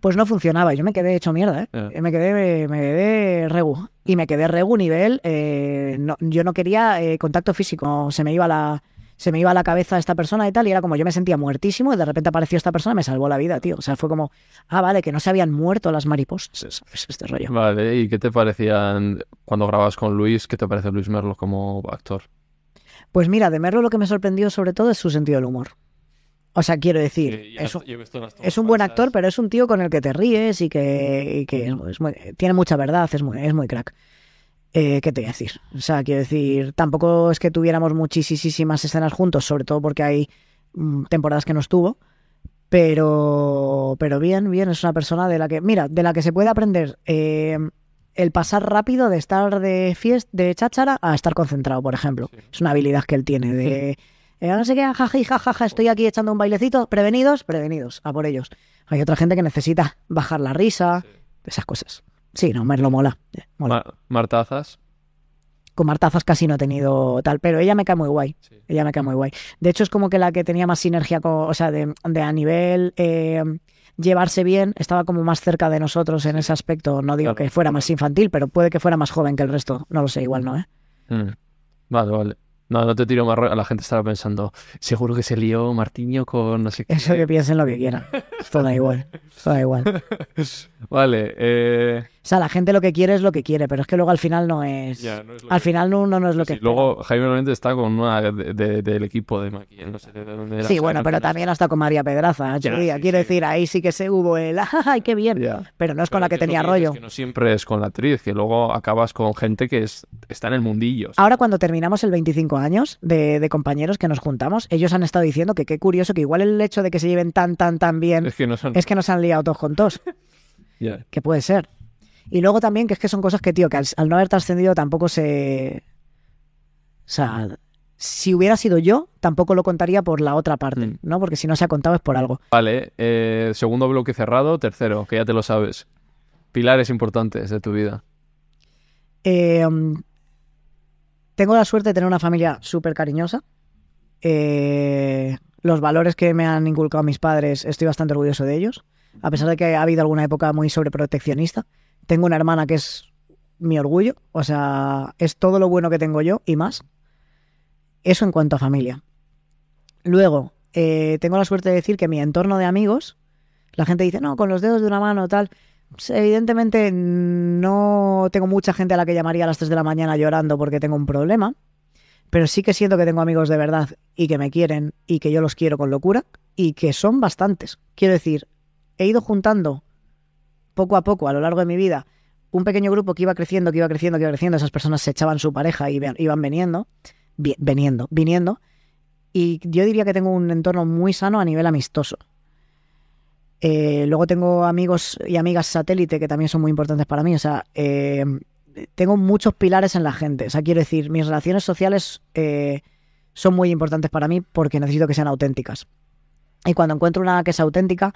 pues no funcionaba. Yo me quedé hecho mierda, ¿eh? Me quedé, me quedé regu. Y me quedé regu nivel. eh, no- yo no quería eh, contacto físico. Se me iba la. Se me iba a la cabeza esta persona y tal, y era como yo me sentía muertísimo, y de repente apareció esta persona y me salvó la vida, tío. O sea, fue como, ah, vale, que no se habían muerto las mariposas. ¿sabes? Este rollo. Vale, ¿y qué te parecían cuando grababas con Luis? ¿Qué te parece Luis Merlo como actor? Pues mira, de Merlo lo que me sorprendió sobre todo es su sentido del humor. O sea, quiero decir, es un- es buen actor, pero es un tío con el que te ríes y que, y que es, es muy- tiene mucha verdad, es muy, es muy crack. Eh, ¿Qué te voy a decir? O sea, quiero decir, tampoco es que tuviéramos muchísimas escenas juntos, sobre todo porque hay mm, temporadas que no estuvo. Pero, pero bien, bien, es una persona de la que, mira, de la que se puede aprender eh, el pasar rápido de estar de fiesta, de cháchara a estar concentrado, por ejemplo. Sí. Es una habilidad que él tiene de, eh, no sé qué, jaji, jajaja, estoy aquí echando un bailecito, prevenidos, prevenidos, a por ellos. Hay otra gente que necesita bajar la risa, Sí. esas cosas. Sí, no, Merlo mola. eh, mola. Ma- Marta Azas. Con Martazas casi no he tenido tal, pero ella me cae muy guay. Sí. Ella me cae muy guay. De hecho, es como que la que tenía más sinergia, con, o sea, de, de a nivel eh, llevarse bien, estaba como más cerca de nosotros en ese aspecto. No digo que fuera más infantil, pero puede que fuera más joven que el resto. No lo sé, igual no, ¿eh? Mm. Vale, vale. No, no te tiro más. La gente estará pensando, seguro que se lió Martiño con no sé qué. Eso que piensen lo que quieran. Esto da igual. Esto da igual. Vale, eh... O sea, la gente lo que quiere es lo que quiere, pero es que luego al final no es... Ya, no es al que- final uno no es lo Sí, que... luego Jaime Lorente está con una de- de- del equipo de Maki, no sé de dónde era, Sí, bueno, no pero también hasta con María Pedraza, Ya, día. sí, Quiero decir, ahí sí que se hubo el ¡ay, qué bien! Pero no es con la que es tenía rollo. que no siempre es con la actriz, que luego acabas con gente que es, está en el mundillo. Ahora cuando terminamos el 25 años de, de compañeros que nos juntamos, ellos han estado diciendo que qué curioso que igual el hecho de que se lleven tan, tan, tan bien Es que no son... es que nos han liado todos con todos, Ya. que puede ser. Y luego también que es que son cosas que, tío, que al, al no haber trascendido tampoco se... O sea, si hubiera sido yo, tampoco lo contaría por la otra parte, Mm. ¿no? Porque si no se ha contado es por algo. Vale, eh, segundo bloque cerrado, tercero, que ya te lo sabes. Pilares importantes de tu vida. Eh, um, tengo la suerte de tener una familia súper cariñosa. Eh, los valores que me han inculcado mis padres, estoy bastante orgulloso de ellos. A pesar de que ha habido alguna época muy sobreproteccionista. Tengo una hermana que es mi orgullo. O sea, es todo lo bueno que tengo yo y más. Eso en cuanto a familia. Luego, eh, tengo la suerte de decir que mi entorno de amigos, la gente dice, no, con los dedos de una mano, tal. Pues, evidentemente no tengo mucha gente a la que llamaría a las 3 de la mañana llorando porque tengo un problema, pero sí que siento que tengo amigos de verdad y que me quieren y que yo los quiero con locura y que son bastantes. Quiero decir, he ido juntando poco a poco a lo largo de mi vida un pequeño grupo que iba creciendo, que iba creciendo, que iba creciendo. Esas personas se echaban su pareja y iban veniendo, veniendo, viniendo. Y yo diría que tengo un entorno muy sano a nivel amistoso. Eh, luego tengo amigos y amigas satélite que también son muy importantes para mí. O sea, eh, tengo muchos pilares en la gente. O sea, quiero decir, mis relaciones sociales eh, son muy importantes para mí porque necesito que sean auténticas. Y cuando encuentro una que es auténtica,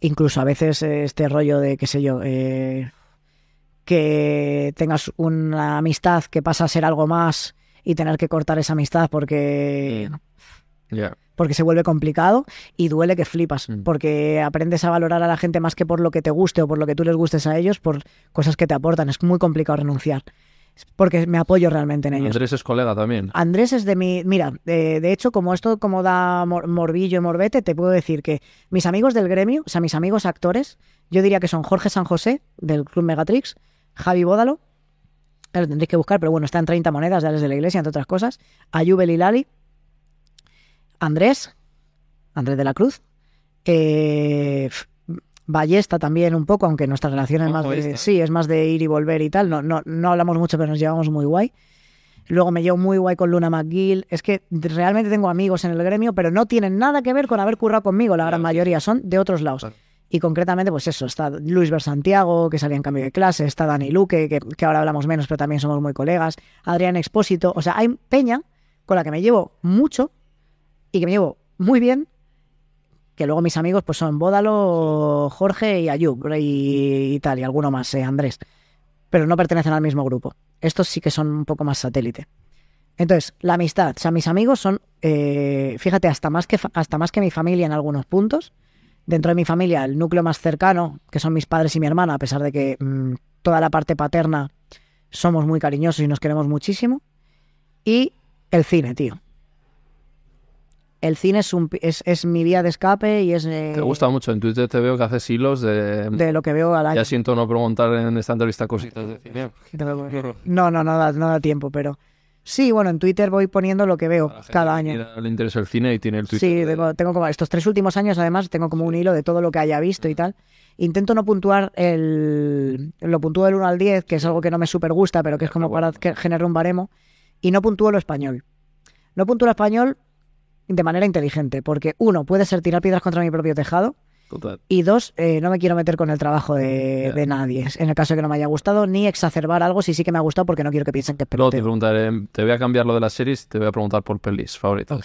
incluso a veces eh, este rollo de, qué sé yo, eh, que tengas una amistad que pasa a ser algo más y tener que cortar esa amistad porque Ya. porque se vuelve complicado y duele que flipas, Mm. porque aprendes a valorar a la gente más que por lo que te guste o por lo que tú les gustes a ellos, por cosas que te aportan. Es muy complicado renunciar, porque me apoyo realmente en ellos. Andrés es colega también. Andrés es de mi... Mira, de, de hecho, como esto como da mor- morbillo y morbete, te puedo decir que mis amigos del gremio, o sea, mis amigos actores, yo diría que son Jorge San José, del Club Megatrix, Javi Bódalo, lo tendréis que buscar, pero bueno, está en 30 monedas, ya de la iglesia, entre otras cosas, Ayubel y Lali, Andrés, Andrés de la Cruz, eh, Ballesta también un poco, aunque nuestra relación es más de, sí, es más de ir y volver y tal, no, no, no hablamos mucho, pero nos llevamos muy guay. Luego me llevo muy guay con Luna McGill. Es que realmente tengo amigos en el gremio, pero no tienen nada que ver con haber currado conmigo. La gran mayoría son de otros lados. Y concretamente, pues eso, está Luis Ver Santiago, que salía en cambio de clase, está Dani Luque, que, que ahora hablamos menos, pero también somos muy colegas, Adrián Expósito. O sea, hay peña con la que me llevo mucho y que me llevo muy bien, que luego mis amigos pues son Bódalo, Jorge y Ayub y, tal, y alguno más, eh, Andrés. Pero no pertenecen al mismo grupo. Estos sí que son un poco más satélite. Entonces, la amistad, o sea, mis amigos son, eh, fíjate, hasta más, que, hasta más que mi familia en algunos puntos. Dentro de mi familia, el núcleo más cercano, que son mis padres y mi hermana, a pesar de que mm, toda la parte paterna somos muy cariñosos y nos queremos muchísimo. Y el cine, tío. El cine es, un, es, es mi vía de escape y es eh, Te gusta mucho. En Twitter te veo que haces hilos de... de lo que veo al año. Ya siento no preguntar en esta entrevista cositas de cine. No, no, no da, no da tiempo, pero sí, bueno, en Twitter voy poniendo lo que veo cada año. Le interesa el cine y tiene el Twitter. Sí, de- tengo, tengo como estos tres últimos años, además, tengo como un hilo de todo lo que haya visto y tal. Intento no puntuar el. Lo puntúo del 1 al 10, que es algo que no me súper gusta, pero que es como para que generar un baremo. Y no puntúo lo español. No puntúo lo español de manera inteligente, porque uno, puede ser tirar piedras contra mi propio tejado, Total. y dos, eh, no me quiero meter con el trabajo de, de nadie, en el caso de que no me haya gustado, ni exacerbar algo si sí que me ha gustado, porque no quiero que piensen que es Luego te preguntaré, te voy a cambiar lo de las series, te voy a preguntar por pelis favoritas.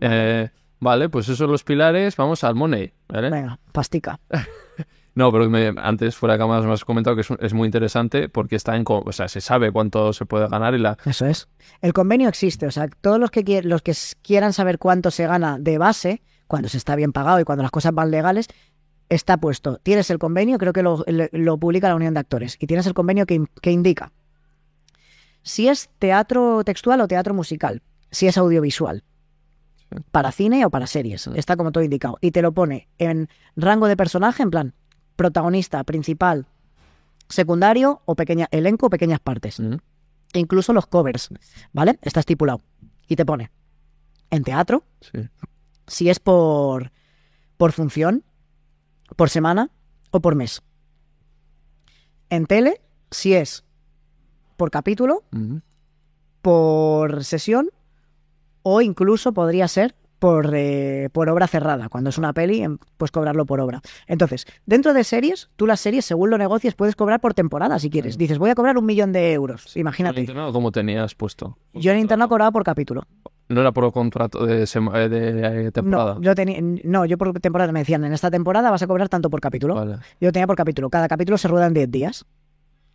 Eh, vale, pues esos son los pilares, vamos al money, ¿vale? venga, pastica. No, pero me- antes fuera de cámaras me has comentado que es, es muy interesante porque está en, o sea, se sabe cuánto se puede ganar y la Eso es. El convenio existe, o sea, todos los que, los que quieran saber cuánto se gana de base, cuando se está bien pagado y cuando las cosas van legales, está puesto. Tienes el convenio, creo que lo, lo publica la Unión de Actores, y tienes el convenio que, que indica si es teatro textual o teatro musical, si es audiovisual, para cine o para series, está como todo indicado, y te lo pone en rango de personaje, en plan, protagonista, principal, secundario o pequeña, elenco o pequeñas partes. Mm. E incluso los covers, ¿vale? Está estipulado. Y te pone en teatro, Sí. si es por, por función, por semana o por mes. En tele, si es por capítulo, Mm. por sesión o incluso podría ser por, eh, por obra cerrada. Cuando es una peli, puedes cobrarlo por obra. Entonces, dentro de series, tú las series, según lo negocies, puedes cobrar por temporada si quieres. Dices, voy a cobrar un millón de euros. ¿En Imagínate. internado cómo tenías puesto? Yo en internet cobraba por capítulo. No era por contrato de, eh, de, eh, temporada. No, yo no, yo por temporada me decían, en esta temporada vas a cobrar tanto por capítulo. Vale. Yo tenía por capítulo. Cada capítulo se rueda en 10 días.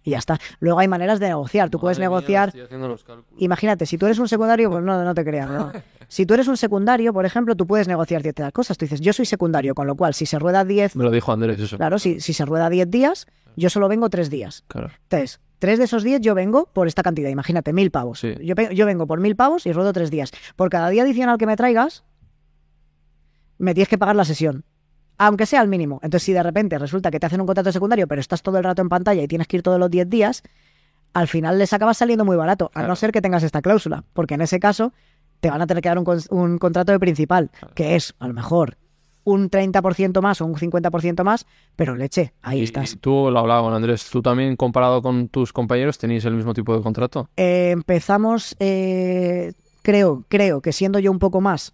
Y ya está. Luego hay maneras de negociar. Tú puedes mía, negociar. estoy haciendo los cálculos. Imagínate, si tú eres un secundario, pues no, no te creas. ¿no? Si tú eres un secundario, por ejemplo, tú puedes negociar ciertas cosas. Tú dices, yo soy secundario, con lo cual, si se rueda 10, Me lo dijo Andrés eso. claro, si, si se rueda 10 días, yo solo vengo 3 días. Claro. Entonces, tres de esos 10 yo vengo por esta cantidad, imagínate, mil pavos. Sí. Yo, yo vengo por mil pavos y ruedo 3 días. Por cada día adicional que me traigas, me tienes que pagar la sesión. Aunque sea al mínimo. Entonces, si de repente resulta que te hacen un contrato secundario, pero estás todo el rato en pantalla y tienes que ir todos los 10 días, al final les acabas saliendo muy barato, a no ser que tengas esta cláusula. Porque en ese caso, te van a tener que dar un, un contrato de principal, que es, a lo mejor, un 30% más o un 50% más, pero leche, ahí Y- estás. y tú lo hablaba con Andrés. ¿Tú también, comparado con tus compañeros, tenéis el mismo tipo de contrato? Eh, empezamos, eh, creo, creo que siendo yo un poco más,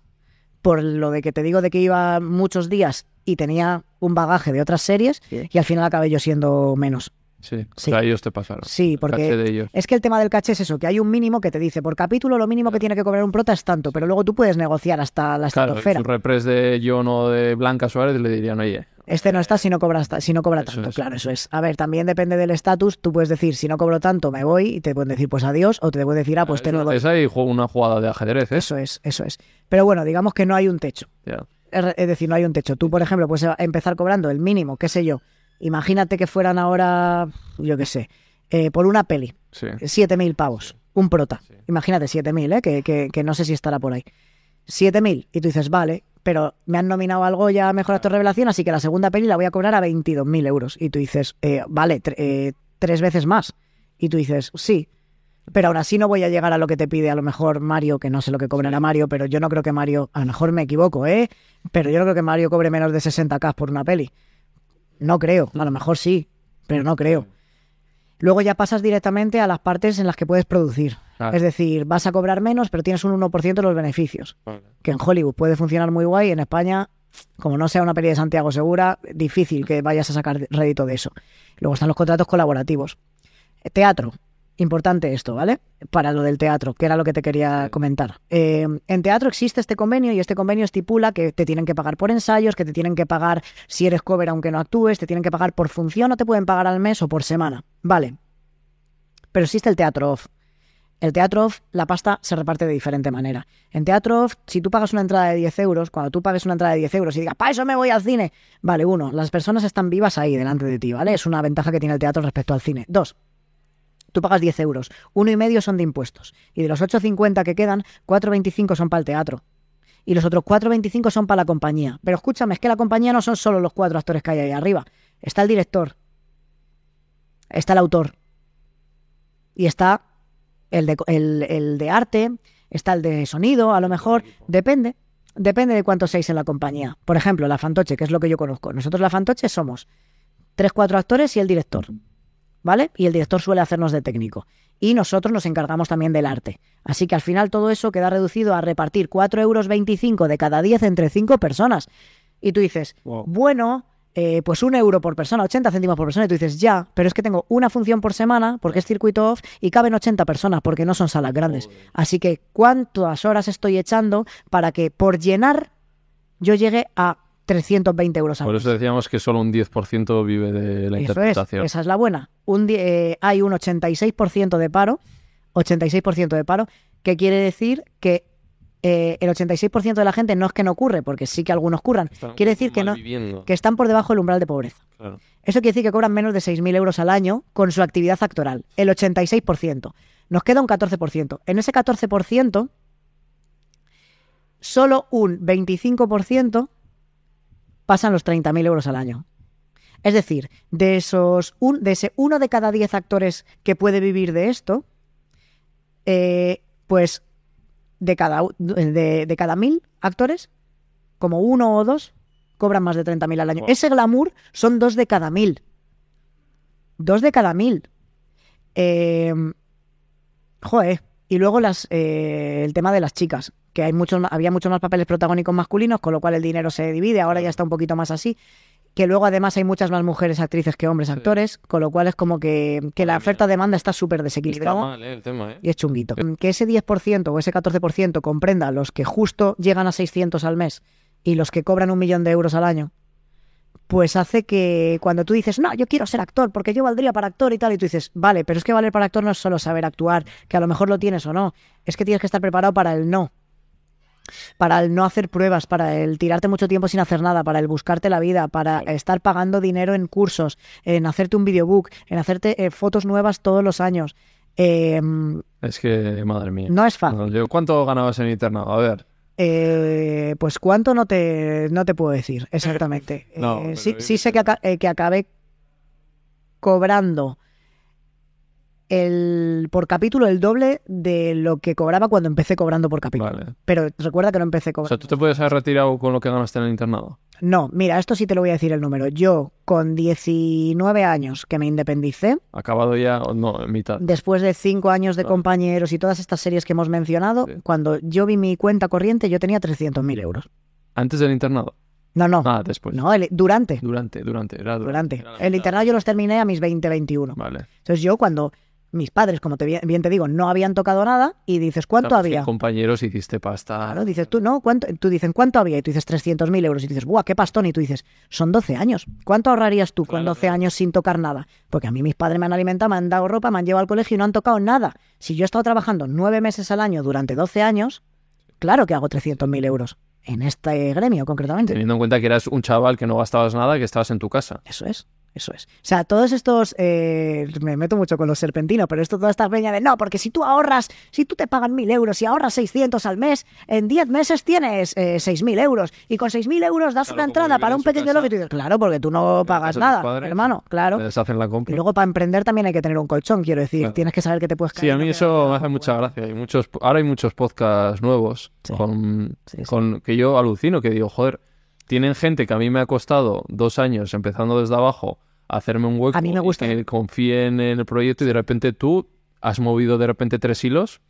por lo de que te digo de que iba muchos días y tenía un bagaje de otras series, y al final acabé yo siendo menos. Sí. Sí. O sea, ellos te pasaron. Sí, porque es que el tema del caché es eso, que hay un mínimo que te dice, por capítulo lo mínimo que tiene que cobrar un prota es tanto, pero luego tú puedes negociar hasta la Claro, estratosfera. su repres de John o de Blanca Suárez le dirían, oye, Este no está si no cobra, si no cobra tanto, es. claro, eso es. A ver, también depende del estatus, tú puedes decir, si no cobro tanto me voy, y te pueden decir, pues adiós, o te pueden decir, ah, pues te lo doy. es ahí ju- una jugada de ajedrez, ¿eh? Eso es, eso es. Pero bueno, digamos que no hay un techo. Ya. Es decir, no hay un techo. Tú, por ejemplo, puedes empezar cobrando el mínimo, qué sé yo. Imagínate que fueran ahora, yo qué sé, eh, por una peli, Sí. 7.000 pavos, un prota. Sí. Imagínate 7.000, ¿eh? que, que, que no sé si estará por ahí. 7.000, y tú dices, vale, pero me han nominado algo ya a Mejor Actor Revelación, así que la segunda peli la voy a cobrar a 22.000 euros. Y tú dices, eh, vale, tre- eh, tres veces más. Y tú dices, sí, pero aún así no voy a llegar a lo que te pide a lo mejor Mario, que no sé lo que cobrará Mario, pero yo no creo que Mario, a lo mejor me equivoco, ¿eh? Pero yo no creo que Mario cobre menos de 60k por una peli. No creo, a lo mejor sí, pero no creo. Luego ya pasas directamente a las partes en las que puedes producir. Claro. Es decir, vas a cobrar menos, pero tienes un 1% de los beneficios. Que en Hollywood puede funcionar muy guay, en España, como no sea una peli de Santiago Segura, difícil que vayas a sacar rédito de eso. Luego están los contratos colaborativos. Teatro, importante esto, ¿vale? Para lo del teatro, que era lo que te quería comentar. Eh, en teatro existe este convenio y este convenio estipula que te tienen que pagar por ensayos, que te tienen que pagar si eres cover aunque no actúes, te tienen que pagar por función o te pueden pagar al mes o por semana. Vale. Pero existe el teatro off. El teatro off, la pasta se reparte de diferente manera. En teatro off, si tú pagas una entrada de 10 euros, cuando tú pagues una entrada de 10 euros y digas, para eso me voy al cine, vale, uno, las personas están vivas ahí delante de ti, ¿vale? Es una ventaja que tiene el teatro respecto al cine. Dos, tú pagas 10 euros, uno y medio son de impuestos. Y de los 8,50 que quedan, 4,25 son para el teatro. Y los otros 4,25 son para la compañía. Pero escúchame, es que la compañía no son solo los cuatro actores que hay ahí arriba. Está el director, está el autor, y está el de, el, el de arte, está el de sonido, a lo mejor, depende, depende de cuántos seis en la compañía. Por ejemplo, la Fantoche, que es lo que yo conozco. Nosotros la Fantoche somos tres, cuatro actores y el director, ¿vale? Y el director suele hacernos de técnico. Y nosotros nos encargamos también del arte. Así que al final todo eso queda reducido a repartir 4,25 euros de cada 10 entre cinco personas. Y tú dices, Wow. bueno, eh, pues un euro por persona, 80 céntimos por persona, y tú dices, ya, pero es que tengo una función por semana, porque es circuito off, y caben 80 personas, porque no son salas grandes. Así que, ¿cuántas horas estoy echando para que por llenar yo llegue a 320 euros al Por mes? eso decíamos que solo un 10% vive de la Eso es, interpretación. esa es la buena. Un, eh, hay un 86% de paro, 86% de paro, que quiere decir que eh, el 86% de la gente no es que no ocurre, porque sí que algunos curran, Están quiere decir que no, que están por debajo del umbral de pobreza. claro. Eso quiere decir que cobran menos de 6.000 euros al año con su actividad actoral, el 86%. Nos queda un 14%. En ese 14%, solo un 25% pasan los 30.000 euros al año. Es decir, de esos un, de ese uno de cada diez actores que puede vivir de esto, eh, pues de cada, de, de cada mil actores, como uno o dos cobran más de 30.000 al año. Wow. Ese glamour son dos de cada mil. Dos de cada mil. Eh, joder. Y luego las, eh, el tema de las chicas, que hay muchos, había muchos más papeles protagónicos masculinos, con lo cual el dinero se divide, ahora ya está un poquito más así. Que luego además hay muchas más mujeres actrices que hombres Sí. actores, con lo cual es como que, que la oferta-demanda está súper Está desequilibrada mal, eh, el tema, ¿eh? y es chunguito. Que ese 10% o ese 14% comprenda los que justo llegan a 600 al mes y los que cobran un millón de euros al año, pues hace que cuando tú dices, no, yo quiero ser actor porque yo valdría para actor y tal, y tú dices, vale, pero es que valer para actor no es solo saber actuar, que a lo mejor lo tienes o no, es que tienes que estar preparado para el no. Para el no hacer pruebas, para el tirarte mucho tiempo sin hacer nada, para el buscarte la vida, para estar pagando dinero en cursos, en hacerte un videobook, en hacerte eh, fotos nuevas todos los años. Eh, Es que, madre mía. no es fácil. ¿Cuánto ganabas en internado? A ver. Eh, pues cuánto no te, no te puedo decir exactamente. No, Eh, sí, sé que, aca- eh, que acabé cobrando el por capítulo el doble de lo que cobraba cuando empecé cobrando por capítulo. Vale. Pero recuerda que no empecé O cobrando. sea, ¿tú te puedes haber retirado con lo que ganaste en el internado? No, mira, esto sí te lo voy a decir el número. Yo con 19 años que me independicé, ¿Acabado ya o no? En mitad. después de 5 años de Ah. compañeros y todas estas series que hemos mencionado, Sí. cuando yo vi mi cuenta corriente yo tenía 300.000 euros. ¿Antes del internado? No, no, Ah, después. no, el- durante. Durante, durante. Era durante. Durante. Era El internado yo los terminé a mis 20, 21. Vale. Entonces yo cuando mis padres, como te, bien te digo, no habían tocado nada y dices, ¿cuánto Claro, había? compañeros hiciste pasta. Claro, dices tú, no, ¿cuánto? Tú dicen, ¿cuánto había? Y tú dices 300.000 euros. Y dices, ¡buah, qué pastón! Y tú dices, son 12 años. ¿Cuánto ahorrarías tú con Claro, 12 claro. años sin tocar nada? Porque a mí mis padres me han alimentado, me han dado ropa, me han llevado al colegio y no han tocado nada. Si yo he estado trabajando nueve meses al año durante 12 años, claro que hago 300.000 euros. En este gremio, concretamente. Teniendo en cuenta que eras un chaval que no gastabas nada, que estabas en tu casa. Eso es, eso es. O sea, todos estos, eh, me meto mucho con los serpentinos, pero esto, toda esta peña de no, porque si tú ahorras, si tú te pagan mil euros y ahorras 600 al mes, en 10 meses tienes eh, 6.000 euros y con 6.000 euros das Claro, una entrada para en un pequeño logo y tú dices, claro, porque tú no pagas nada, padres. hermano, claro. Les hacen la Y compra. luego para emprender también hay que tener un colchón, quiero decir, Claro. tienes que saber que te puedes caer. Sí, a y no mí eso me hace mucha gracia. Hay muchos, ahora hay muchos podcasts nuevos Sí. con, Sí, sí. con que yo alucino, que digo, joder, tienen gente que a mí me ha costado dos años empezando desde abajo a hacerme un hueco A mí me y gusta. que confíen en el proyecto y de repente tú has movido de repente tres hilos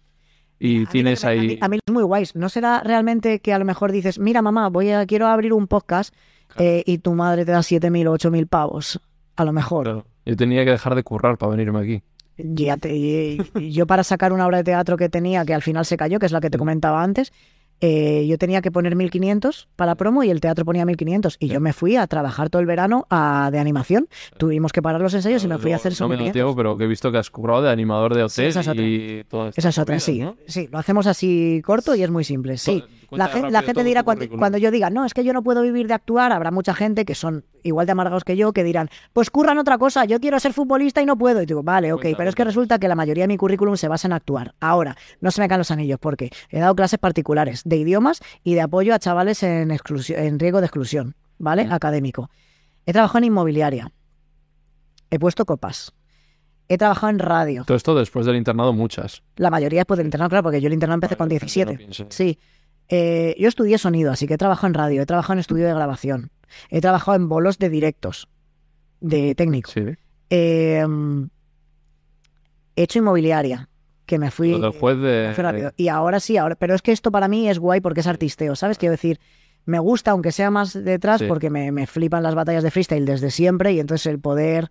y A mí tienes a ahí... mí, a mí es muy guays. ¿No será realmente que a lo mejor dices, mira mamá, voy a, quiero abrir un podcast eh, y tu madre te da 7.000 o 8.000 pavos? A lo mejor. Claro, yo tenía que dejar de currar para venirme aquí. Ya te- yo para sacar una obra de teatro que tenía, que al final se cayó, que es la que te comentaba antes, eh, yo tenía que poner 1.500 para promo y el teatro ponía 1.500. Y yo me fui a trabajar todo el verano a- de animación. Tuvimos que parar los ensayos y me fui a hacer No me da 1.500. tiempo, pero que he visto que has currado de animador de Sí, hotel esa es otra. y. Esa es otra, sí. Sí, lo hacemos así corto y es muy simple. Sí. La, gen- la gente dirá cuando, cuando yo diga, no, es que yo no puedo vivir de actuar, habrá mucha gente que son igual de amargados que yo que dirán, pues curran otra cosa, yo quiero ser futbolista y no puedo. Y digo, vale, ok, pero es que resulta que la mayoría de mi currículum se basa en actuar. Ahora, no se me caen los anillos porque he dado clases particulares de idiomas y de apoyo a chavales en, en riesgo de exclusión, ¿vale? Mm. Académico. He trabajado en inmobiliaria. He puesto copas. He trabajado en radio. Todo esto después del internado muchas. La mayoría después del internado, claro, porque yo el internado empecé Vale, con la gente 17. no piense. Sí. Eh, yo estudié sonido, así que he trabajado en radio, he trabajado en estudio de grabación, he trabajado en bolos de directos, de técnico. Sí. Eh, he hecho inmobiliaria, que me fui... Del juez de... me fui rápido. Y ahora sí, ahora, pero es que esto para mí es guay porque es artisteo, ¿sabes? Quiero decir, me gusta, aunque sea más detrás, Sí. porque me, me flipan las batallas de freestyle desde siempre y entonces el poder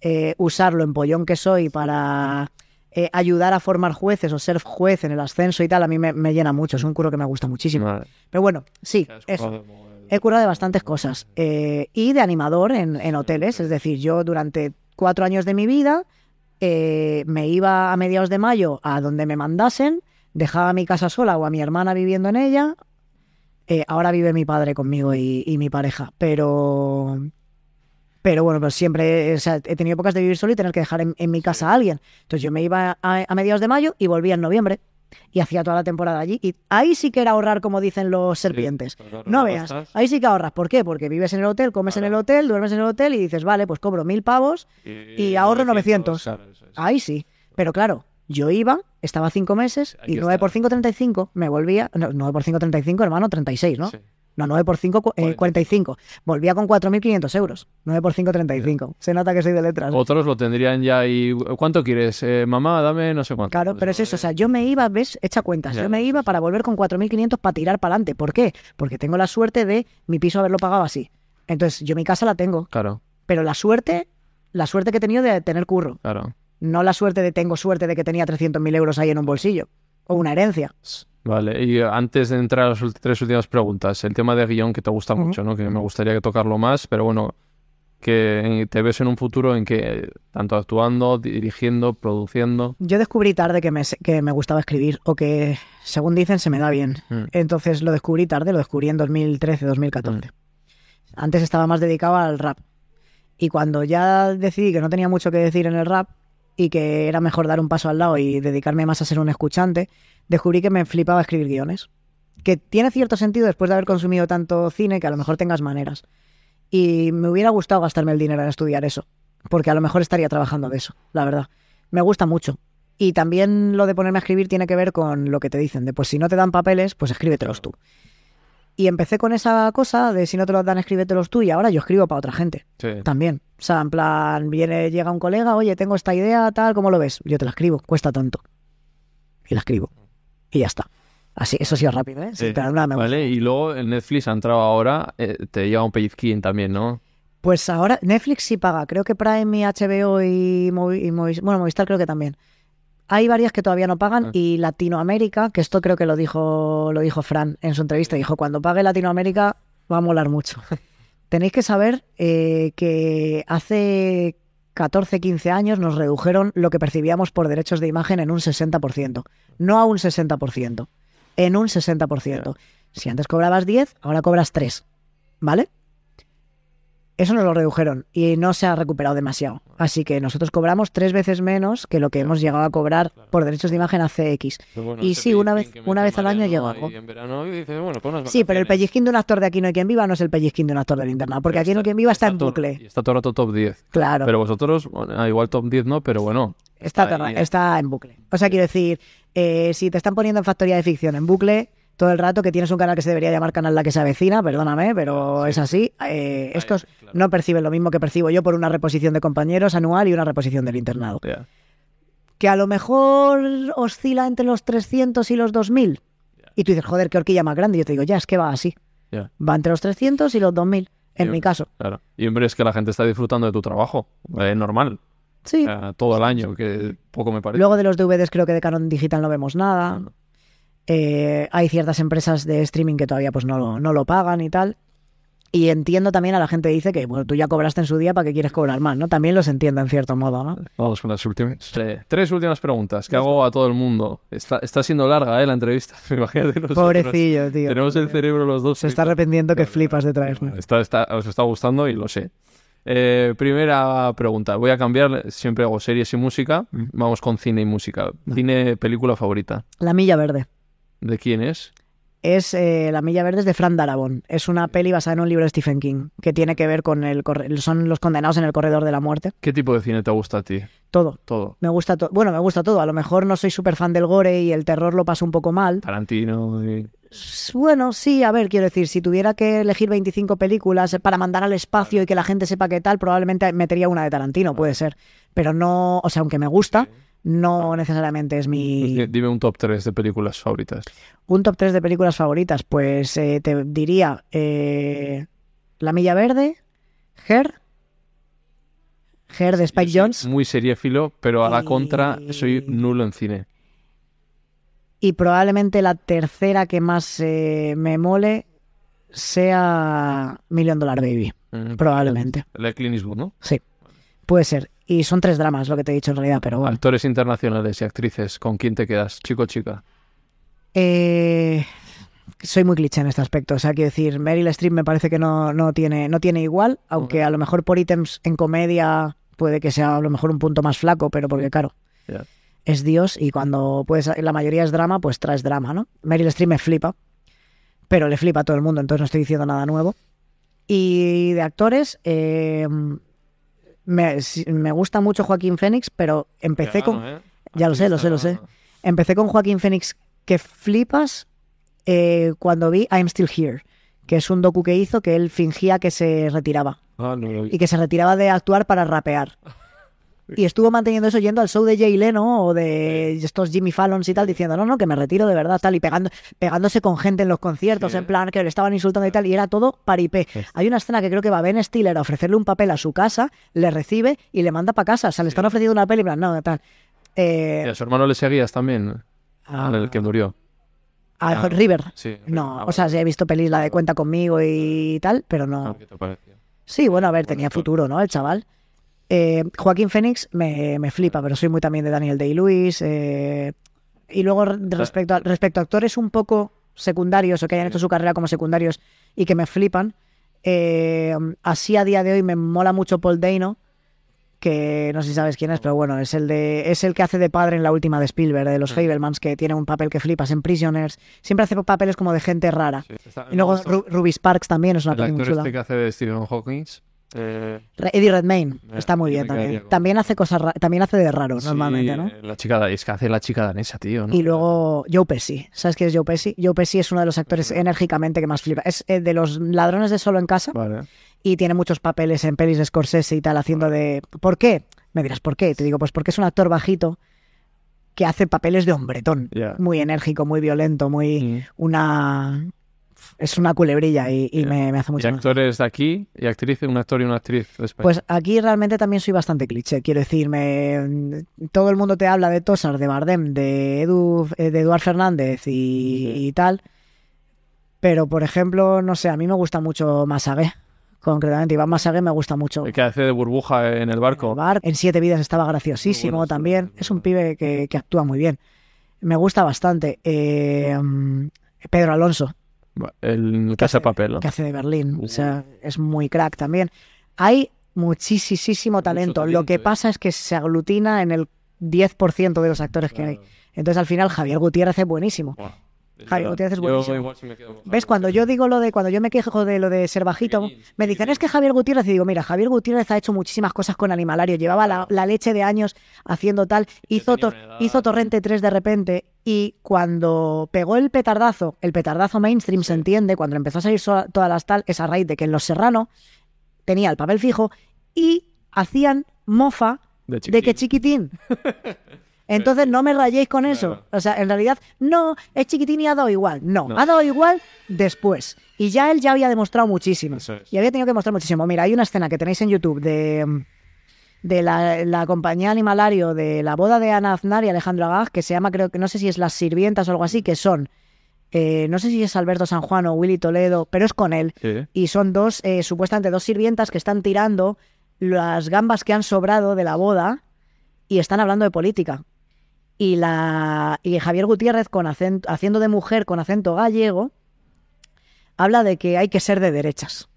eh, usarlo en pollón que soy para eh, ayudar a formar jueces o ser juez en el ascenso y tal, a mí me, me llena mucho, es un curro que me gusta muchísimo. Pero bueno, sí, eso. He curado de bastantes cosas. eh, y de animador en, en hoteles. Es decir, yo durante cuatro años de mi vida eh, me iba a mediados de mayo a donde me mandasen, dejaba mi casa sola o a mi hermana viviendo en ella. eh, ahora vive mi padre conmigo y, y mi pareja. Pero. Pero bueno, pues siempre o sea, he tenido épocas de vivir solo y tener que dejar en, en mi casa a alguien. Entonces yo me iba a, a mediados de mayo y volvía en noviembre. y hacía toda la temporada allí. Y ahí sí que era ahorrar, como dicen los serpientes. Claro, No veas, gastas. ahí sí que ahorras. ¿Por qué? Porque vives en el hotel, comes en el hotel, duermes en el hotel y dices, vale, pues cobro mil pavos, y ahorro 900. claro, eso es. ahí sí. Pero claro, yo iba, estaba cinco meses Aquí y 9 por está. 5, 35, me volvía, no, 9 por 5, 35, hermano, 36, ¿no? Sí. No, 9 por 5, cu- eh, 45. Volvía con 4.500 euros. 9 por 5, 35. Se nota que soy de letras. Otros lo tendrían ya y ¿cuánto quieres? Eh, mamá, dame no sé cuánto. Claro, pero es eso, o sea, yo me iba, ¿ves? Echa cuentas, Ya, yo me sí, iba sí. para volver con 4.500 para tirar para adelante. ¿Por qué? Porque tengo la suerte de mi piso haberlo pagado así. Entonces, yo mi casa la tengo, Claro, pero la suerte, la suerte que he tenido de tener curro, claro. no la suerte de tengo suerte de que tenía 300.000 euros ahí en un bolsillo o una herencia. Vale, y antes de entrar a las tres últimas preguntas, el tema de guion que te gusta mucho, ¿no? Que me gustaría que tocarlo más, pero bueno, que te ves en un futuro en que tanto actuando, dirigiendo, produciendo. Yo descubrí tarde que me, que me gustaba escribir o que, según dicen, se me da bien. Mm. Entonces lo descubrí tarde, lo descubrí en 2013, 2014. Antes estaba más dedicado al rap. Y cuando ya decidí que no tenía mucho que decir en el rap y que era mejor dar un paso al lado y dedicarme más a ser un escuchante, descubrí que me flipaba escribir guiones. Que tiene cierto sentido después de haber consumido tanto cine que a lo mejor tengas maneras. Y me hubiera gustado gastarme el dinero en estudiar eso, porque a lo mejor estaría trabajando de eso, la verdad. Me gusta mucho. Y también lo de ponerme a escribir tiene que ver con lo que te dicen, de pues si no te dan papeles, pues escríbetelos tú. Y empecé con esa cosa de si no te los dan, escríbetelos tú, y ahora yo escribo para otra gente Sí. también. O sea, en plan, viene, llega un colega, oye, tengo esta idea, tal, ¿cómo lo ves? Yo te la escribo, cuesta tanto. Y la escribo. Y ya está. Así, eso ha sido rápido, ¿eh? Sí. pero nada, me. Vale, y luego en Netflix ha entrado ahora, eh, te lleva un pellizquín también, ¿no? Pues ahora Netflix sí paga, creo que Prime y HBO y, Movi- y bueno, Movistar creo que también. Hay varias que todavía no pagan Ah. y Latinoamérica, que esto creo que lo dijo lo dijo Fran en su entrevista, dijo, cuando pague Latinoamérica va a molar mucho. Tenéis que saber eh, que hace 14, 15 años nos redujeron lo que percibíamos por derechos de imagen en un 60%. No a un 60%, en un 60%. Si antes cobrabas 10, ahora cobras 3. ¿Vale? Eso nos lo redujeron y no se ha recuperado demasiado. Así que nosotros cobramos tres veces menos que lo que hemos llegado a cobrar por derechos de imagen hace X. Pero bueno, Y ese sí, una vez- una vez al año llega algo. bueno, pues Sí, pero el pellizquín de un actor de Aquí no hay quien viva no es el pellizquín de un actor del internado, porque Aquí no hay quien viva está en bucle. y Está todo el rato top 10. Claro, Pero vosotros, bueno, ah, igual top 10 no, pero bueno. está, está en bucle. O sea, quiero decir, eh, si te están poniendo en factoría de ficción en bucle todo el rato, que tienes un canal que se debería llamar Canal La que se avecina, perdóname, pero es así, eh, estos claro. no perciben lo mismo que percibo yo por una reposición de compañeros anual y una reposición del internado. Que a lo mejor oscila entre los 300 y los 2000. Y tú dices, joder, qué horquilla más grande. Y yo te digo, ya, es que va así. Va entre los 300 y los 2000, en mi caso. Claro. Y hombre, es que la gente está disfrutando de tu trabajo. Es normal. Sí. Eh, todo el año, que poco me parece. Luego de los DVDs creo que de Canon Digital no vemos nada. No. Eh, hay ciertas empresas de streaming que todavía pues no lo, no lo pagan y tal. Y entiendo también a la gente que dice que, bueno, tú ya cobraste en su día, ¿para qué quieres cobrar más? ¿no? También los entiendo en cierto modo, ¿no? Vamos con las últimas. Tre- Tres últimas preguntas que hago a todo el mundo. Está, está siendo larga, ¿eh? La entrevista. Imagínate nosotros. Pobrecillo, tío. Tenemos el cerebro los dos. Se está arrepintiendo que flipas de traerme. Está, está- os está gustando y lo sé. Eh, primera pregunta. Voy a cambiar. Siempre hago series y música. Vamos con cine y música. Cine, película favorita. La Milla Verde. ¿De quién es? es eh, La Milla Verde es de Fran Darabont. Es una peli basada en un libro de Stephen King que tiene que ver con el son los condenados en el corredor de la muerte. ¿Qué tipo de cine te gusta a ti? Todo. Todo. Me gusta todo. Bueno, me gusta todo. A lo mejor no soy súper fan del gore y el terror lo paso un poco mal. Tarantino. y- Bueno, sí, a ver, quiero decir, si tuviera que elegir 25 películas para mandar al espacio y que la gente sepa qué tal, probablemente metería una de Tarantino, puede ser. Pero no, o sea, aunque me gusta, no necesariamente es mi... Dime un top 3 de películas favoritas. Un top 3 de películas favoritas, pues eh, te diría eh, La Milla Verde, Her, Her de Spike Jones Muy seriéfilo, pero a la Y- contra soy nulo en cine. y probablemente la tercera que más eh, me mole sea Million Dollar Baby, Mm, probablemente. La de Clint Eastwood, ¿no? Sí, puede ser. Y son tres dramas lo que te he dicho en realidad, pero bueno. Actores internacionales y actrices, ¿con quién te quedas? Chico o chica. Eh, soy muy cliché en este aspecto. O sea, quiero decir, Meryl Streep me parece que no, no, tiene, no tiene igual, aunque a lo mejor por ítems en comedia puede que sea a lo mejor un punto más flaco, pero porque claro. Es Dios y cuando pues la mayoría es drama, pues traes drama, ¿no? Meryl Streep me flipa, pero le flipa a todo el mundo, entonces no estoy diciendo nada nuevo. Y de actores, eh, me, me gusta mucho Joaquín Phoenix, pero empecé con... ¿eh? Ya lo sé, lo sé, lo sé. Empecé con Joaquín Phoenix que flipas eh, cuando vi I'm Still Here, que es un docu que hizo que él fingía que se retiraba Ah, no y que se retiraba de actuar para rapear. Y estuvo manteniendo eso yendo al show de Jay Leno o de estos Jimmy Fallons y tal, diciendo, no, no, que me retiro de verdad, tal, y pegando, pegándose con gente en los conciertos, Sí. en plan que le estaban insultando y tal, y era todo paripé. Sí. Hay una escena que creo que va Ben Stiller a ofrecerle un papel a su casa, le recibe y le manda para casa. O sea, le están ofreciendo una peli, en plan, no, tal. Eh, ¿Y a su hermano le seguías también? Ah. El que murió. a ah, River. Sí. No, Ah, o sea, sí he visto pelis, la de Cuenta conmigo y tal, pero no. Ah, ¿Qué te pareció? Sí, bueno, a ver, tenía futuro, ¿no? El chaval. Eh, Joaquín Phoenix me, me flipa, pero soy muy también de Daniel Day-Lewis. eh, y luego re- respecto a, respecto a actores un poco secundarios o que hayan hecho su carrera como secundarios y que me flipan, eh, así a día de hoy me mola mucho Paul Dano, que no sé si sabes quién es, pero bueno, es el de es el que hace de padre en la última de Spielberg, de los Mm. Fablemans, que tiene un papel que flipas en Prisoners. Siempre hace papeles como de gente rara. Sí, está- Y luego Ru- Ruby Sparks también es una El actor chula. este que hace de Stephen Hawking. Eh, Eddie Redmayne Eh, está muy bien también. con- También hace cosas también hace de raro sí, normalmente, ¿no? eh, La chica, es que hace la chica danesa, tío. ¿no? Y luego Joe Pesci. ¿Sabes quién es Joe Pesci? Joe Pesci es uno de los actores enérgicamente que más flipa. Es de los ladrones de solo en casa Vale. y tiene muchos papeles en pelis de Scorsese y tal haciendo de... ¿Por qué? Me dirás, ¿por qué? Te digo, pues porque es un actor bajito que hace papeles de hombretón. Muy enérgico, muy violento, muy... Mm. Una... Es una culebrilla y, y me, me hace Y mucho actores de aquí y actrices, un actor y una actriz de España. Pues aquí realmente también soy bastante cliché. Quiero decir, me- todo el mundo te habla de Tosar, de Bardem, de, Edu, eh, de Eduard Fernández y, Sí. y tal. Pero, por ejemplo, no sé, a mí me gusta mucho Masagué. Concretamente, Iván Masagué me gusta mucho. el que hace de burbuja en el barco. El bar, en Siete Vidas estaba graciosísimo bueno, también. Es un pibe que, que actúa muy bien. Me gusta bastante. Eh, Pedro Alonso, El que Casa Papel, ¿no? que hace de Berlín. Uh. O sea, es muy crack también. Hay muchísimo talento. Lo talento, que eh. pasa es que se aglutina en el 10% de los actores que hay. Entonces, al final, Javier Gutiérrez es buenísimo. Buah. Javier Gutiérrez es Yo buenísimo. igual sí me quedo con ¿Ves? Cuando yo digo lo de, cuando yo me quejo de lo de ser bajito, me dicen, es que Javier Gutiérrez, y digo, mira, Javier Gutiérrez ha hecho muchísimas cosas con Animalario, llevaba la, la leche de años haciendo tal, hizo, Tor- hizo Torrente 3 de repente, y cuando pegó el petardazo, el petardazo mainstream se entiende, cuando empezó a salir so- todas las tal, es a raíz de que en Los Serrano tenía el papel fijo y hacían mofa De de que chiquitín. Entonces no me rayéis con eso. Claro. O sea, en realidad, no, es chiquitín y ha dado igual. No, No. ha dado igual después. Y ya él ya había demostrado muchísimo. Es. Y había tenido que mostrar muchísimo. Mira, hay una escena que tenéis en YouTube de, de la, la compañía Animalario de la boda de Ana Aznar y Alejandro Agag, que se llama, creo que no sé si es Las Sirvientas o algo así, que son, eh, no sé si es Alberto San Juan o Willy Toledo, pero es con él Sí. y son dos, eh, supuestamente dos sirvientas que están tirando las gambas que han sobrado de la boda y están hablando de política. Y, la, y Javier Gutiérrez, con acento, haciendo de mujer con acento gallego, habla de que hay que ser de derechas.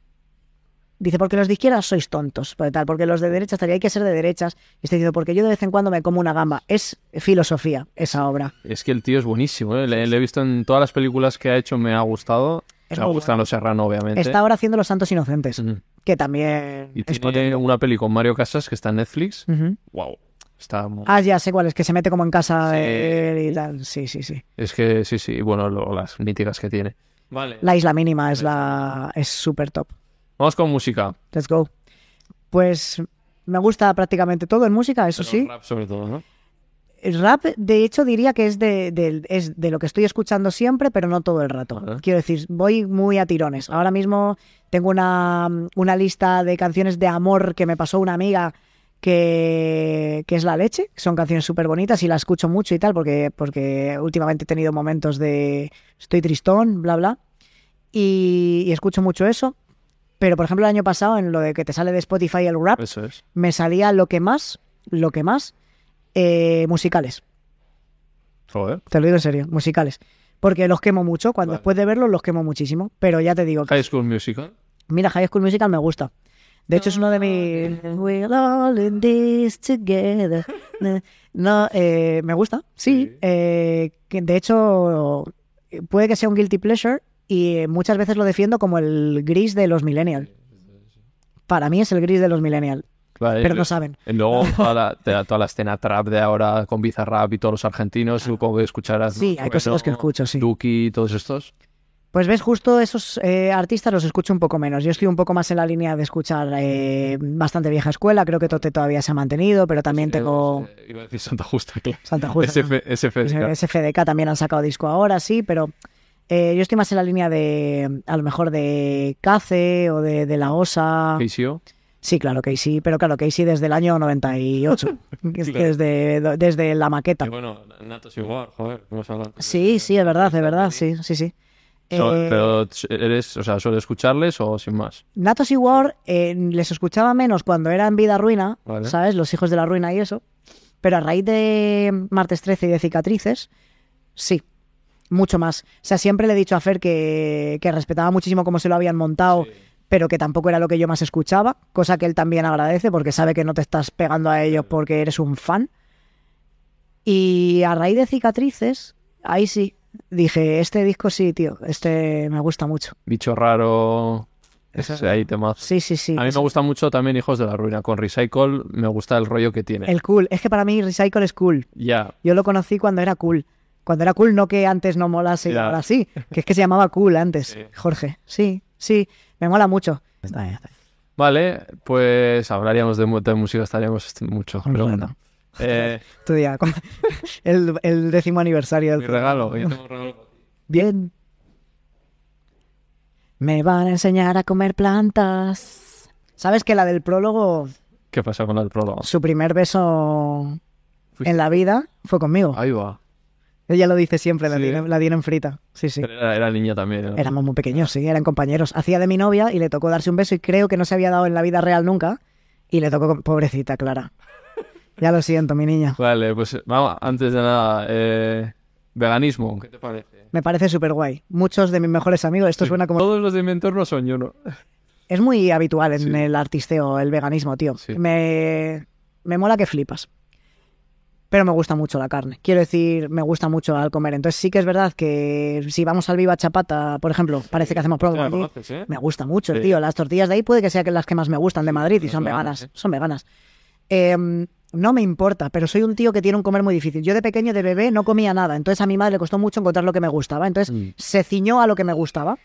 Dice, porque los de izquierdas sois tontos, porque tal, porque los de derechas tal, y hay que ser de derechas. Y está diciendo, porque yo de vez en cuando me como una gamba. Es filosofía esa obra. Es que el tío es buenísimo, ¿eh? Le, le he visto en todas las películas que ha hecho, me ha gustado. Es me muy gustan bueno. los Serrano, obviamente. Está ahora haciendo Los Santos Inocentes, Ujú. que también Y es tiene potente. una peli con Mario Casas que está en Netflix. Wow. Está muy- Ah, ya sé cuál es, que se mete como en casa Sí. de él y tal. Sí, sí, sí. Es que sí, sí. Bueno, lo- las míticas que tiene. Vale. La isla mínima es la es súper top. Vamos con música. Let's go. Pues me gusta prácticamente todo en música, eso Pero sí. rap sobre todo, ¿no? El rap, de hecho, diría que es de, de- es de lo que estoy escuchando siempre, pero no todo el rato. Quiero decir, voy muy a tirones. Ahora mismo tengo una, una lista de canciones de amor que me pasó una amiga que, que es La Leche. que Son canciones súper bonitas y la escucho mucho y tal, porque, porque últimamente he tenido momentos de estoy tristón, bla, bla. Y, y escucho mucho eso. Pero, por ejemplo, el año pasado, en lo de que te sale de Spotify el rap, Eso es. me salía lo que más, lo que más, eh, musicales. Joder. Te lo digo en serio, musicales. Porque los quemo mucho, cuando Vale. después de verlos los quemo muchísimo. Pero ya te digo, que- High School Musical. mira, High School Musical me gusta. De hecho, es uno de mis. We're all in this together. No, eh, me gusta, sí. Sí. Eh, que de hecho, puede que sea un guilty pleasure y muchas veces lo defiendo como el gris de los millennials. Para mí es el gris de los millennials, Vale, pero no saben. luego toda la, toda la escena trap de ahora con Bizarrap y todos los argentinos, que escucharás. Sí, hay cosas que escucho, sí. Duki y todos estos. Pues ves, justo esos eh, artistas los escucho un poco menos. Yo estoy un poco más en la línea de escuchar eh, bastante vieja escuela. Creo que Tote todavía se ha mantenido, pero también tengo Eh, Iba a decir Santa Justa, claro. Santa Justa. SF, SFDK. SFDK también han sacado disco ahora, sí, pero eh, yo estoy más en la línea de, a lo mejor, de Cace o de, de La Osa. KCO. Sí, claro, Casey, pero claro, Casey desde el año 98, que es que Claro. desde, desde la maqueta. Y bueno, Natos igual, joder, hemos hablado. Sí, sí, es verdad, es verdad, sí, sí, sí. Eh, Pero eres, o sea, ¿suele escucharles o sin más? Natos y War eh, les escuchaba menos cuando eran Vida Ruina, Vale. ¿sabes? Los hijos de la ruina y eso. Pero a raíz de Martes 13 y de Cicatrices, sí, mucho más. O sea, siempre le he dicho a Fer que, que respetaba muchísimo cómo se lo habían montado, pero que tampoco era lo que yo más escuchaba, cosa que él también agradece porque sabe que no te estás pegando a ellos porque eres un fan. Y a raíz de Cicatrices, ahí sí, dije, este disco sí, tío, este me gusta mucho. Bicho raro. Ese ahí temas. Sí, sí, sí. A mí me gusta mucho también Hijos de la Ruina. Con Recycle me gusta el rollo que tiene. El cool. Es que para mí Recycle es cool. Ya. Yo lo conocí cuando era cool. Cuando era cool, no que antes no molase y Ya. ahora sí. Que es que se llamaba cool antes. Sí. Jorge. Sí, sí. Me mola mucho. Está bien, está bien. Vale, pues hablaríamos de, de música, estaríamos mucho. Pero bueno. Eh, Tu día, el, el décimo aniversario del mi regalo. yo tengo un regalo para ti. Bien. Me van a enseñar a comer plantas. ¿Sabes que la del prólogo, ¿Qué pasa con el prólogo? su primer beso en la vida fue conmigo? Ahí va. Ella lo dice siempre, la, Sí. la tienen frita. Sí, sí. Pero Era, era niña también. ¿no? Éramos muy pequeños, sí, eran compañeros. Hacía de mi novia y le tocó darse un beso y creo que no se había dado en la vida real nunca. Y le tocó, con- pobrecita Clara. Ya lo siento, mi niña. Vale, pues vamos, antes de nada, eh, veganismo, ¿qué te parece? Me parece súper guay. Muchos de mis mejores amigos, esto Sí. suena como... Todos los de mi entorno son yo, ¿no? Es muy habitual en Sí. el artisteo, el veganismo, tío. Sí. Me, me mola que flipas. Pero me gusta mucho la carne. Quiero decir, me gusta mucho al comer. Entonces sí que es verdad que si vamos al Viva Chapata, por ejemplo, parece que hacemos promo Ya, aquí, conoces, ¿eh? Me gusta mucho, Sí. tío. Las tortillas de ahí puede que sean las que más me gustan de Madrid y son Claro, veganas. Son veganas. Eh, no me importa, pero soy un tío que tiene un comer muy difícil. Yo de pequeño, de bebé, no comía nada. Entonces a mi madre le costó mucho encontrar lo que me gustaba. Entonces Mm. se ciñó a lo que me gustaba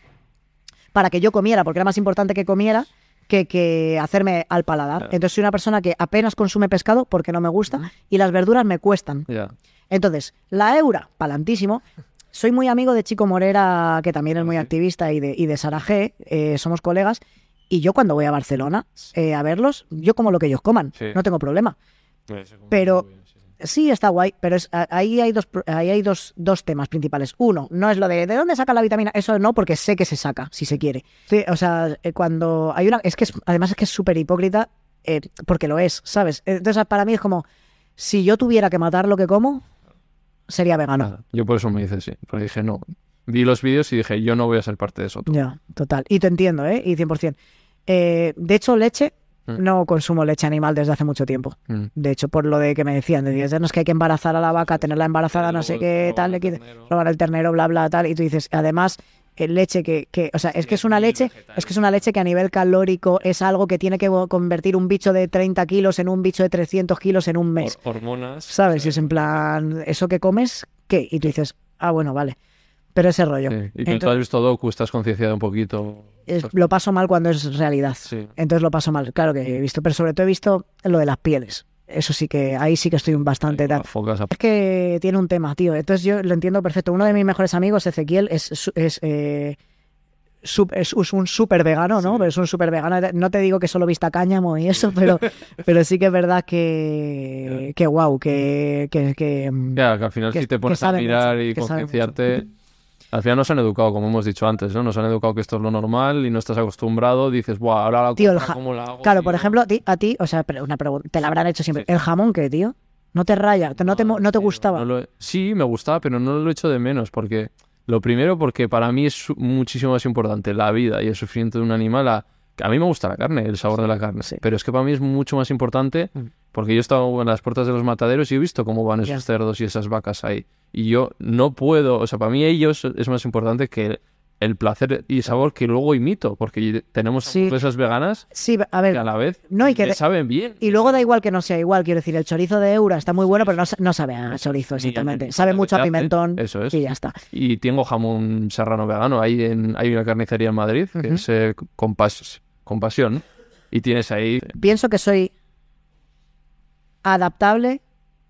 para que yo comiera, porque era más importante que comiera que, que hacerme al paladar. Entonces soy una persona que apenas consume pescado porque no me gusta y las verduras me cuestan. Entonces, la Eura, palantísimo. Soy muy amigo de Chico Morera, que también es muy activista, y de, y de Sara G. eh, somos colegas. Y yo cuando voy a Barcelona eh, a verlos, yo como lo que ellos coman, Sí. no tengo problema. Pero- sí, está guay, pero es- ahí hay, dos, ahí hay dos, dos temas principales. Uno, no es lo de ¿de dónde saca la vitamina? Eso no, porque sé que se saca, si se quiere. Sí, o sea, eh, cuando hay una... Es que es- además es que es súper hipócrita, eh, porque lo es, ¿sabes? Entonces para mí es como, si yo tuviera que matar lo que como, sería vegano. Nada, Yo por eso me dice sí. Porque dije, no. Vi los vídeos y dije, yo no voy a ser parte de eso. tú. Ya, total. Y te entiendo, ¿eh? Y 100%. Eh, de hecho, leche. No consumo leche animal desde hace mucho tiempo. Mm. De hecho, por lo de que me decían, decías, no es que hay que embarazar a la vaca, tenerla embarazada, no sé qué, tal, le ternero. robar el ternero, bla, bla, tal. Y tú dices, además, eh, leche que, que, o sea, es que es una leche, es que es una leche que a nivel calórico es algo que tiene que convertir un bicho de 30 kilos en un bicho de 300 kilos en un mes. Hor- hormonas. ¿Sabes? Y es en plan, ¿eso que comes? ¿Qué? Y tú dices, ah, bueno, vale. Pero ese rollo. Sí. Y tú Entonces- has visto Doku, estás concienciado un poquito. Es- lo paso mal cuando es realidad. Sí. Entonces lo paso mal. Claro que he visto, pero sobre todo he visto lo de las pieles. Eso sí que, ahí sí que estoy bastante tal. Focas a- Es que tiene un tema, tío. Entonces yo lo entiendo perfecto. Uno de mis mejores amigos, Ezequiel, es, es, eh, es- un súper vegano, ¿no? Sí. Pero es un súper vegano. No te digo que solo vista cáñamo y eso, pero, pero sí que es verdad que, que wow, que, que, que, Ya, que al final que- si te pones a mirar mucho, y concienciarte, al final nos han educado, como hemos dicho antes, ¿no? Nos han educado que esto es lo normal y no estás acostumbrado, dices, buah, ahora la Tío, el cosa, ja- ¿cómo la hago? Claro, tío?". por ejemplo, a ti, a ti, o sea, una pregunta, te la habrán hecho siempre. Sí. ¿El jamón qué, tío? ¿No te raya? ¿No te, no te gustaba? no lo- Sí, me gustaba, pero no lo echo de menos, porque lo primero, porque para mí es muchísimo más importante la vida y el sufrimiento de un animal a A mí me gusta la carne, el sabor de la carne, sí. pero es que para mí es mucho más importante Mm. porque yo he estado en las puertas de los mataderos y he visto cómo van esos cerdos y esas vacas ahí. Y yo no puedo, o sea, para mí ellos es más importante que el placer y sabor que luego imito, porque tenemos Sí. hamburguesas veganas Sí, a que a la vez No, y que saben bien. y luego da igual que no sea igual, quiero decir, el chorizo de Eura está muy bueno, pero no, sa- no sabe a chorizo exactamente. Sabe mucho a pimentón eso es. y ya está. Y tengo jamón serrano vegano. Hay, en, hay una carnicería en Madrid que es eh, con, pas- con pasión. Y tienes ahí. Pienso que soy adaptable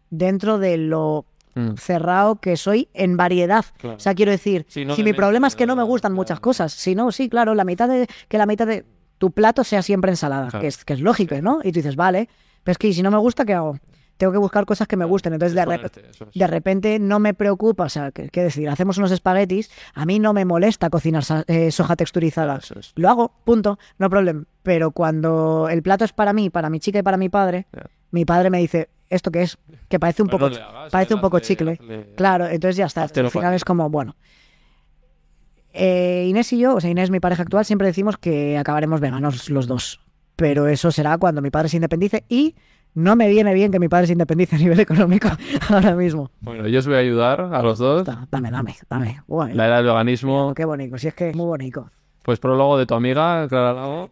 dentro de lo Mm, cerrado que soy en variedad. Claro. O sea, quiero decir, Sí, no si mi mente, problema es que no me gustan claro. muchas cosas, si no, sí, claro, la mitad de que la mitad de tu plato sea siempre ensalada, Claro. que, es, que es lógico, ¿no? Y tú dices, vale, pero es que si no me gusta, ¿qué hago? Tengo que buscar cosas que me gusten. Entonces, de, rep- ponerte, eso es. de repente no me preocupa, o sea, ¿qué, qué decir? Hacemos unos espaguetis, a mí no me molesta cocinar eh, soja texturizada. Es. Lo hago, punto, no problema. Pero cuando el plato es para mí, para mi chica y para mi padre, mi padre me dice, ¿esto qué es? Que parece un poco, hagas, parece un poco chicle. Claro, entonces ya está. Al final es como, bueno. Eh, Inés y yo, o sea, Inés, mi pareja actual, siempre decimos que acabaremos veganos los dos. Pero eso será cuando mi padre se independice y no me viene bien que mi padre se independice a nivel económico ahora mismo. Bueno, yo os voy a ayudar a los dos. Da- Dame, dame, dame. La era del veganismo. Qué bonito, si es que es muy bonito. Pues prólogo de tu amiga, Clara Lago,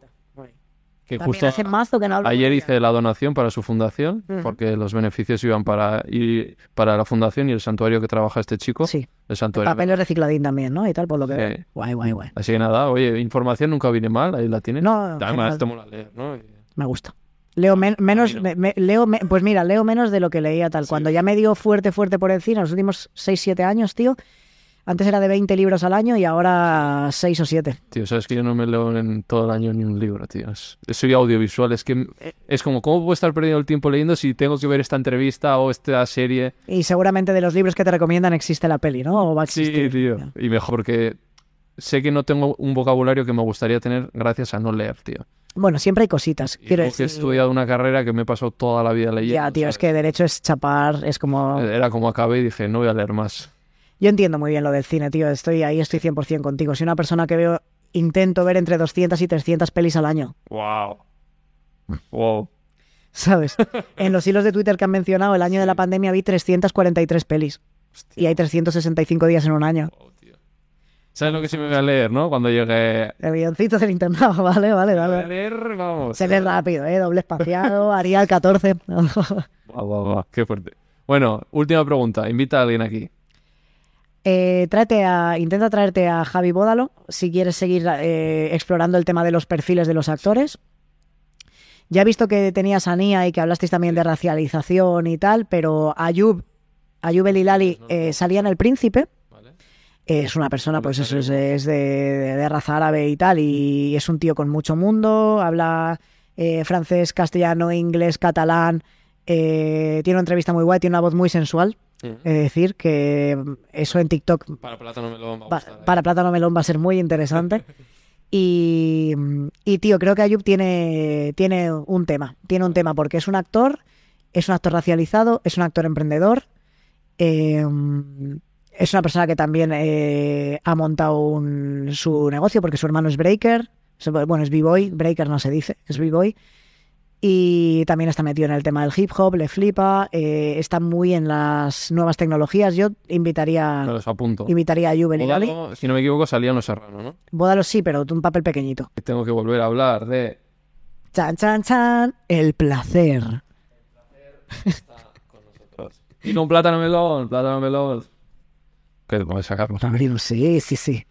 que También justo hace mazo que no ayer hice la donación para su fundación, porque los beneficios iban para, y, para la fundación y el santuario que trabaja este chico. Sí, El santuario. papel es recicladín también, ¿no? Y tal, por lo que Sí. veo. Guay, guay, guay. Así que nada, oye, información nunca viene mal, ahí la tienes. No, Además, te mola leer, ¿no? Y- Me gusta. Leo men- menos, no. me- me- leo me- pues mira, leo menos de lo que leía tal. Cuando ya me dio fuerte, fuerte por el cine, los últimos 6, 7 años, tío. Antes era de 20 libros al año y ahora 6 o 7. Tío, sabes que yo no me leo en todo el año ni un libro, tío. Es- soy audiovisual, es que es como, ¿cómo puedo estar perdiendo el tiempo leyendo si tengo que ver esta entrevista o esta serie? Y seguramente de los libros que te recomiendan existe la peli, ¿no? O va a Sí, tío. Y mejor porque sé que no tengo un vocabulario que me gustaría tener gracias a no leer, tío. Bueno, siempre hay cositas. Quiero que he decir. estudiado una carrera que me he pasado toda la vida leyendo. Ya, tío, es ¿sabes? que derecho es chapar, es como... Era como acabé y dije, no voy a leer más. Yo entiendo muy bien lo del cine, tío. Estoy ahí, estoy 100% contigo. Soy una persona que veo, intento ver entre 200 y 300 pelis al año. Wow. Wow. ¿Sabes? En los hilos de Twitter que han mencionado, el año de la pandemia vi 343 pelis. Y hay 365 días en un año. Wow, tío. ¿Sabes lo que sí me voy a leer, no? Cuando llegue... El guioncito del internado, vale, vale, Voy a vale. leer, vamos. Se lee rápido, ¿eh? Doble espaciado, Arial 14. Guau, guau, guau, qué fuerte. Bueno, última pregunta. Invita a alguien aquí. Eh, tráete a, intenta traerte a Javi Bódalo si quieres seguir eh, explorando el tema de los perfiles de los actores. Ya he visto que tenías a Nia y que hablasteis también de racialización y tal, pero Ayub, Ayub El Hilali eh, salía en El Príncipe. Es una persona, pues eso, es, es de, de raza árabe y tal, y es un tío con mucho mundo, habla eh, francés, castellano, inglés, catalán, eh, tiene una entrevista muy guay, tiene una voz muy sensual, es decir, que eso en TikTok Para Plátano Melón va a gustar, ¿eh? para Plátano Melón va a ser muy interesante. Y, y, tío, creo que Ayub tiene, tiene un tema, tiene un tema, porque es un actor, es un actor racializado, es un actor emprendedor, eh, es una persona que también eh, ha montado un- su negocio, porque su hermano es breaker, bueno, es b-boy, breaker no se dice, es b-boy, y también está metido en el tema del hip hop, le flipa, eh, está muy en las nuevas tecnologías. Yo invitaría, los apunto. invitaría a El. Bódalo, si no me equivoco, salía Los Serrano, ¿no? Bódalo sí, pero un papel pequeñito. Tengo que volver a hablar de... Chan, chan, chan. El placer. Y con Plátano Melón, Plátano Melón. ¿Qué te puedes sacar? Sí, sí, sí.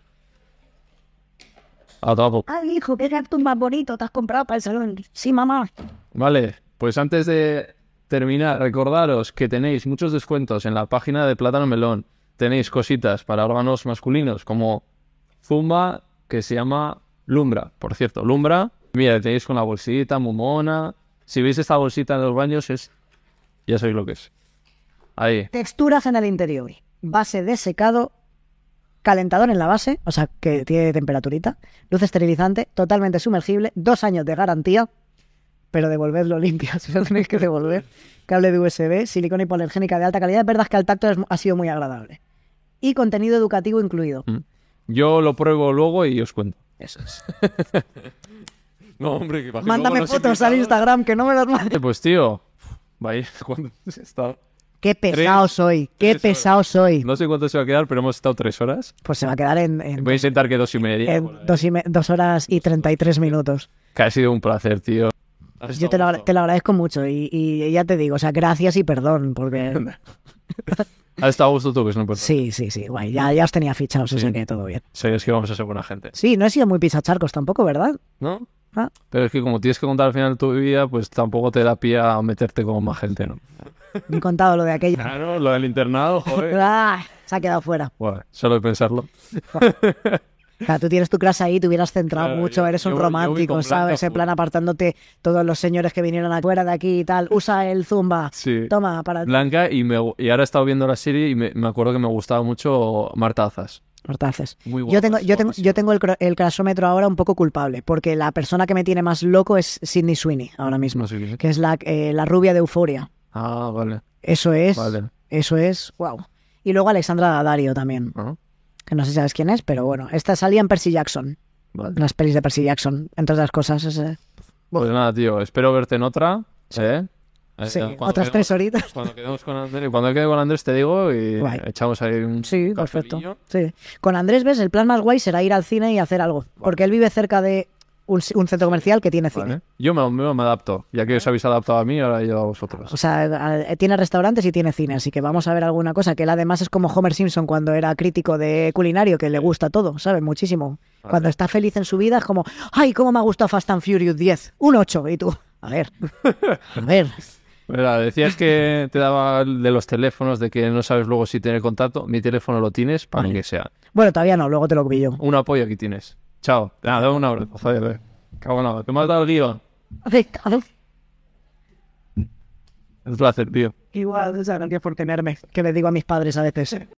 A. Ay, hijo, qué cactus más bonito te has comprado para el salón. Sí, mamá. Vale, pues antes de terminar, recordaros que tenéis muchos descuentos en la página de Plátano Melón. Tenéis cositas para órganos masculinos como Zumba, que se llama Lumbra. Por cierto, Lumbra, mira, tenéis con la bolsita, mumona. Si veis esta bolsita en los baños, es. Ya sabéis lo que es. Ahí. Texturas en el interior. Base de secado. Calentador en la base, o sea que tiene temperaturita. Luz esterilizante, totalmente sumergible. Dos años de garantía. Pero devolvedlo limpio, si lo tenéis que devolver. Cable de USB, silicona hipoalergénica de alta calidad. Es verdad que al tacto es- ha sido muy agradable. Y contenido educativo incluido. Yo lo pruebo luego y os cuento. Eso es. No, hombre, que Mándame fotos al Instagram, que no me las mandes. Pues tío, vaya, ¿cuánto se está? Qué pesado Tres- soy, qué tres horas. pesado soy. No sé cuánto se va a quedar, pero hemos estado tres horas. Pues se va a quedar en, en- Voy a intentar que dos y media. en dos, y me- dos horas y 33 minutos. Que ha sido un placer, tío. Yo te lo, te lo agradezco mucho y, y ya te digo, o sea, gracias y perdón, porque Has estado a gusto tú, que es lo importante. sí, sí, sí, guay, ya, ya os tenía fichados, o sea Sí. que todo bien. Sabías que vamos a ser buena gente, Sí, no he sido muy pisacharcos tampoco, ¿verdad? ¿no? Ah. Pero es que como tienes que contar al final de tu vida, pues tampoco te da pie a meterte con más gente, ¿no? He contado lo de aquello. Claro, lo del internado, joder. Ah, se ha quedado fuera. Bueno, solo de pensarlo. O sea, tú tienes tu clase ahí, te hubieras centrado Claro, mucho, yo- eres un yo- yo voy romántico, Blanca ¿sabes? En plan apartándote todos los señores que vinieron afuera de aquí y tal. Usa el Zumba. Sí. Toma, para Blanca y, me, y ahora he estado viendo la serie y me, me acuerdo que me gustaba mucho Marta Azas. Hortazas. Muy Yo tengo, guapas, yo tengo, yo tengo el, el crasómetro ahora un poco culpable, porque la persona que me tiene más loco es Sidney Sweeney ahora mismo, No sé que es la, eh, la rubia de Euforia. Ah, vale. Eso es, Vale. eso es, wow. Y luego Alexandra Daddario también, Ah, que no sé si sabes quién es, pero bueno, esta salía en Percy Jackson, vale. las pelis de Percy Jackson, entre otras cosas. ese- Pues nada, tío, espero verte en otra. ¿eh? Eh, Sí, cuando otras quedemos- tres horitas. Cuando quedemos con Andrés, cuando quede con Andrés te digo y Guay. echamos ahí un Sí, perfecto. Sí. Con Andrés, ¿ves? El plan más guay será ir al cine y hacer algo, porque él vive cerca de un, un centro comercial que tiene cine. Vale. Yo me, me- me adapto. Ya que os habéis adaptado a mí, ahora yo a vosotros. O sea, a- tiene restaurantes y tiene cine, así que vamos a ver alguna cosa. Que él además es como Homer Simpson cuando era crítico de culinario, que le gusta todo, ¿sabes? Muchísimo. Cuando está feliz en su vida es como, ¡ay, cómo me ha gustado Fast and Furious 10! Un 8. Y tú, a ver, a ver. Mira, decías que te daba de los teléfonos, de que no sabes luego si tener contacto. Mi teléfono lo tienes para que sea. Bueno, todavía no, luego te lo pillo. Un apoyo aquí tienes. Chao. Nada, dame un abrazo. Joder, eh. Cago en la... ¿Te me has dado el guion? Un placer, tío. Igual, sea, gracias por tenerme, que le digo a mis padres a veces.